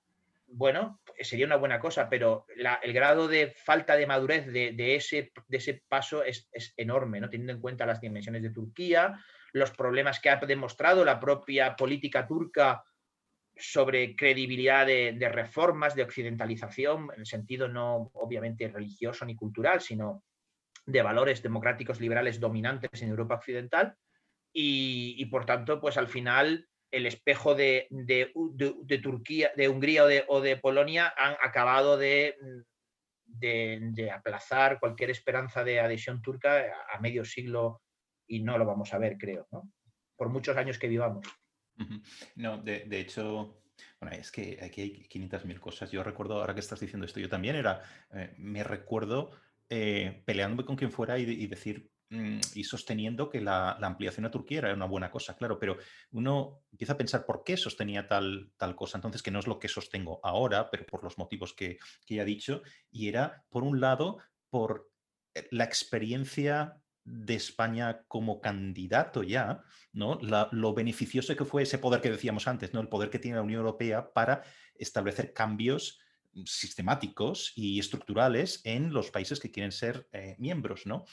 bueno, sería una buena cosa, pero el grado de falta de madurez de, ese, paso es, enorme, ¿no? teniendo en cuenta las dimensiones de Turquía, los problemas que ha demostrado la propia política turca sobre credibilidad de, reformas, de occidentalización, en el sentido no obviamente religioso ni cultural, sino de valores democráticos liberales dominantes en Europa Occidental. Y, por tanto, pues al final el espejo de, Turquía, de Hungría o de, Polonia han acabado de, de, aplazar cualquier esperanza de adhesión turca a medio siglo y no lo vamos a ver, creo, ¿no? por muchos años que vivamos. No, de, hecho, bueno, es que aquí hay 500.000 cosas. Yo recuerdo, ahora que estás diciendo esto, yo también era, eh, me recuerdo eh, peleándome con quien fuera y, decir mm, y sosteniendo que la, ampliación a Turquía era una buena cosa, claro, pero uno empieza a pensar por qué sostenía tal, tal cosa, entonces que no es lo que sostengo ahora, pero por los motivos que, que ya he dicho, y era, por un lado, por eh, la experiencia de España como candidato ya, ¿no? lo beneficioso que fue ese poder que decíamos antes, ¿no? El poder que tiene la Unión Europea para establecer cambios sistemáticos y estructurales en los países que quieren ser eh, miembros, ¿no?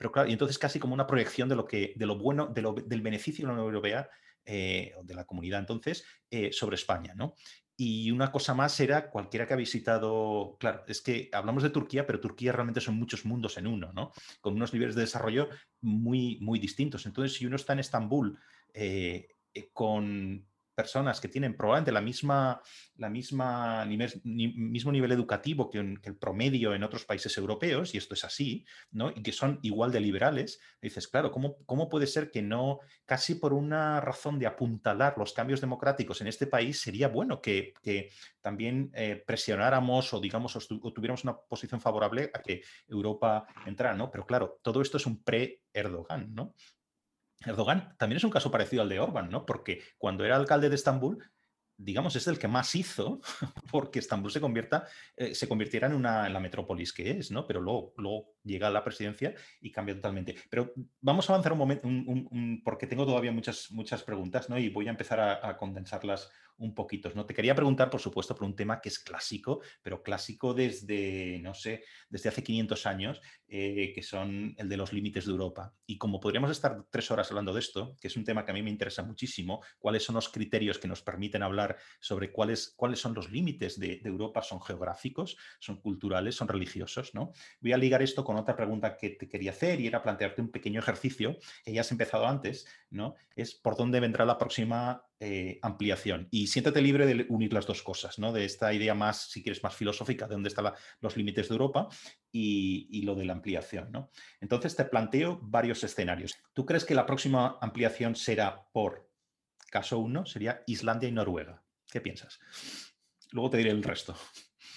Pero claro, y entonces casi como una proyección de lo que, de lo bueno, de lo, del beneficio de la Unión Europea, eh, de la comunidad entonces, eh, sobre España, ¿no? Y una cosa más era cualquiera que ha visitado, claro, es que hablamos de Turquía, pero Turquía realmente son muchos mundos en uno, ¿no? Con unos niveles de desarrollo muy, muy distintos. Entonces, si uno está en Estambul eh, eh, con personas que tienen probablemente la misma, la misma mismo nivel educativo que, el promedio en otros países europeos, y esto es así, ¿no? y que son igual de liberales, dices, claro, ¿cómo, ¿cómo puede ser que no, casi por una razón de apuntalar los cambios democráticos en este país, sería bueno que, también eh, presionáramos o, digamos, o, tuviéramos una posición favorable a que Europa entrara, ¿no? Pero claro, todo esto es un pre-Erdogan, ¿no? Erdogan también es un caso parecido al de Orban, ¿no? Porque cuando era alcalde de Estambul, digamos, es el que más hizo <laughs> porque Estambul se, convierta, eh, se convirtiera en, una, la metrópolis que es, ¿no? Pero luego, luego llega a la presidencia y cambia totalmente. Pero vamos a avanzar un momento, porque tengo todavía muchas, muchas preguntas, ¿no? Y voy a empezar a, a condensarlas un poquito. ¿no? Te quería preguntar, por supuesto, por un tema que es clásico, pero clásico desde, no sé, desde hace 500 años, eh, que son el de los límites de Europa. Y como podríamos estar tres horas hablando de esto, que es un tema que a mí me interesa muchísimo, cuáles son los criterios que nos permiten hablar sobre cuáles, cuáles son los límites de, Europa, son geográficos, son culturales, son religiosos, ¿no? Voy a ligar esto con otra pregunta que te quería hacer y era plantearte un pequeño ejercicio que ya has empezado antes, ¿no? Es por dónde vendrá la próxima eh, ampliación. Y siéntate libre de unir las dos cosas, ¿no? De esta idea más, si quieres, más filosófica, de dónde están los límites de Europa y, lo de la ampliación, ¿no? Entonces te planteo varios escenarios. ¿Tú crees que la próxima ampliación será por, caso uno, sería Islandia y Noruega? ¿Qué piensas? Luego te diré el resto.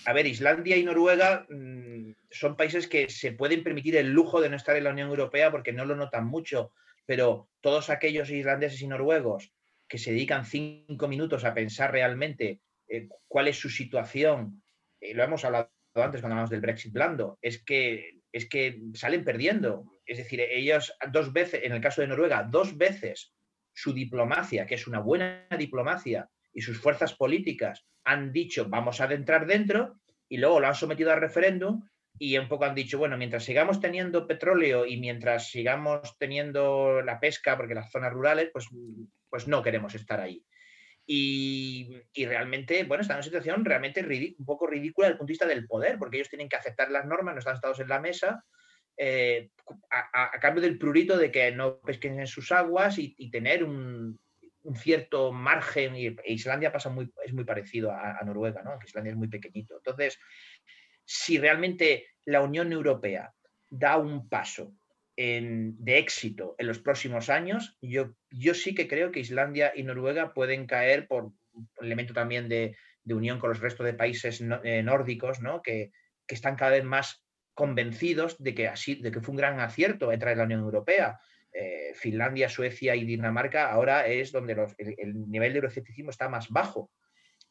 A ver, Islandia y Noruega mm, son países que se pueden permitir el lujo de no estar en la Unión Europea porque no lo notan mucho, pero todos aquellos islandeses y noruegos que se dedican cinco minutos a pensar realmente eh, cuál es su situación, eh, lo hemos hablado antes cuando hablamos del Brexit blando, es que, es que salen perdiendo. Es decir, ellos dos veces, en el caso de Noruega, dos veces su diplomacia, que es una buena diplomacia, y sus fuerzas políticas han dicho vamos a adentrar dentro y luego lo han sometido a referéndum y un poco han dicho, bueno, mientras sigamos teniendo petróleo y mientras sigamos teniendo la pesca, porque las zonas rurales, pues, pues no queremos estar ahí. Y, realmente, bueno, están en una situación realmente un poco ridícula desde el punto de vista del poder, porque ellos tienen que aceptar las normas, no están estados en la mesa, eh, a, cambio del prurito de que no pesquen en sus aguas y, tener un, cierto margen. Y Islandia pasa muy, es muy parecido a, Noruega, ¿no? que Islandia es muy pequeñito. Entonces, si realmente la Unión Europea da un paso de éxito en los próximos años, yo, yo sí que creo que Islandia y Noruega pueden caer por un elemento también de, unión con los restos de países eh, nórdicos, ¿no? que, están cada vez más convencidos de que, así, de que fue un gran acierto entrar en la Unión Europea. Eh, Finlandia, Suecia y Dinamarca ahora es donde el, nivel de eurocepticismo está más bajo.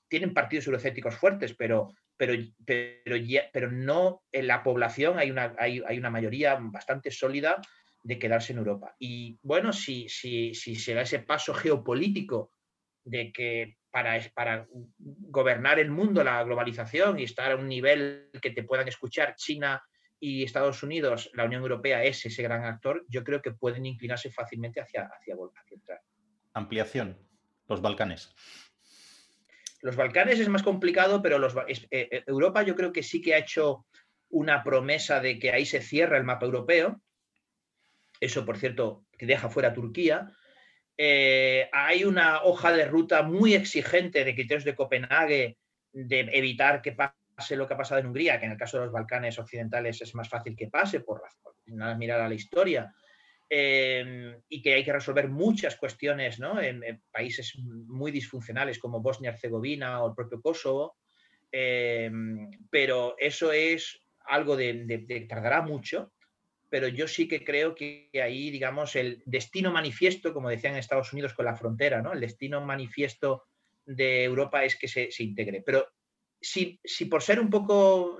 Tienen partidos eurocépticos fuertes, pero, pero, pero, pero no en la población hay una, hay, una mayoría bastante sólida de quedarse en Europa. Y bueno, si, si, si se da ese paso geopolítico de que para, para gobernar el mundo, la globalización y estar a un nivel que te puedan escuchar China y Estados Unidos, la Unión Europea es ese gran actor, yo creo que pueden inclinarse fácilmente hacia, hacia, hacia entrar. Ampliación, los Balcanes. Los Balcanes es más complicado, pero los, eh, eh, Europa yo creo que sí que ha hecho una promesa de que ahí se cierra el mapa europeo. Eso, por cierto, que deja fuera Turquía. Eh, hay una hoja de ruta muy exigente de criterios de Copenhague de evitar que pase lo que ha pasado en Hungría, que en el caso de los Balcanes occidentales es más fácil que pase por, mirar a la historia. Em, y que hay que resolver muchas cuestiones en, países muy disfuncionales como Bosnia-Herzegovina o el propio Kosovo, em, pero eso es algo de, que tardará mucho, pero yo sí que creo que ahí, digamos, el destino manifiesto, como decían en Estados Unidos con la frontera, ¿no? el destino manifiesto de Europa es que se, integre. Pero si, si por ser un poco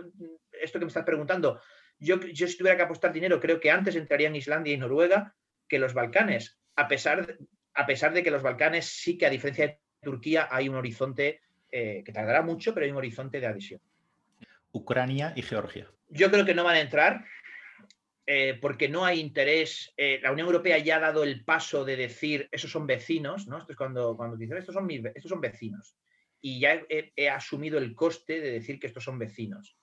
esto que me estás preguntando, yo, si tuviera que apostar dinero, creo que antes entrarían Islandia y Noruega que los Balcanes, a pesar, de, a pesar de que los Balcanes sí que a diferencia de Turquía hay un horizonte eh, que tardará mucho, pero hay un horizonte de adhesión. Ucrania y Georgia. Yo creo que no van a entrar eh, porque no hay interés. Eh, la Unión Europea ya ha dado el paso de decir, esos son vecinos, ¿no? Esto es cuando, cuando dicen, estos son, estos son vecinos. Y ya he, asumido el coste de decir que estos son vecinos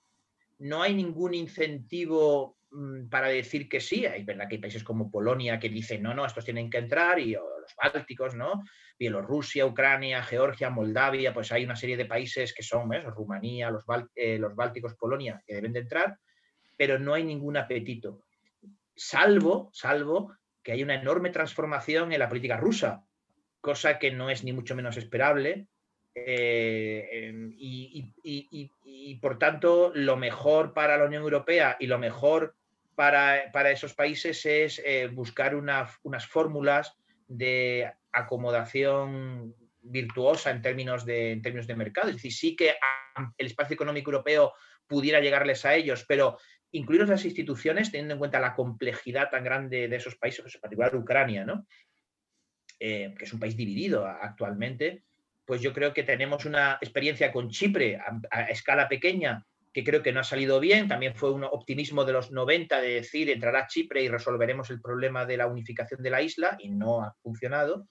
no hay ningún incentivo mm, para decir que sí. Hay verdad que países como Polonia que dicen no, no, estos tienen que entrar, y los bálticos, ¿no? Bielorrusia, Ucrania, Georgia, Moldavia, pues hay una serie de países que son, Rumanía, los, eh, los bálticos, Polonia, que deben de entrar, pero no hay ningún apetito. Salvo, salvo que hay una enorme transformación en la política rusa, cosa que no es ni mucho menos esperable, eh, em, y, por tanto, lo mejor para la Unión Europea y lo mejor para, esos países es eh, buscar unas fórmulas de acomodación virtuosa en términos, de, en términos de mercado. Es decir, sí que el espacio económico europeo pudiera llegarles a ellos, pero incluir las instituciones teniendo en cuenta la complejidad tan grande de esos países, pues en particular Ucrania, ¿no? Eh, que es un país dividido actualmente, pues yo creo que tenemos una experiencia con Chipre a, escala pequeña que creo que no ha salido bien. También fue un optimismo de los 90 de decir entrará Chipre y resolveremos el problema de la unificación de la isla y no ha funcionado.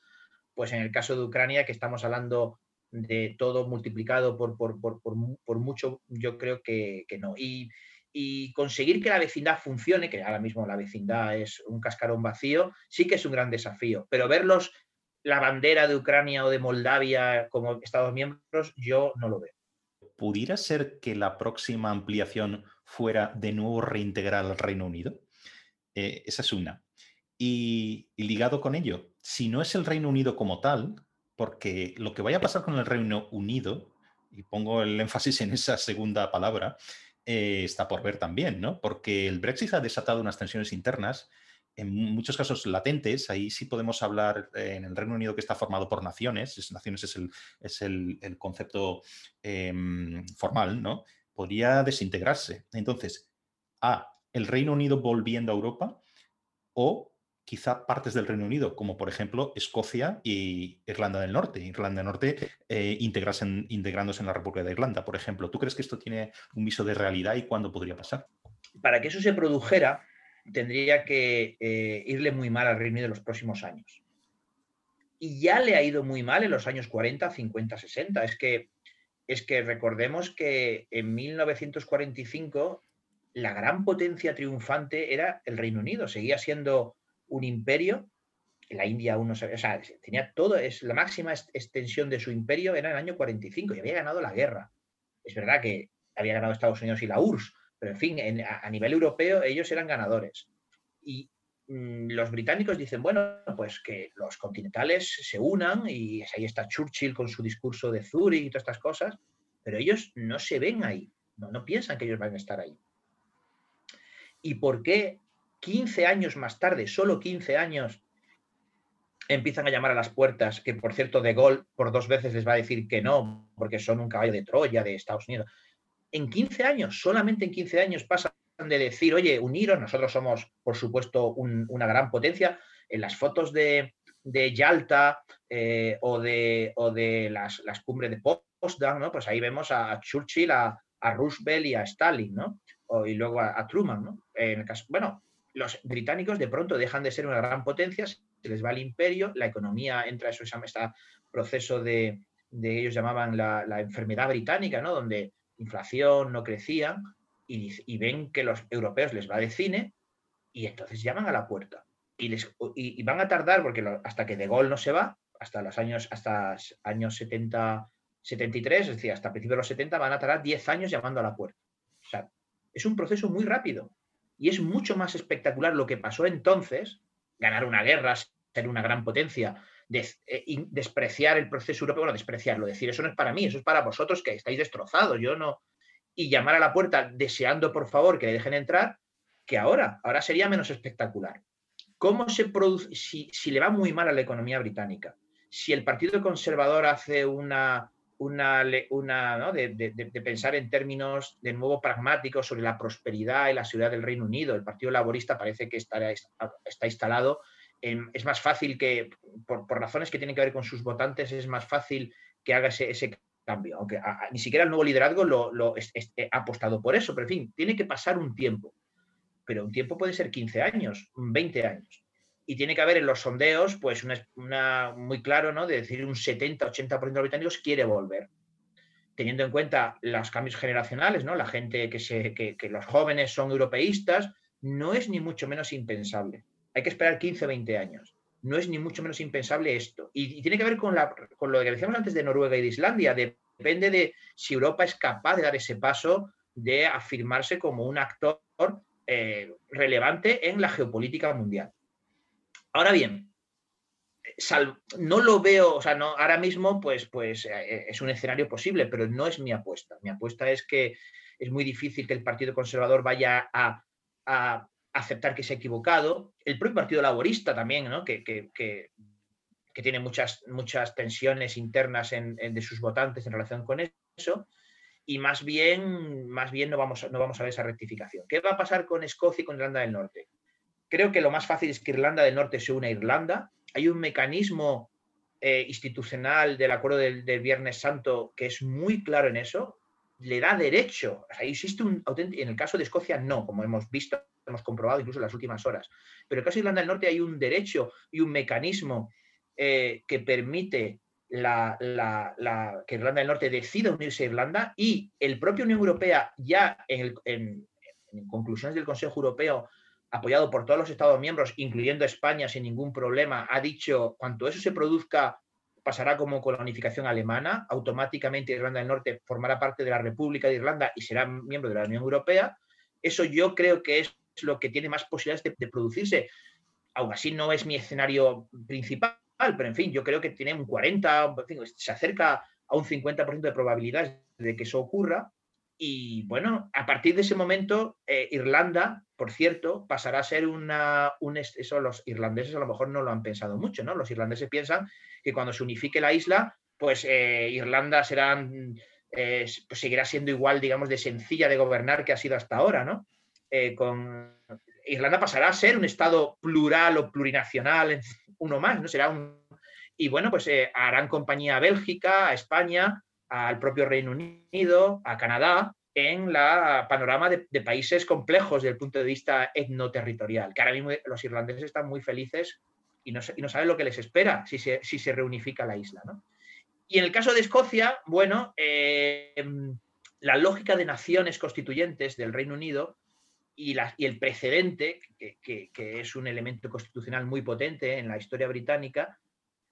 Pues en el caso de Ucrania, que estamos hablando de todo multiplicado por, por, mucho, yo creo que, no. Y, y, conseguir que la vecindad funcione, que ahora mismo la vecindad es un cascarón vacío, sí que es un gran desafío. Pero verlos la bandera de Ucrania o de Moldavia como Estados miembros, yo no lo veo. ¿Pudiera ser que la próxima ampliación fuera de nuevo reintegrar al Reino Unido? Eh, esa es una. Y, ligado con ello, si no es el Reino Unido como tal, porque lo que vaya a pasar con el Reino Unido, y pongo el énfasis en esa segunda palabra, eh, está por ver también, ¿no? Porque el Brexit ha desatado unas tensiones internas en muchos casos latentes, ahí sí podemos hablar eh, en el Reino Unido que está formado por naciones, naciones es el, es el, concepto em, formal, ¿no? Podría desintegrarse. Entonces, A, el Reino Unido volviendo a Europa o quizá partes del Reino Unido, como por ejemplo Escocia y Irlanda del Norte. Irlanda del Norte eh, integrándose en la República de Irlanda, por ejemplo. ¿Tú crees que esto tiene un viso de realidad y cuándo podría pasar? Para que eso se produjera, tendría que eh, irle muy mal al Reino Unido en los próximos años. Y ya le ha ido muy mal en los años 40, 50, 60. Es que, es que recordemos que en 1945 la gran potencia triunfante era el Reino Unido. Seguía siendo un imperio. La India aún no o sea, tenía todo, es la máxima extensión de su imperio era en el año 45 y había ganado la guerra. Es verdad que había ganado Estados Unidos y la URSS, Pero en fin, a, nivel europeo ellos eran ganadores. Y mm, los británicos dicen, bueno, pues que los continentales se unan y ahí está Churchill con su discurso de Zurich y todas estas cosas, pero ellos no se ven ahí, no, no piensan que ellos van a estar ahí. ¿Y por qué 15 años más tarde, solo 15 años, empiezan a llamar a las puertas, que por cierto De Gaulle por dos veces les va a decir que no, porque son un caballo de Troya de Estados Unidos. En 15 años, solamente en 15 años pasan de decir, oye, uniros, nosotros somos, por supuesto, una gran potencia. En las fotos de, Yalta eh, o de, o de las, cumbres de Potsdam, ¿no? pues ahí vemos a Churchill, a, Roosevelt y a Stalin, ¿no? y luego a, Truman. ¿no? En el caso, bueno, los británicos de pronto dejan de ser una gran potencia, se les va el imperio, la economía entra eso, este proceso de, ellos llamaban la, enfermedad británica, ¿no? donde inflación no crecía y, ven que los europeos les va de cine y entonces llaman a la puerta. Y, van a tardar, porque hasta que De Gaulle no se va, hasta los años, hasta años 70, 73, es decir, hasta principios de los 70, van a tardar 10 años llamando a la puerta. O sea, es un proceso muy rápido. Y es mucho más espectacular lo que pasó entonces, ganar una guerra, ser una gran potencia, eh, despreciar el proceso europeo, bueno, despreciarlo, decir, eso no es para mí, eso es para vosotros que estáis destrozados, yo no. Y llamar a la puerta deseando, por favor, que le dejen entrar, que ahora, ahora sería menos espectacular. ¿Cómo se produce, si, si le va muy mal a la economía británica, si el Partido Conservador hace una, una, una de, pensar en términos de nuevo pragmáticos sobre la prosperidad y la seguridad del Reino Unido. El Partido Laborista parece que está, está instalado. Es más fácil que, por, razones que tienen que ver con sus votantes, es más fácil que haga ese, cambio. Aunque ni siquiera el nuevo liderazgo lo, ha apostado por eso. Pero en fin, tiene que pasar un tiempo. Pero un tiempo puede ser 15 años, 20 años y tiene que haber en los sondeos, pues, una, muy claro, ¿no? De decir un 70-80% de los británicos quiere volver. Teniendo en cuenta los cambios generacionales, ¿no? La gente que, que, los jóvenes son europeístas, no es ni mucho menos impensable. Hay que esperar 15 20 años. No es ni mucho menos impensable esto. Y, tiene que ver con, lo que decíamos antes de Noruega y de Islandia. Depende de si Europa es capaz de dar ese paso de afirmarse como un actor eh, relevante en la geopolítica mundial. Ahora bien, no lo veo, o sea, no, ahora mismo pues, pues eh, es un escenario posible, pero no es mi apuesta. Mi apuesta es que es muy difícil que el Partido Conservador vaya a, aceptar que se ha equivocado. El propio Partido Laborista también, ¿no? que, tiene muchas, muchas tensiones internas de sus votantes en relación con eso. Y más bien, más bien no, vamos, no vamos a ver esa rectificación. ¿Qué va a pasar con Escocia y con Irlanda del Norte? Creo que lo más fácil es que Irlanda del Norte se una a Irlanda. Hay un mecanismo eh, institucional del acuerdo del, Viernes Santo que es muy claro en eso. Le da derecho. O existe un En el caso de Escocia, no, como hemos visto, hemos comprobado incluso en las últimas horas. Pero en el caso de Irlanda del Norte hay un derecho y un mecanismo eh, que permite que Irlanda del Norte decida unirse a Irlanda y el propio Unión Europea ya en, en conclusiones del Consejo Europeo apoyado por todos los Estados miembros, incluyendo España sin ningún problema, ha dicho, cuanto eso se produzca, pasará como con la unificación alemana, automáticamente Irlanda del Norte formará parte de la República de Irlanda y será miembro de la Unión Europea. Eso yo creo que es lo que tiene más posibilidades de, producirse. Aún así no es mi escenario principal, pero en fin, yo creo que tiene un 40, se acerca a un 50% de probabilidades de que eso ocurra. Y bueno, a partir de ese momento, eh, Irlanda, por cierto, pasará a ser una, un, eso los irlandeses a lo mejor no lo han pensado mucho, ¿no? Los irlandeses piensan que cuando se unifique la isla, pues eh, Irlanda será, eh, pues seguirá siendo igual, digamos, de sencilla de gobernar que ha sido hasta ahora, ¿no? Con, Irlanda pasará a ser un estado plural o plurinacional, <laughs> uno más, ¿no? Será un... Y bueno, pues harán compañía a Bélgica, a España, al propio Reino Unido, a Canadá, en la panorama de, países complejos desde el punto de vista etnoterritorial, que ahora mismo los irlandeses están muy felices y no, no saben lo que les espera si se, reunifica la isla. Y en el caso de Escocia, bueno, eh, la lógica de naciones constituyentes del Reino Unido y, la, el precedente, que, es un elemento constitucional muy potente en la historia británica,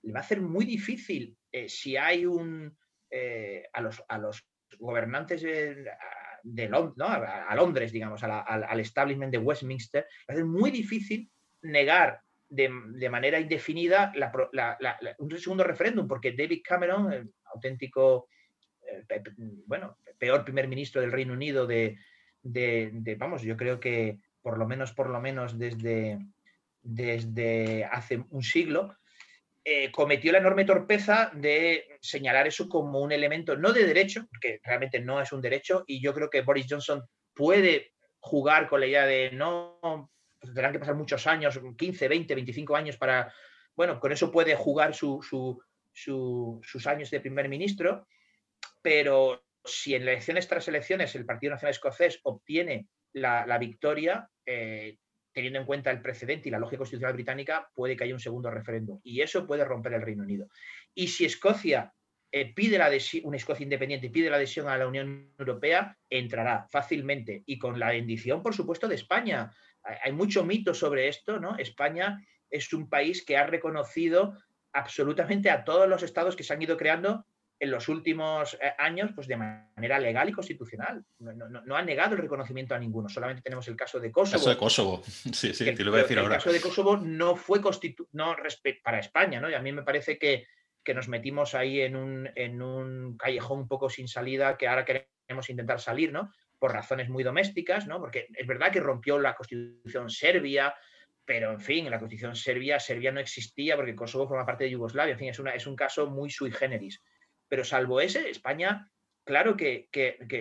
le va a hacer muy difícil eh, si hay un, eh, a, los, a los gobernantes de a, Londres, digamos, al, establishment de Westminster, es muy difícil negar de, manera indefinida un segundo referéndum, porque David Cameron, el auténtico, eh, bueno, peor primer ministro del Reino Unido de, vamos, yo creo que por lo menos, por lo menos desde, desde hace un siglo, eh, cometió la enorme torpeza de señalar eso como un elemento no de derecho, porque realmente no es un derecho, y yo creo que Boris Johnson puede jugar con la idea de no, pues tendrán que pasar muchos años, 15, 20, 25 años para, bueno, con eso puede jugar sus años de primer ministro, pero si en elecciones tras elecciones el Partido Nacional Escocés obtiene la, victoria, eh, teniendo en cuenta el precedente y la lógica constitucional británica, puede que haya un segundo referéndum. Y eso puede romper el Reino Unido. Y si Escocia eh, pide la adhesión, una Escocia independiente pide la adhesión a la Unión Europea, entrará fácilmente. Y con la bendición, por supuesto, de España. Hay mucho mito sobre esto, ¿no? España es un país que ha reconocido absolutamente a todos los estados que se han ido creando en los últimos eh, años pues de manera legal y constitucional. No, ha negado el reconocimiento a ninguno. Solamente tenemos el caso de Kosovo. El caso de Kosovo, <laughs> sí, sí, te lo voy a decir ahora. El caso de Kosovo no fue no para España, ¿no? Y a mí me parece que, que nos metimos ahí en un, en un callejón un poco sin salida que ahora queremos intentar salir, ¿no? Por razones muy domésticas, ¿no? Porque es verdad que rompió la constitución serbia, pero en fin, en la constitución serbia, Serbia no existía porque Kosovo forma parte de Yugoslavia. En fin, es, una, es un caso muy sui generis. Pero salvo ese, España, claro que,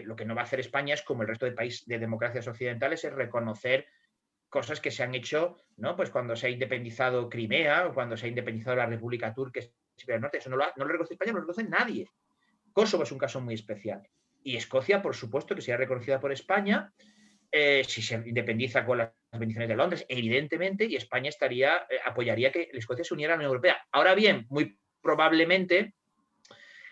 lo que no va a hacer España es como el resto de países de democracias occidentales, es reconocer cosas que se han hecho, ¿no? Pues cuando se ha independizado Crimea o cuando se ha independizado la República Turca del Norte, eso no lo, no lo reconoce España, no lo reconoce nadie. Kosovo es un caso muy especial. Y Escocia, por supuesto, que sea reconocida por España, eh, si se independiza con las bendiciones de Londres, evidentemente, y España estaría, eh, apoyaría que Escocia se uniera a la Unión Europea. Ahora bien, muy probablemente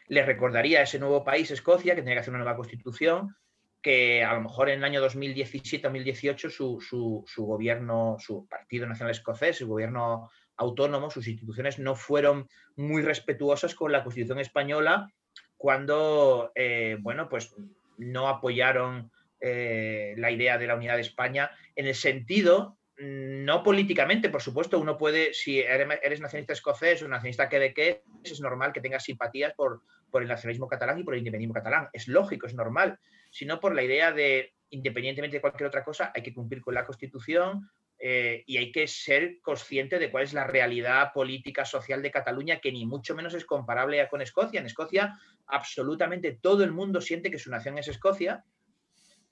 le recordaría a ese nuevo país, Escocia, que tenía que hacer una nueva constitución, que a lo mejor en el año 2017-2018 su, su, gobierno, su Partido Nacional Escocés, su gobierno autónomo, sus instituciones no fueron muy respetuosas con la Constitución española cuando, eh, bueno, pues no apoyaron eh, la idea de la unidad de España en el sentido no políticamente, por supuesto, uno puede, si eres nacionalista escocés o nacionalista quebequés, es normal que tengas simpatías por, por el nacionalismo catalán y por el independentismo catalán. Es lógico, es normal, sino por la idea de, independientemente de cualquier otra cosa, hay que cumplir con la Constitución eh, y hay que ser consciente de cuál es la realidad política, social de Cataluña, que ni mucho menos es comparable con Escocia. En Escocia, absolutamente todo el mundo siente que su nación es Escocia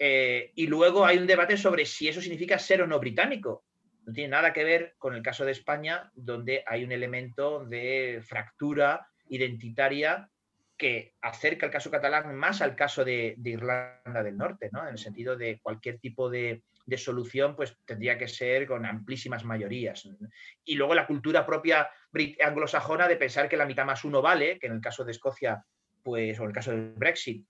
eh, y luego hay un debate sobre si eso significa ser o no británico. No tiene nada que ver con el caso de España, donde hay un elemento de fractura identitaria que acerca el caso catalán más al caso de, Irlanda del Norte, ¿no? En el sentido de cualquier tipo de, solución, pues tendría que ser con amplísimas mayorías. Y luego la cultura propia anglosajona de pensar que la mitad más uno vale, que en el caso de Escocia, pues, o en el caso del Brexit,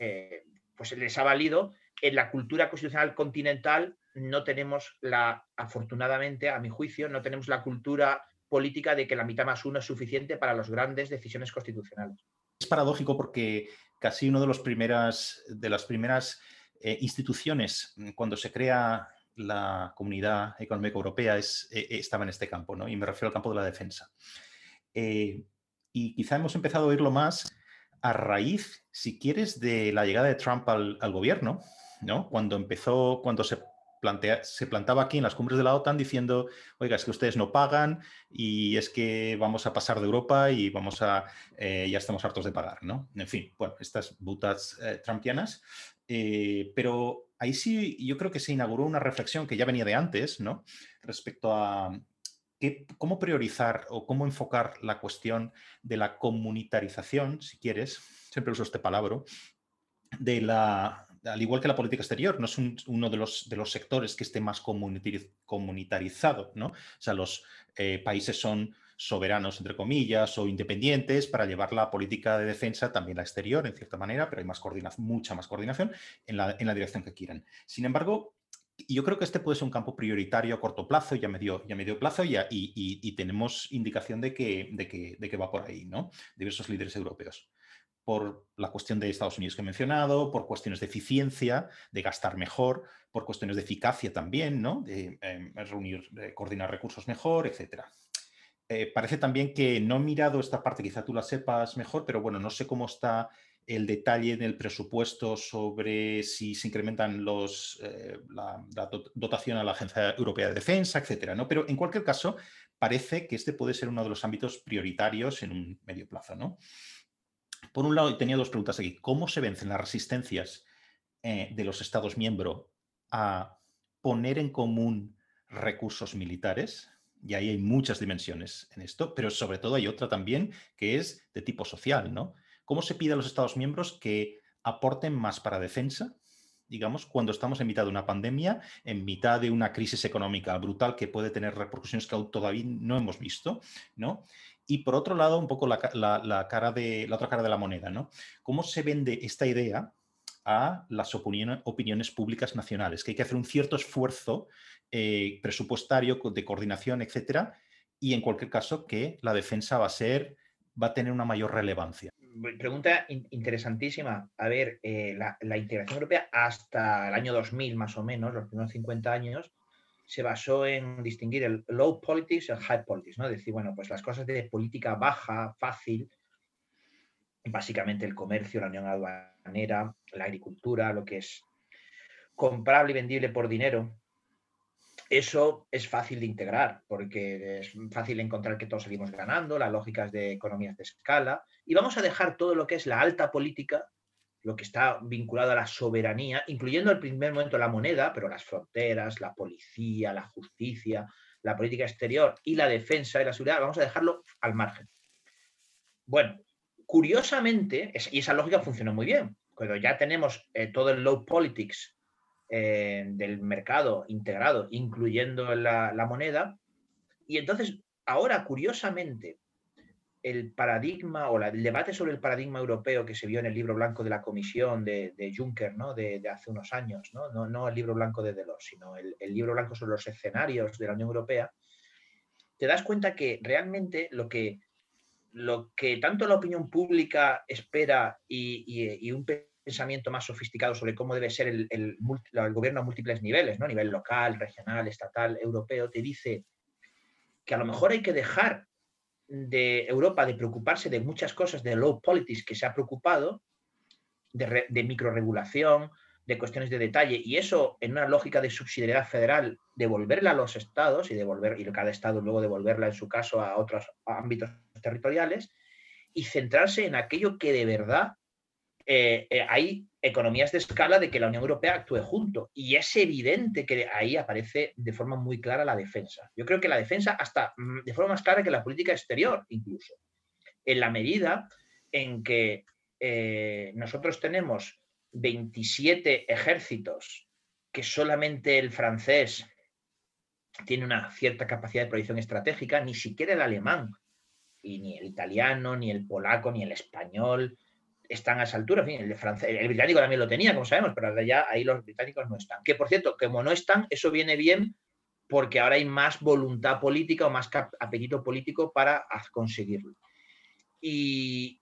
eh, pues les ha valido, en la cultura constitucional continental no tenemos la, afortunadamente, a mi juicio, no tenemos la cultura política de que la mitad más uno es suficiente para las grandes decisiones constitucionales. Es paradójico porque casi una de, los primeras, de las primeras eh, instituciones mm, cuando se crea la Comunidad Económica Europea es, eh, estaba en este campo, ¿no? y me refiero al campo de la defensa. Eh, y quizá hemos empezado a oírlo más a raíz, si quieres, de la llegada de Trump al gobierno, cuando empezó, cuando se, plantea, se plantaba aquí en las cumbres de la OTAN diciendo, oiga, es que ustedes no pagan y es que vamos a pasar de Europa y vamos a, eh, ya estamos hartos de pagar, ¿no? En fin, bueno, estas butas eh, trumpianas. Eh, pero ahí sí yo creo que se inauguró una reflexión que ya venía de antes, ¿no? Respecto a qué, cómo priorizar o cómo enfocar la cuestión de la comunitarización, si quieres, siempre uso este palabra, de la, al igual que la política exterior, no es uno de los, de los sectores que esté más comunitarizado, ¿no? O sea, los eh, países son soberanos, entre comillas, o independientes para llevar la política de defensa también la exterior, en cierta manera, pero hay más coordinación, mucha más coordinación en la, dirección que quieran. Sin embargo, yo creo que este puede ser un campo prioritario a corto plazo y a medio, y medio plazo y, y, tenemos indicación de que, de, que, de que va por ahí, ¿no? Diversos líderes europeos. Por la cuestión de Estados Unidos que he mencionado, por cuestiones de eficiencia, de gastar mejor, por cuestiones de eficacia también, ¿no? de em, reunir, coordinar recursos mejor, etc. Eh, parece también que no he mirado esta parte, quizá tú la sepas mejor, pero bueno, no sé cómo está el detalle en el presupuesto sobre si se incrementan los, eh, la, dotación a la Agencia Europea de Defensa, etcétera, ¿no? Pero en cualquier caso, parece que este puede ser uno de los ámbitos prioritarios en un medio plazo, ¿no? Por un lado, tenía dos preguntas aquí. ¿Cómo se vencen las resistencias eh, de los Estados miembros a poner en común recursos militares? Y ahí hay muchas dimensiones en esto, pero sobre todo hay otra también que es de tipo social, ¿no? ¿Cómo se pide a los Estados miembros que aporten más para defensa? digamos, cuando estamos en mitad de una pandemia, en mitad de una crisis económica brutal que puede tener repercusiones que aún todavía no hemos visto, ¿no? Y por otro lado, un poco la, cara de, la otra cara de la moneda, ¿no? ¿Cómo se vende esta idea a las opiniones, públicas nacionales? Que hay que hacer un cierto esfuerzo eh, presupuestario de coordinación, etcétera, y en cualquier caso que la defensa va a ser va a tener una mayor relevancia. Pregunta interesantísima. A ver, eh, la, integración europea hasta el año 2000 más o menos, los primeros 50 años, se basó en distinguir el low politics y el high politics, ¿no? Decir, bueno, pues las cosas de política baja, fácil, básicamente el comercio, la unión aduanera, la agricultura, lo que es comprable y vendible por dinero, eso es fácil de integrar porque es fácil encontrar que todos seguimos ganando, las lógicas de economías de escala, y vamos a dejar todo lo que es la alta política, lo que está vinculado a la soberanía, incluyendo el primer momento la moneda, pero las fronteras, la policía, la justicia, la política exterior y la defensa y la seguridad, vamos a dejarlo al margen. Bueno, curiosamente, y esa lógica funcionó muy bien, cuando ya tenemos eh, todo el low politics eh, del mercado integrado, incluyendo la, moneda. Y entonces, ahora, curiosamente, el paradigma o el debate sobre el paradigma europeo que se vio en el libro blanco de la Comisión de, Juncker ¿no? De, hace unos años, ¿no? No, el libro blanco de Delors, sino el, libro blanco sobre los escenarios de la Unión Europea, te das cuenta que realmente lo que, lo que tanto la opinión pública espera y, un pensamiento más sofisticado sobre cómo debe ser el, gobierno a múltiples niveles, ¿no? a nivel local, regional, estatal, europeo, te dice que a lo mejor hay que dejar de Europa de preocuparse de muchas cosas de low politics que se ha preocupado, de, de microregulación, de cuestiones de detalle, y eso en una lógica de subsidiariedad federal, devolverla a los estados y devolver, y cada estado luego devolverla en su caso a otros ámbitos territoriales, y centrarse en aquello que de verdad eh, eh, hay economías de escala de que la Unión Europea actúe junto. Y es evidente que ahí aparece de forma muy clara la defensa. Yo creo que la defensa hasta mm, de forma más clara que la política exterior, incluso. En la medida en que eh, nosotros tenemos 27 ejércitos que solamente el francés tiene una cierta capacidad de proyección estratégica, ni siquiera el alemán, ni el italiano, ni el polaco, ni el español, están a esa altura. el, el, británico también lo tenía, como sabemos, pero ya ahí los británicos no están. Que por cierto, como no están, eso viene bien porque ahora hay más voluntad política o más apetito político para conseguirlo. Y,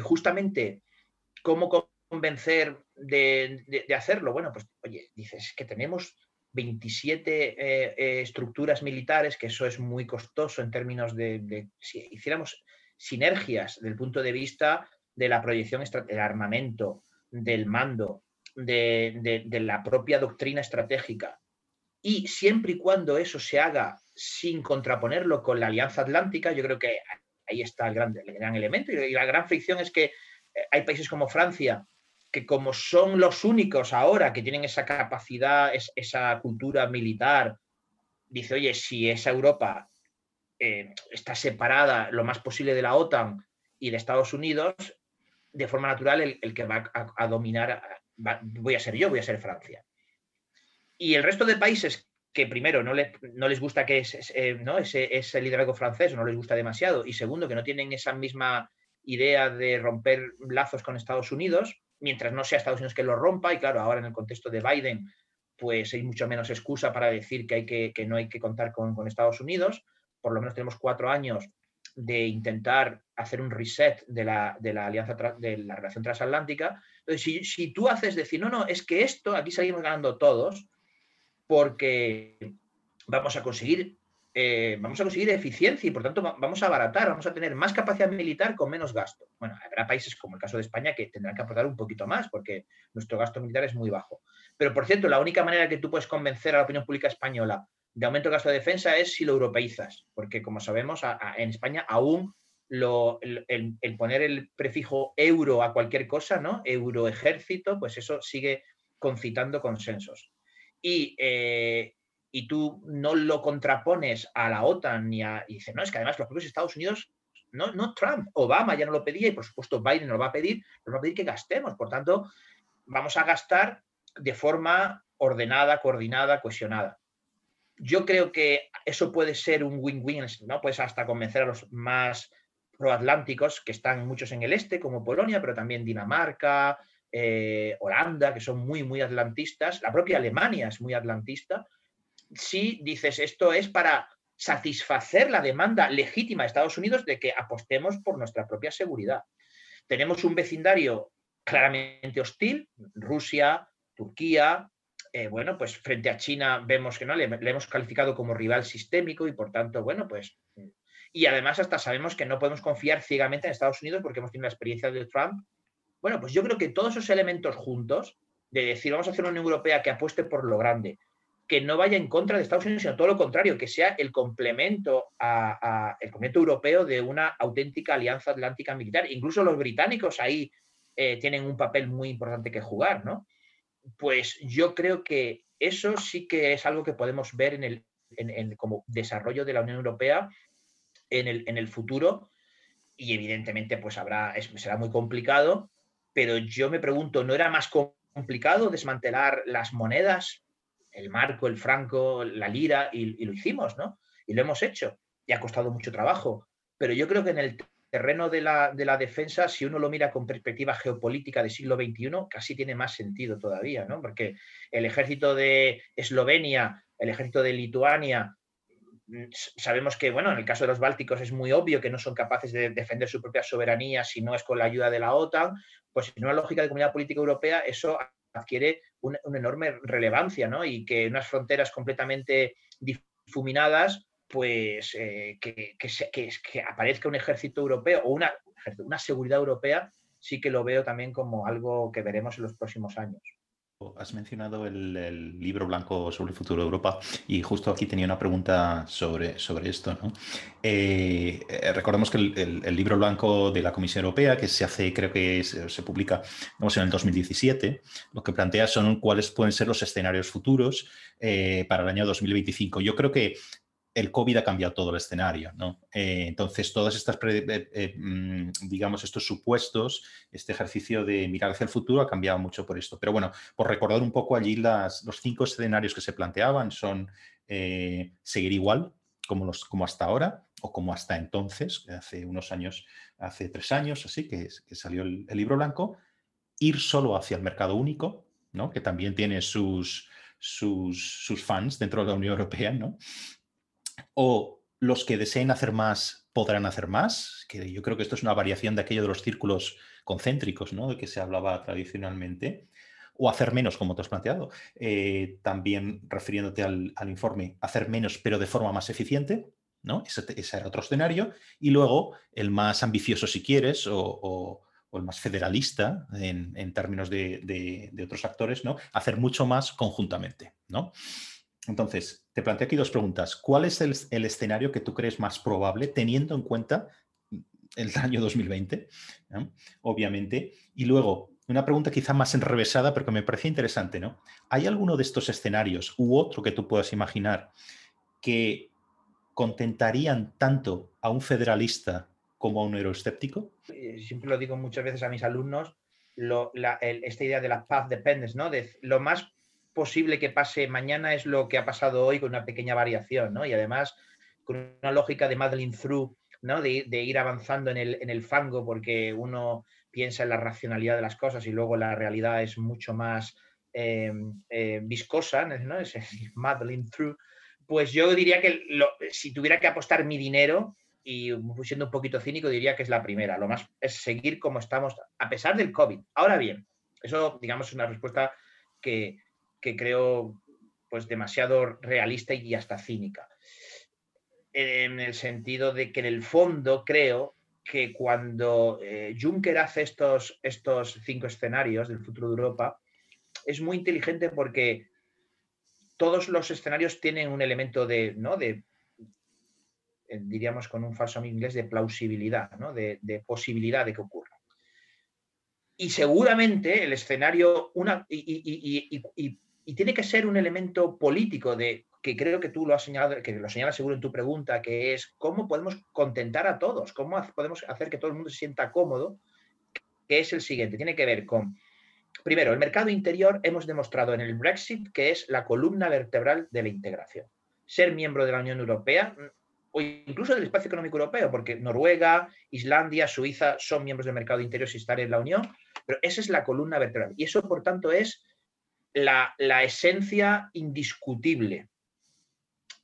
justamente, ¿cómo convencer de, hacerlo? Bueno, pues oye, dices que tenemos 27 eh, eh, estructuras militares, que eso es muy costoso en términos de, de, si hiciéramos sinergias del punto de vista de la proyección del armamento, del mando, de, la propia doctrina estratégica. Y siempre y cuando eso se haga sin contraponerlo con la Alianza Atlántica, yo creo que ahí está el gran, el gran elemento. Y la gran fricción es que eh, hay países como Francia, que como son los únicos ahora que tienen esa capacidad, esa cultura militar, dice, oye, si esa Europa eh, está separada lo más posible de la OTAN y de Estados Unidos, de forma natural el, que va a, dominar, voy a ser yo, voy a ser Francia. Y el resto de países que primero no, no les gusta que es, eh, ¿no? ese, ese, liderazgo francés, no les gusta demasiado, y segundo que no tienen esa misma idea de romper lazos con Estados Unidos, mientras no sea Estados Unidos que lo rompa, y claro, ahora en el contexto de Biden, pues hay mucho menos excusa para decir que, hay que, que no hay que contar con, con Estados Unidos, por lo menos tenemos cuatro años de intentar hacer un reset de la, alianza de la relación transatlántica. Entonces, si, tú haces decir, no, no, es que esto, aquí salimos ganando todos, porque vamos a conseguir eh, vamos a conseguir eficiencia y por tanto vamos a abaratar, vamos a tener más capacidad militar con menos gasto. Bueno, habrá países como el caso de España que tendrán que aportar un poquito más porque nuestro gasto militar es muy bajo. Pero por cierto, la única manera que tú puedes convencer a la opinión pública española de aumento del gasto de defensa es si lo europeizas, porque como sabemos, en España aún el, poner el prefijo euro a cualquier cosa, ¿no? Euro ejército, pues eso sigue concitando consensos. Y, eh, y tú no lo contrapones a la OTAN ni a. Y dice, no, es que además los propios Estados Unidos, no, no Trump, Obama ya no lo pedía y por supuesto Biden no lo va a pedir, nos va a pedir que gastemos. Por tanto, vamos a gastar de forma ordenada, coordinada, cohesionada. Yo creo que eso puede ser un win-win, ¿no? Pues hasta convencer a los más proatlánticos, que están muchos en el este, como Polonia, pero también Dinamarca, eh, Holanda, que son muy, muy atlantistas. La propia Alemania es muy atlantista si dices esto es para satisfacer la demanda legítima de Estados Unidos de que apostemos por nuestra propia seguridad. Tenemos un vecindario claramente hostil, Rusia, Turquía, eh, bueno, pues frente a China vemos que no, le, hemos calificado como rival sistémico y por tanto, bueno, pues... Y además hasta sabemos que no podemos confiar ciegamente en Estados Unidos porque hemos tenido la experiencia de Trump. Bueno, pues yo creo que todos esos elementos juntos, de decir, vamos a hacer una Unión Europea que apueste por lo grande, que no vaya en contra de Estados Unidos, sino todo lo contrario, que sea el complemento, a, el complemento europeo de una auténtica alianza atlántica militar. Incluso los británicos ahí eh, tienen un papel muy importante que jugar, ¿no? Pues yo creo que eso sí que es algo que podemos ver en el, como desarrollo de la Unión Europea en el, en el futuro y evidentemente pues habrá, será muy complicado, pero yo me pregunto, ¿no era más complicado desmantelar las monedas el marco, el franco, la lira, y, lo hicimos, ¿no? Y lo hemos hecho. Y ha costado mucho trabajo. Pero yo creo que en el terreno de la, defensa, si uno lo mira con perspectiva geopolítica del siglo XXI, casi tiene más sentido todavía, ¿no? Porque el ejército de Eslovenia, el ejército de Lituania, mm, sabemos que, bueno, en el caso de los bálticos es muy obvio que no son capaces de defender su propia soberanía si no es con la ayuda de la OTAN, pues en una lógica de comunidad política europea eso adquiere una, enorme relevancia, ¿no? Y que unas fronteras completamente difuminadas, pues eh, que, que, aparezca un ejército europeo o una, una seguridad europea, sí que lo veo también como algo que veremos en los próximos años. Has mencionado el, libro blanco sobre el futuro de Europa y justo aquí tenía una pregunta sobre, sobre esto. ¿no? Eh, eh, recordemos que el, libro blanco de la Comisión Europea, que se hace, creo que se, publica en el 2017, lo que plantea son cuáles pueden ser los escenarios futuros para el año 2025. Yo creo que el COVID ha cambiado todo el escenario, ¿no? Eh, entonces, todas estas, eh, eh, mm, digamos, estos supuestos, este ejercicio de mirar hacia el futuro ha cambiado mucho por esto. Pero bueno, por recordar un poco allí las, los cinco escenarios que se planteaban son seguir igual como, los, como hasta ahora o como hasta entonces, hace unos años, hace tres años así, que, que salió el, libro blanco, ir solo hacia el mercado único, ¿no? Que también tiene sus, sus, sus fans dentro de la Unión Europea, ¿no? O los que deseen hacer más podrán hacer más, que yo creo que esto es una variación de aquello de los círculos concéntricos, ¿no? De que se hablaba tradicionalmente, o hacer menos, como te has planteado. Eh, también refiriéndote al, informe, hacer menos pero de forma más eficiente, ¿no? Ese, era otro escenario. Y luego el más ambicioso, si quieres, o, el más federalista en, términos de, otros actores, ¿no? Hacer mucho más conjuntamente, ¿no? Entonces, te planteo aquí dos preguntas. ¿Cuál es el, escenario que tú crees más probable teniendo en cuenta el año 2020, obviamente? Y luego, una pregunta quizá más enrevesada, pero que me parecía interesante, ¿no? ¿Hay alguno de estos escenarios u otro que tú puedas imaginar que contentarían tanto a un federalista como a un euroescéptico? Eh, siempre lo digo muchas veces a mis alumnos, esta idea de la path dependence, ¿no? De lo más posible que pase mañana es lo que ha pasado hoy con una pequeña variación, ¿no? Y además con una lógica de Madeline Through, ¿no? De, ir avanzando en el, en el, fango porque uno piensa en la racionalidad de las cosas y luego la realidad es mucho más em, eh, viscosa, ¿no? <laughs> Es Madeline Through. Pues yo diría que si tuviera que apostar mi dinero, y siendo un poquito cínico diría que es la primera. Lo más es seguir como estamos a pesar del COVID. Ahora bien, eso digamos es una respuesta que, que creo pues demasiado realista y hasta cínica. En el sentido de que en el fondo creo que cuando eh, Juncker hace estos, estos cinco escenarios del futuro de Europa, es muy inteligente porque todos los escenarios tienen un elemento de, ¿no? de eh, diríamos con un falso inglés, de plausibilidad, ¿no? de, posibilidad de que ocurra. Y seguramente el escenario, una, tiene que ser un elemento político de que creo que tú lo has señalado, que lo señalas seguro en tu pregunta, que es cómo podemos contentar a todos, cómo podemos hacer que todo el mundo se sienta cómodo, que es el siguiente, tiene que ver con, primero, el mercado interior hemos demostrado en el Brexit que es la columna vertebral de la integración. Ser miembro de la Unión Europea o incluso del espacio económico europeo, porque Noruega, Islandia, Suiza son miembros del mercado interior si están en la Unión, pero esa es la columna vertebral. Y eso, por tanto, es la, esencia indiscutible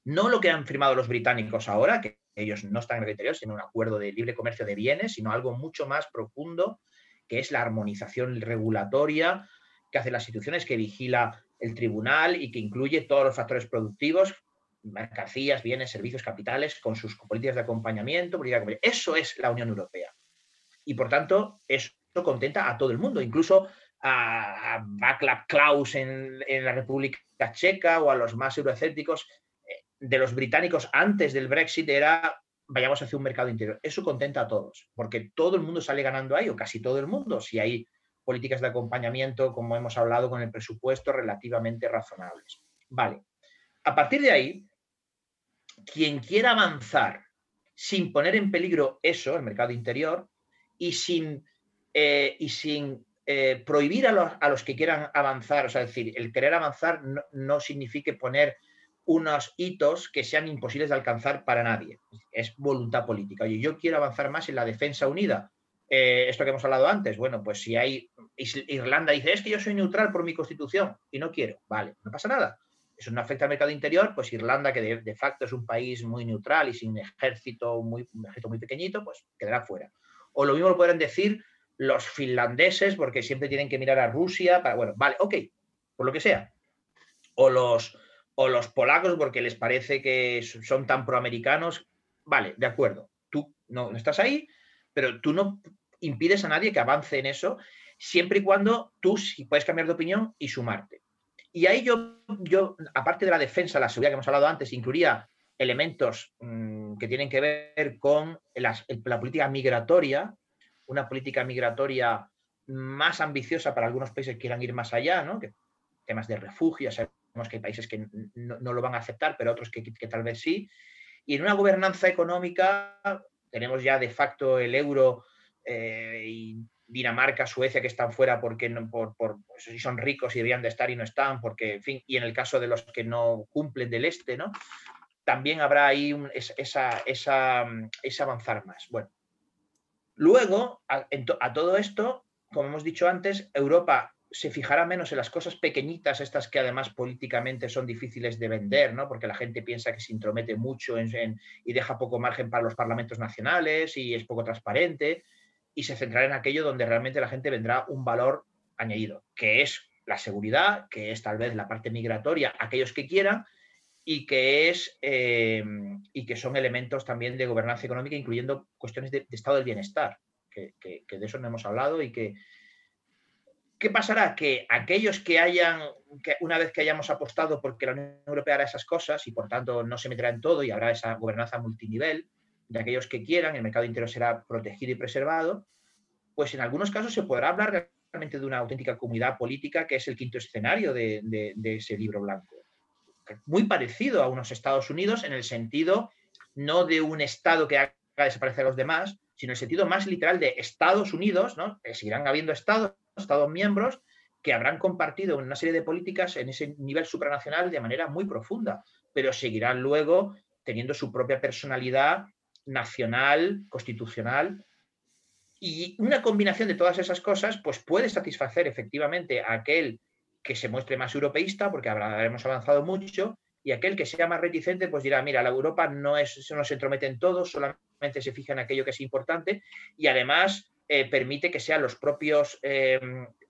no lo que han firmado los británicos ahora, que ellos no están en el interior, sino un acuerdo de libre comercio de bienes, sino algo mucho más profundo, que es la armonización regulatoria que hace las instituciones, que vigila el tribunal y que incluye todos los factores productivos, mercancías, bienes, servicios, capitales, con sus políticas de acompañamiento. Eso es la Unión Europea. Y por tanto, eso contenta a todo el mundo, incluso a, Václav Klaus en, en, la República Checa o a los más euroescépticos de los británicos antes del Brexit era vayamos hacia un mercado interior. Eso contenta a todos, porque todo el mundo sale ganando ahí, o casi todo el mundo, si hay políticas de acompañamiento, como hemos hablado, con el presupuesto relativamente razonables. Vale. A partir de ahí, quien quiera avanzar sin poner en peligro eso, el mercado interior, y sin, eh, y sin eh, prohibir a los, a los, que quieran avanzar, o sea, es decir, el querer avanzar no, no signifique poner unos hitos que sean imposibles de alcanzar para nadie. Es voluntad política. Oye, yo quiero avanzar más en la defensa unida. Eh, esto que hemos hablado antes, bueno, pues si hay Irlanda dice, es que yo soy neutral por mi constitución y no quiero, vale, no pasa nada. Eso no afecta al mercado interior, pues Irlanda, que de, facto es un país muy neutral y sin ejército muy, un ejército muy pequeñito, pues quedará fuera. O lo mismo lo podrán decir los finlandeses, porque siempre tienen que mirar a Rusia para, bueno, vale, ok, por lo que sea. O los, o los polacos porque les parece que son tan proamericanos. Vale, de acuerdo, tú no, estás ahí, pero tú no impides a nadie que avance en eso, siempre y cuando tú sí puedes cambiar de opinión y sumarte. Y ahí yo, yo aparte de la defensa, la seguridad que hemos hablado antes, incluiría elementos mm, que tienen que ver con la, política migratoria, una política migratoria más ambiciosa para algunos países que quieran ir más allá, ¿no? Temas de refugio, que hay países que no, lo van a aceptar, pero otros que, tal vez sí. Y en una gobernanza económica tenemos ya de facto el euro eh, y Dinamarca, Suecia, que están fuera porque no, por, pues, son ricos y deberían de estar y no están, porque, en fin, y en el caso de los que no cumplen del este, ¿no? También habrá ahí esa, esa, ese avanzar más. Bueno, luego, a todo esto, como hemos dicho antes, Europa se fijará menos en las cosas pequeñitas, estas que además políticamente son difíciles de vender, ¿no? porque la gente piensa que se intromete mucho y deja poco margen para los parlamentos nacionales y es poco transparente, y se centrará en aquello donde realmente la gente vendrá un valor añadido, que es la seguridad, que es tal vez la parte migratoria, aquellos que quieran, y que, es, eh, y que son elementos también de gobernanza económica, incluyendo cuestiones de, estado del bienestar, que, que de eso no hemos hablado y que, ¿Qué pasará? Que aquellos que hayan, que una vez que hayamos apostado porque la Unión Europea hará esas cosas y por tanto no se meterá en todo y habrá esa gobernanza multinivel, de aquellos que quieran, el mercado interior será protegido y preservado, pues en algunos casos se podrá hablar realmente de una auténtica comunidad política que es el quinto escenario de, de ese libro blanco. Muy parecido a unos Estados Unidos en el sentido no de un Estado que haga desaparecer a los demás, sino en el sentido más literal de Estados Unidos, ¿no? Que seguirán habiendo estados Estados miembros que habrán compartido una serie de políticas en ese nivel supranacional de manera muy profunda, pero seguirán luego teniendo su propia personalidad nacional, constitucional. Y una combinación de todas esas cosas pues puede satisfacer efectivamente a aquel que se muestre más europeísta, porque habremos avanzado mucho, y aquel que sea más reticente pues dirá, mira, la Europa no, es, se entromete en todo, solamente se fija en aquello que es importante y además eh, permite que sean los propios eh,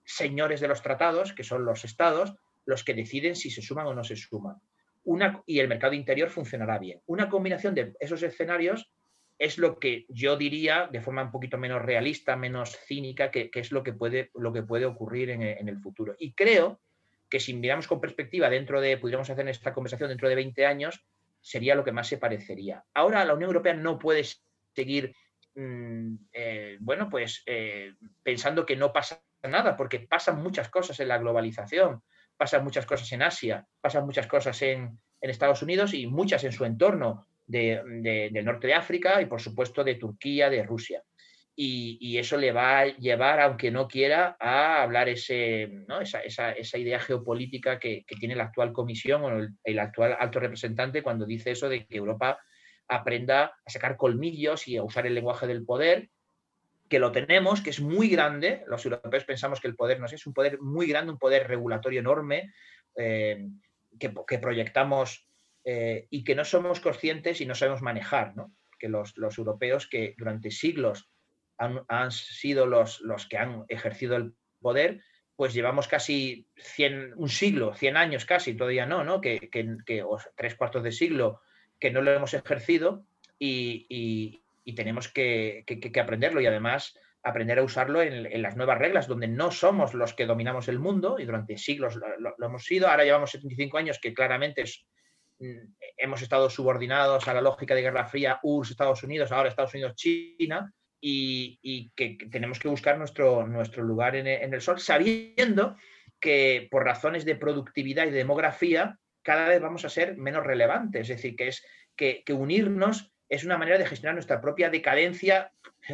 señores de los tratados, que son los estados, los que deciden si se suman o no se suman. Una, y el mercado interior funcionará bien. Una combinación de esos escenarios es lo que yo diría de forma un poquito menos realista, menos cínica, que, es lo que, puede, lo que puede ocurrir en, en, el futuro. Y creo que si miramos con perspectiva dentro de, pudiéramos hacer esta conversación dentro de 20 años, sería lo que más se parecería. Ahora la Unión Europea no puede seguir, mm, eh, bueno, pues eh, pensando que no pasa nada, porque pasan muchas cosas en la globalización, pasan muchas cosas en Asia, pasan muchas cosas en, Estados Unidos y muchas en su entorno del norte de África y por supuesto de Turquía, de Rusia y, eso le va a llevar, aunque no quiera, a hablar ese, esa, idea geopolítica que, tiene la actual comisión o el, actual alto representante cuando dice eso de que Europa aprenda a sacar colmillos y a usar el lenguaje del poder, que lo tenemos, que es muy grande. Los europeos pensamos que el poder no es, es un poder muy grande, un poder regulatorio enorme eh, que, proyectamos eh, y que no somos conscientes y no sabemos manejar. Que los, los europeos que durante siglos han, sido los, los que han ejercido el poder, pues llevamos casi 100, un siglo, 100 años casi, todavía no, ¿no? Que, tres cuartos de siglo que no lo hemos ejercido y, tenemos que, aprenderlo y además aprender a usarlo en, las nuevas reglas, donde no somos los que dominamos el mundo y durante siglos lo, hemos sido. Ahora llevamos 75 años que claramente mm, hemos estado subordinados a la lógica de Guerra Fría, URSS, Estados Unidos, ahora Estados Unidos, China, y, que tenemos que buscar nuestro, nuestro lugar en el, sol, sabiendo que por razones de productividad y de demografía cada vez vamos a ser menos relevantes. Es decir, que es que, unirnos es una manera de gestionar nuestra propia decadencia,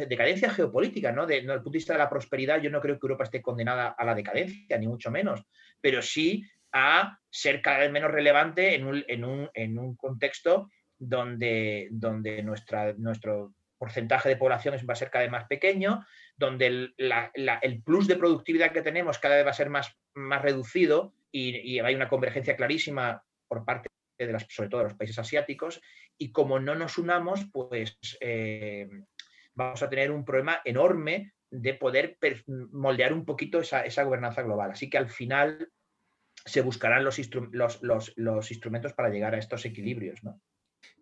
decadencia geopolítica, ¿no? Desde el punto de vista de la prosperidad, yo no creo que Europa esté condenada a la decadencia, ni mucho menos, pero sí a ser cada vez menos relevante en un, en un, en un contexto donde, donde nuestra, nuestro porcentaje de población va a ser cada vez más pequeño, donde el, plus de productividad que tenemos cada vez va a ser más, más reducido y, hay una convergencia clarísima por parte de las, sobre todo de los países asiáticos, y como no nos unamos, pues eh, vamos a tener un problema enorme de poder moldear un poquito esa, esa gobernanza global. Así que al final se buscarán los, los, instrumentos para llegar a estos equilibrios. ¿no?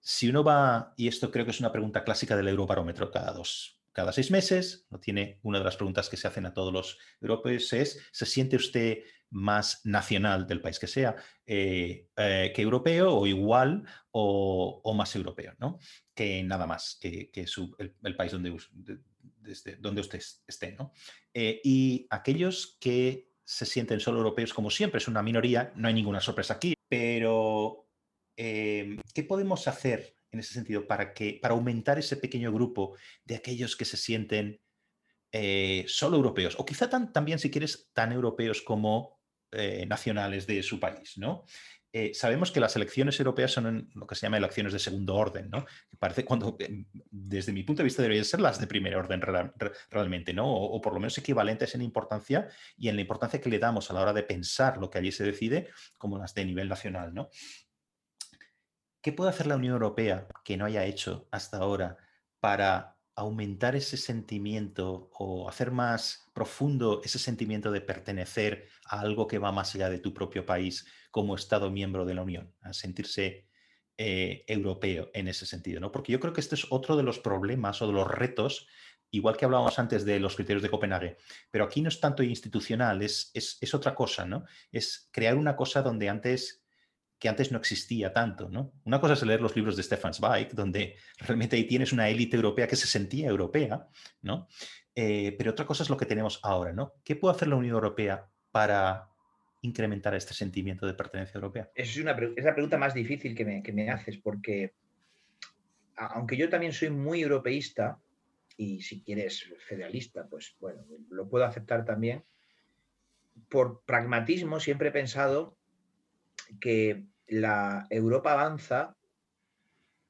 Si uno va, y esto creo que es una pregunta clásica del Eurobarómetro cada dos, cada seis meses, no tiene una de las preguntas que se hacen a todos los europeos es, ¿se siente usted más nacional del país que sea eh, eh, que europeo o igual o, más europeo, ¿no? Que nada más, que, el, país donde, donde usted esté, ¿no? Eh, y aquellos que se sienten solo europeos, como siempre, es una minoría, no hay ninguna sorpresa aquí, pero Em, ¿qué podemos hacer en ese sentido para, que, para aumentar ese pequeño grupo de aquellos que se sienten eh, solo europeos o quizá también, si quieres, tan europeos como eh, nacionales de su país, ¿no? Eh, sabemos que las elecciones europeas son lo que se llama elecciones de segundo orden, ¿no? Que parece cuando, em, desde mi punto de vista, deberían ser las de primer orden realmente, ¿no? O, o, por lo menos equivalentes en importancia y en la importancia que le damos a la hora de pensar lo que allí se decide, como las de nivel nacional, ¿no? ¿Qué puede hacer la Unión Europea que no haya hecho hasta ahora para aumentar ese sentimiento o hacer más profundo ese sentimiento de pertenecer a algo que va más allá de tu propio país como Estado miembro de la Unión, a sentirse eh, europeo en ese sentido? ¿no? Porque yo creo que este es otro de los problemas o de los retos, igual que hablábamos antes de los criterios de Copenhague, pero aquí no es tanto institucional, es, es, es otra cosa, ¿no? Es crear una cosa donde antes que antes no existía tanto, ¿no? Una cosa es leer los libros de Stefan Zweig, donde realmente ahí tienes una élite europea que se sentía europea, ¿no? Eh, pero otra cosa es lo que tenemos ahora, ¿no? ¿Qué puede hacer la Unión Europea para incrementar este sentimiento de pertenencia europea? Es, una, es la pregunta más difícil que me, que me haces, porque aunque yo también soy muy europeísta, y si quieres federalista, pues bueno, lo puedo aceptar también, por pragmatismo siempre he pensado que la Europa avanza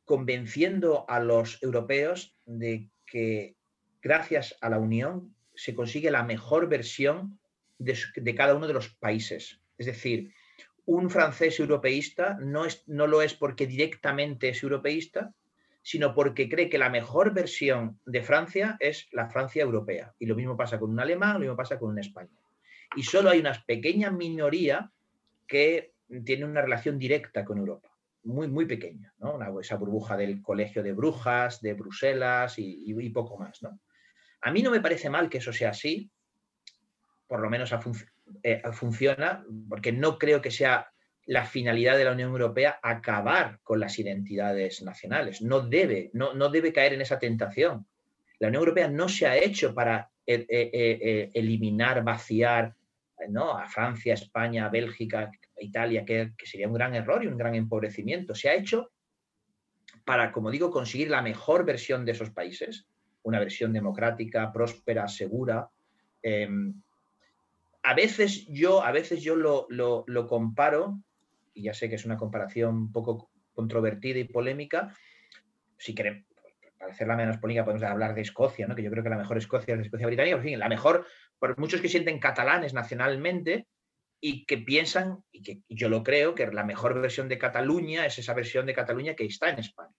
convenciendo a los europeos de que gracias a la Unión se consigue la mejor versión de, cada uno de los países. Es decir, un francés europeísta no, es, no lo es porque directamente es europeísta, sino porque cree que la mejor versión de Francia es la Francia europea. Y lo mismo pasa con un alemán, lo mismo pasa con un español. Y solo hay una pequeña minoría que tiene una relación directa con Europa, muy, muy pequeña, ¿no? esa burbuja del colegio de brujas, de Bruselas y, poco más. ¿no? A mí no me parece mal que eso sea así, por lo menos eh, funciona, porque no creo que sea la finalidad de la Unión Europea acabar con las identidades nacionales. No debe, no, no debe caer en esa tentación. La Unión Europea no se ha hecho para eh, eh, eliminar, vaciar ¿no? a Francia, España, Bélgica, Italia, que, sería un gran error y un gran empobrecimiento. Se ha hecho para, como digo, conseguir la mejor versión de esos países, una versión democrática, próspera, segura. Em, a veces yo, a veces yo lo, comparo, y ya sé que es una comparación un poco controvertida y polémica, si queremos, hacerla menos polémica, podemos hablar de Escocia, ¿no? que yo creo que la mejor Escocia es la Escocia británica, en fin, la mejor, por muchos que sienten catalanes nacionalmente, y que piensan, y que yo lo creo, que la mejor versión de Cataluña es esa versión de Cataluña que está en España.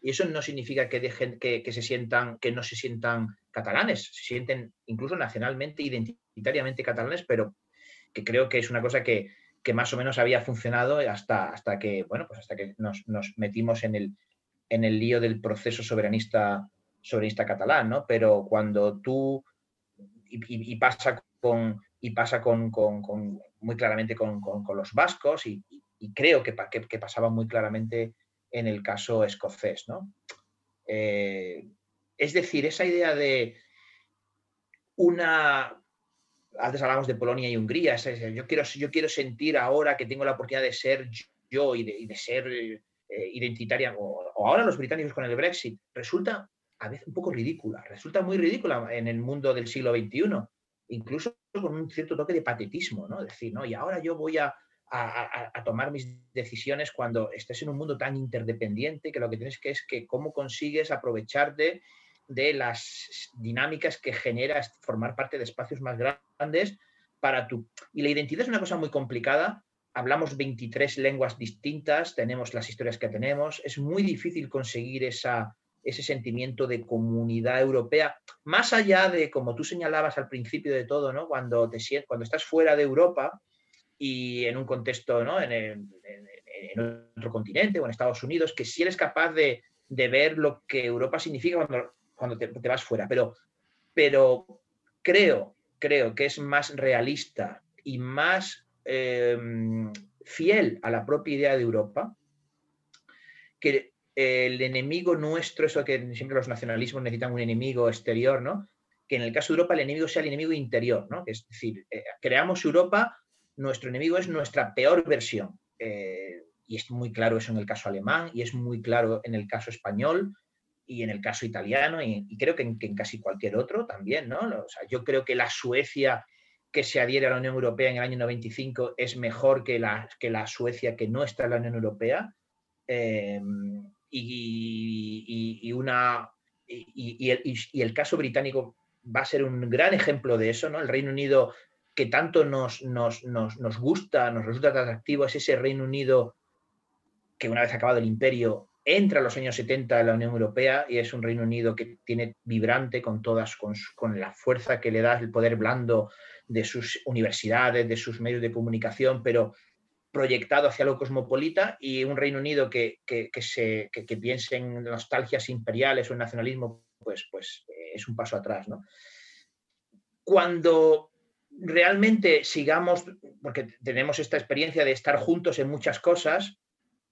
Y eso no significa que, dejen, que, se sientan, que no se sientan catalanes, se sienten incluso nacionalmente, identitariamente catalanes, pero que creo que es una cosa que, más o menos había funcionado hasta, hasta que, bueno, pues hasta que nos, metimos en el, en el lío del proceso soberanista, soberanista catalán, ¿no? Pero cuando tú, y, pasa con, y pasa con, muy claramente con, los vascos y, creo que, que, pasaba muy claramente en el caso escocés. ¿no? Eh, es decir, esa idea de una... Antes hablamos de Polonia y Hungría. yo, quiero, yo quiero sentir ahora que tengo la oportunidad de ser yo y de, ser eh, identitaria, o, ahora los británicos con el Brexit, resulta a veces un poco ridícula. Resulta muy ridícula en el mundo del siglo XXI incluso con un cierto toque de patetismo, ¿no? Decir, ¿no? Y ahora yo voy a, tomar mis decisiones cuando estés en un mundo tan interdependiente que lo que tienes que es que cómo consigues aprovecharte de las dinámicas que genera formar parte de espacios más grandes para tu... Y la identidad es una cosa muy complicada. Hablamos 23 lenguas distintas, tenemos las historias que tenemos. Es muy difícil conseguir esa, ese sentimiento de comunidad europea, más allá de, como tú señalabas al principio de todo, ¿no? cuando, te, cuando estás fuera de Europa y en un contexto, ¿no? en, otro continente o en Estados Unidos, que si eres capaz de, ver lo que Europa significa cuando, cuando te, vas fuera. Pero, pero creo, creo que es más realista y más em, fiel a la propia idea de Europa que el enemigo nuestro, eso que siempre los nacionalismos necesitan un enemigo exterior, ¿no? Que en el caso de Europa el enemigo sea el enemigo interior, ¿no? Es decir, eh, creamos Europa, nuestro enemigo es nuestra peor versión. Eh, y es muy claro eso en el caso alemán, y es muy claro en el caso español, y en el caso italiano, y, creo que en, casi cualquier otro también, ¿no? O sea, yo creo que la Suecia que se adhiere a la Unión Europea en el año 95 es mejor que la, que la Suecia que no está en la Unión Europea. Eh, y, una, y, el, caso británico va a ser un gran ejemplo de eso, ¿no? El Reino Unido que tanto nos, nos, gusta, nos resulta atractivo, es ese Reino Unido que una vez acabado el imperio entra a los años 70 en la Unión Europea y es un Reino Unido que tiene vibrante con todas, con, con, la fuerza que le da el poder blando de sus universidades, de sus medios de comunicación, pero proyectado hacia lo cosmopolita y un Reino Unido que, se, piense en nostalgias imperiales o en nacionalismo, pues, pues eh, es un paso atrás. ¿no? Cuando realmente sigamos, porque tenemos esta experiencia de estar juntos en muchas cosas,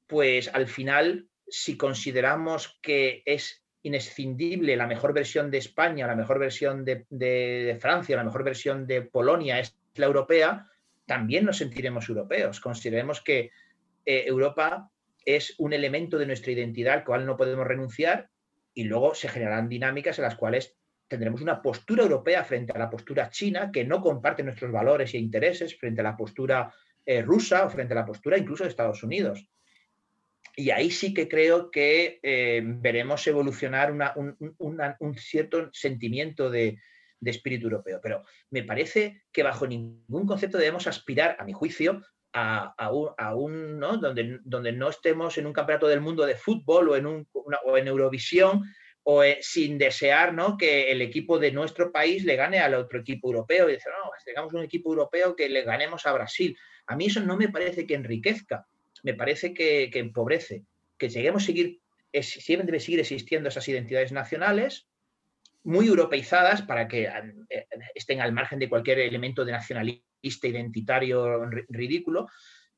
pues al final, si consideramos que es inescindible la mejor versión de España, la mejor versión de, Francia, la mejor versión de Polonia es la europea, también nos sentiremos europeos. Consideremos que eh, Europa es un elemento de nuestra identidad al cual no podemos renunciar y luego se generarán dinámicas en las cuales tendremos una postura europea frente a la postura china que no comparte nuestros valores e intereses, frente a la postura eh, rusa o frente a la postura incluso de Estados Unidos. Y ahí sí que creo que eh, veremos evolucionar un cierto sentimiento de, espíritu europeo. Pero me parece que bajo ningún concepto debemos aspirar, a mi juicio, a, un, ¿no? Donde, no estemos en un campeonato del mundo de fútbol o en, un, Eurovisión o eh, sin desear que el equipo de nuestro país le gane al otro equipo europeo y decir, no, tengamos un equipo europeo que le ganemos a Brasil. A mí eso no me parece que enriquezca, me parece que, empobrece, que lleguemos a seguir, siempre debe seguir existiendo esas identidades nacionales muy europeizadas para que eh, estén al margen de cualquier elemento de nacionalista, identitario, ridículo,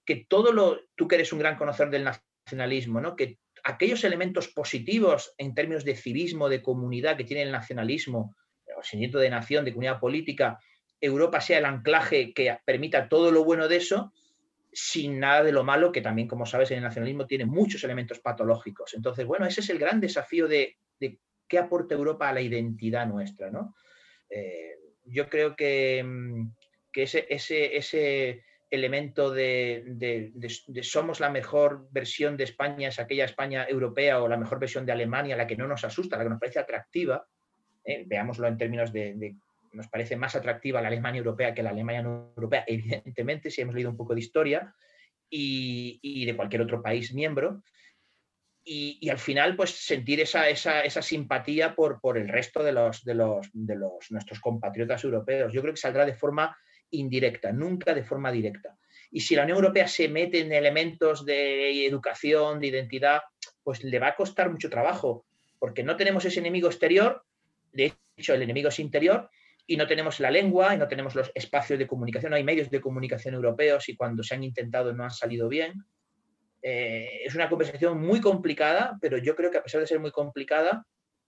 que todo lo, tú que eres un gran conocedor del nacionalismo, ¿no? que aquellos elementos positivos en términos de civismo, de comunidad que tiene el nacionalismo, o sentimiento de nación, de comunidad política, Europa sea el anclaje que permita todo lo bueno de eso, sin nada de lo malo, que también, como sabes, en el nacionalismo tiene muchos elementos patológicos. Entonces, bueno, ese es el gran desafío de, qué aporta Europa a la identidad nuestra, ¿no? Eh, yo creo que, mm, ese, ese elemento de, somos la mejor versión de España, es aquella España europea o la mejor versión de Alemania, la que no nos asusta, la que nos parece atractiva, eh, veámoslo en términos de, nos parece más atractiva la Alemania europea que la Alemania no europea, evidentemente, si hemos leído un poco de historia, y, de cualquier otro país miembro. Y, al final, pues sentir esa, esa, simpatía por, por, el resto de los, de, los, de los, nuestros compatriotas europeos. Yo creo que saldrá de forma indirecta, nunca de forma directa. Y si la Unión Europea se mete en elementos de educación, de identidad, pues le va a costar mucho trabajo, porque no tenemos ese enemigo exterior, de hecho el enemigo es interior, y no tenemos la lengua, y no tenemos los espacios de comunicación, no hay medios de comunicación europeos y cuando se han intentado no han salido bien. Eh, es una conversación muy complicada, pero yo creo que a pesar de ser muy complicada,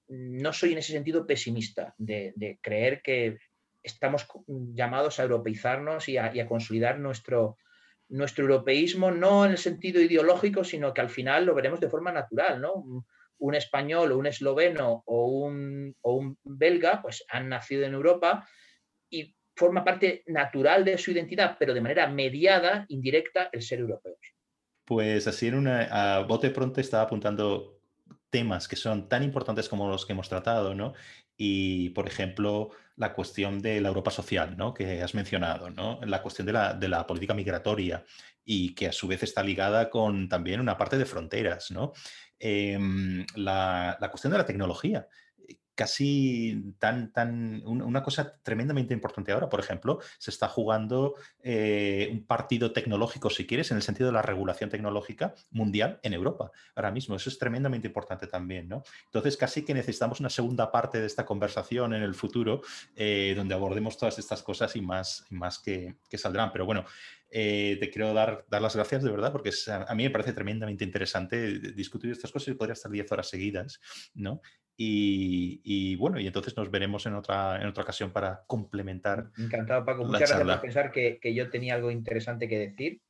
no soy en ese sentido pesimista de creer que estamos llamados a europeizarnos y a, consolidar nuestro, nuestro europeísmo, no en el sentido ideológico, sino que al final lo veremos de forma natural, ¿no? Un, español o un esloveno o un, o un belga, pues han nacido en Europa y forma parte natural de su identidad, pero de manera mediada, indirecta, el ser europeos. Pues así en una, a bote pronto estaba apuntando temas que son tan importantes como los que hemos tratado, ¿no? Y, por ejemplo, la cuestión de la Europa social, ¿no? Que has mencionado, ¿no? La cuestión de la, política migratoria y que a su vez está ligada con también una parte de fronteras, ¿no? Em, la, la, cuestión de la tecnología casi tan, tan, una cosa tremendamente importante ahora, por ejemplo, se está jugando eh, un partido tecnológico, si quieres, en el sentido de la regulación tecnológica mundial en Europa. Ahora mismo, eso es tremendamente importante también, ¿no? Entonces, casi que necesitamos una segunda parte de esta conversación en el futuro, eh, donde abordemos todas estas cosas y más, y más que saldrán. Pero bueno, eh, te quiero dar, dar las gracias de verdad porque a, mí me parece tremendamente interesante discutir estas cosas y podría estar 10 horas seguidas, ¿no? Y, bueno, y entonces nos veremos en otra, en otra ocasión para complementar. Encantado, Paco. Muchas gracias por pensar que, que, yo tenía algo interesante que decir.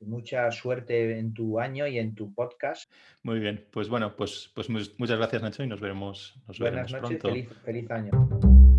Mucha suerte en tu año y en tu podcast. Muy bien, pues bueno, pues, pues muchas gracias Nacho y nos veremos, nos Buenas noches, Feliz, feliz año.